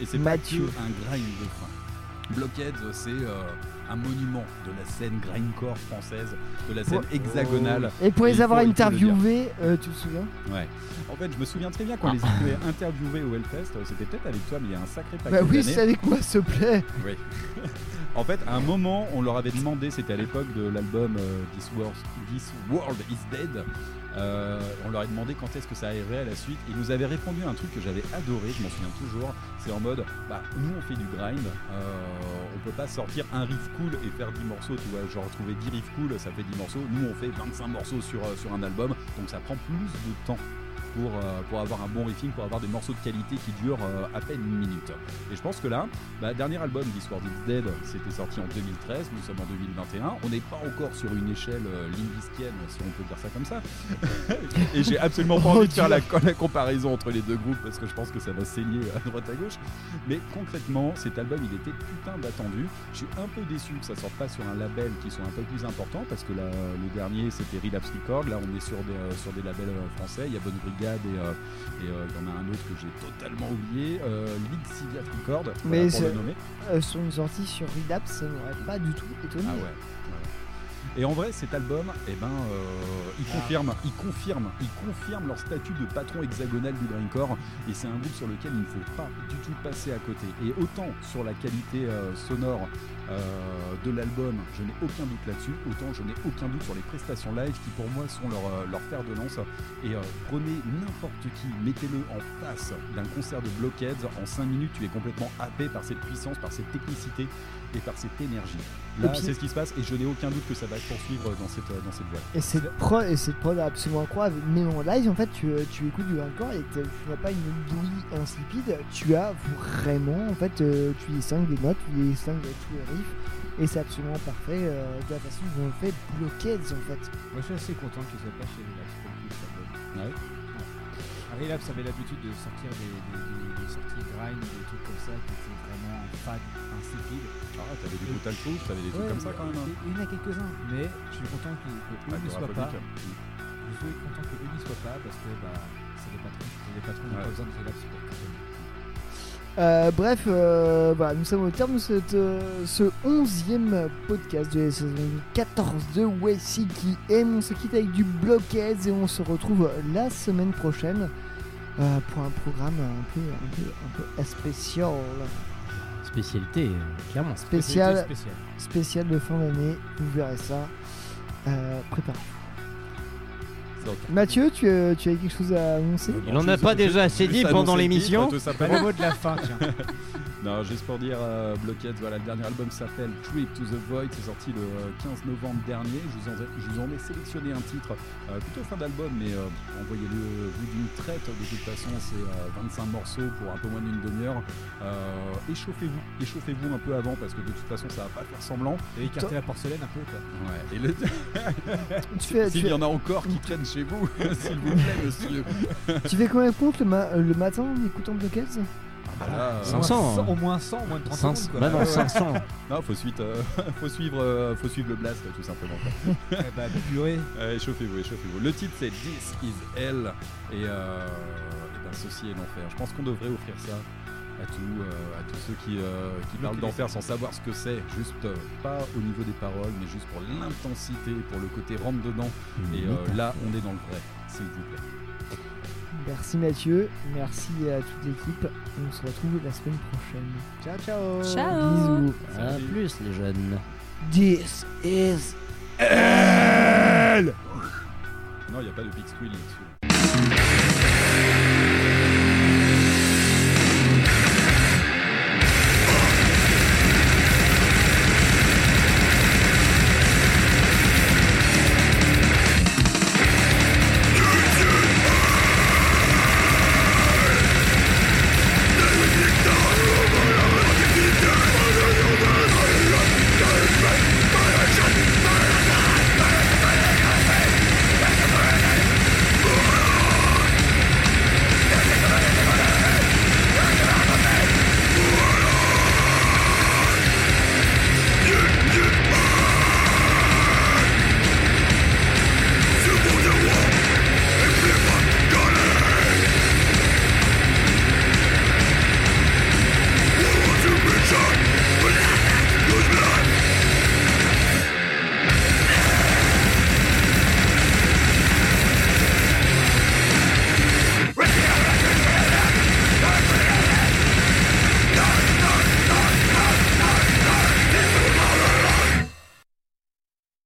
Et c'est Mathieu. un grind de fin. Blockheads, c'est euh, un monument de la scène grindcore française, de la scène hexagonale. Et pour les avoir interviewés, euh, tu te souviens? Ouais. En fait, je me souviens très bien quand les avait interviewés au Hellfest, euh, c'était peut-être avec toi, mais il y a un sacré paquet Bah oui, c'est avec moi, s'il te plaît. Oui. en fait, à un moment, on leur avait demandé, c'était à l'époque de l'album euh, This, World, This World is Dead. Euh, on leur a demandé quand est-ce que ça arriverait à la suite. Ils nous avaient répondu un truc que j'avais adoré, je m'en souviens toujours. C'est en mode, bah, nous on fait du grind, euh, on peut pas sortir un riff cool et faire 10 morceaux, tu vois. Genre trouver 10 riffs cool, ça fait 10 morceaux. Nous on fait 25 morceaux euh, sur un album, donc ça prend plus de temps pour, euh, pour avoir un bon riffing, pour avoir des morceaux de qualité qui durent euh, à peine une minute. Et je pense que là, bah, dernier album This World is Dead, c'était sorti en 2013, nous sommes en 2021, on n'est pas encore sur une échelle euh, limbiskienne, si on peut dire ça comme ça. Et j'ai absolument pas Oh, envie de faire la, comparaison entre les deux groupes parce que je pense que ça va saigner à droite à gauche. Mais concrètement, cet album il était putain d'attendu. Je suis un peu déçu que ça sorte pas sur un label qui soit un peu plus important parce que le dernier c'était Relapse Record. Là on est sur des, sur des labels français. Il y a Bonne Brigade et euh, et, euh, il y en a un autre que j'ai totalement oublié. Euh, Lixiviat Record, voilà, Mais pour le nommer. euh, sur une sortie sur Relapse, ça m'aurait pas du tout étonné. Ah ouais. ouais. Et en vrai, cet album, eh ben, euh, il confirme, il confirme, il confirme leur statut de patron hexagonal du grindcore. Et c'est un groupe sur lequel il ne faut pas du tout passer à côté. Et autant sur la qualité euh, sonore euh, de l'album, je n'ai aucun doute là-dessus. Autant je n'ai aucun doute sur les prestations live qui pour moi sont leur, euh, leur fer de lance. Et euh, prenez n'importe qui, mettez-le en face d'un concert de Blockheads. En 5 minutes, tu es complètement happé par cette puissance, par cette technicité et par cette énergie. Là, c'est ce qui se passe et je n'ai aucun doute que ça va se poursuivre dans cette, dans cette voie. Et cette prod, et cette prod absolument incroyable. Mais en live, en fait, tu, tu écoutes du hardcore et tu n'as pas une bouillie insipide. Tu as vraiment, en fait, tu y cinq des notes, tu y cinq tous les riffs. Et c'est absolument parfait euh, de la façon dont on fait Blockheads, en fait. Moi je suis assez content qu'il soit pas chez Relapse pour le coup, album. Ouais. Relapse avait l'habitude de sortir des, des- des- des sorties grind, des trucs comme ça qui étaient vraiment fades, insipides. Ah, t'avais des Brutal Truth, t'avais des trucs Ouais, comme ça quand même. hein. Il y en a quelques-uns, mais je suis content que, Ah, n'y du soient pas. Je suis content que eux n'y soient pas parce que bah, c'est les patrons. Les patrons n'ont Ouais. pas besoin de Relapse pour. Euh, bref, euh, voilà, nous sommes au terme de cette, euh, ce 11e podcast de la saison 14 de Wessie qui aime. On se quitte avec du Blockheads et on se retrouve la semaine prochaine euh, pour un programme un peu, un peu, un peu spécial. Spécialité, clairement. Spécial, spéciale. spécial de fin d'année, vous verrez ça. Euh, préparez. Donc, Mathieu, tu, euh, tu as quelque chose à annoncer Il en a pas déjà assez dit pendant l'émission. le mot de la fin, tiens. Non, juste pour dire, euh, Blockheads, voilà, le dernier album s'appelle Trip to the Void, c'est sorti le euh, 15 novembre dernier. Je vous en, je vous en ai sélectionné un titre euh, plutôt fin d'album, mais euh, envoyez-le euh, vu d'une traite. De toute façon, c'est euh, 25 morceaux pour un peu moins d'une demi-heure. Euh, échauffez-vous, échauffez-vous un peu avant parce que de toute façon, ça va pas faire semblant. Et écarter la porcelaine un peu, quoi. Ouais, et le... Tu fais- S'il tu y fais- en a encore qui traînent chez vous, s'il vous plaît, monsieur. Tu fais combien de comptes le, ma- euh, le matin en écoutant Blockheads? Ah bah là, euh, 500. Au moins 100, au moins 30 500. secondes, quoi. Bah non, Ouais, ouais. 500. Non, faut suivre, euh, faut suivre, euh, faut suivre le blast tout simplement. quoi. Eh bah, purée. Euh, échauffez-vous, échauffez-vous. Le titre c'est This is Hell et, euh, et ben, ceci est l'enfer. Je pense qu'on devrait offrir ça à tous, euh, à tous ceux qui, euh, qui parlent d'enfer sans savoir ce que c'est, juste euh, pas au niveau des paroles, mais juste pour l'intensité, pour le côté rentre dedans. Et euh, là, on est dans le vrai, s'il vous plaît. Merci Mathieu, merci à toute l'équipe. On se retrouve la semaine prochaine. Ciao, ciao. Ciao. Bisous. À plus les jeunes. This is Non, il n'y a pas de big squeal là-dessus.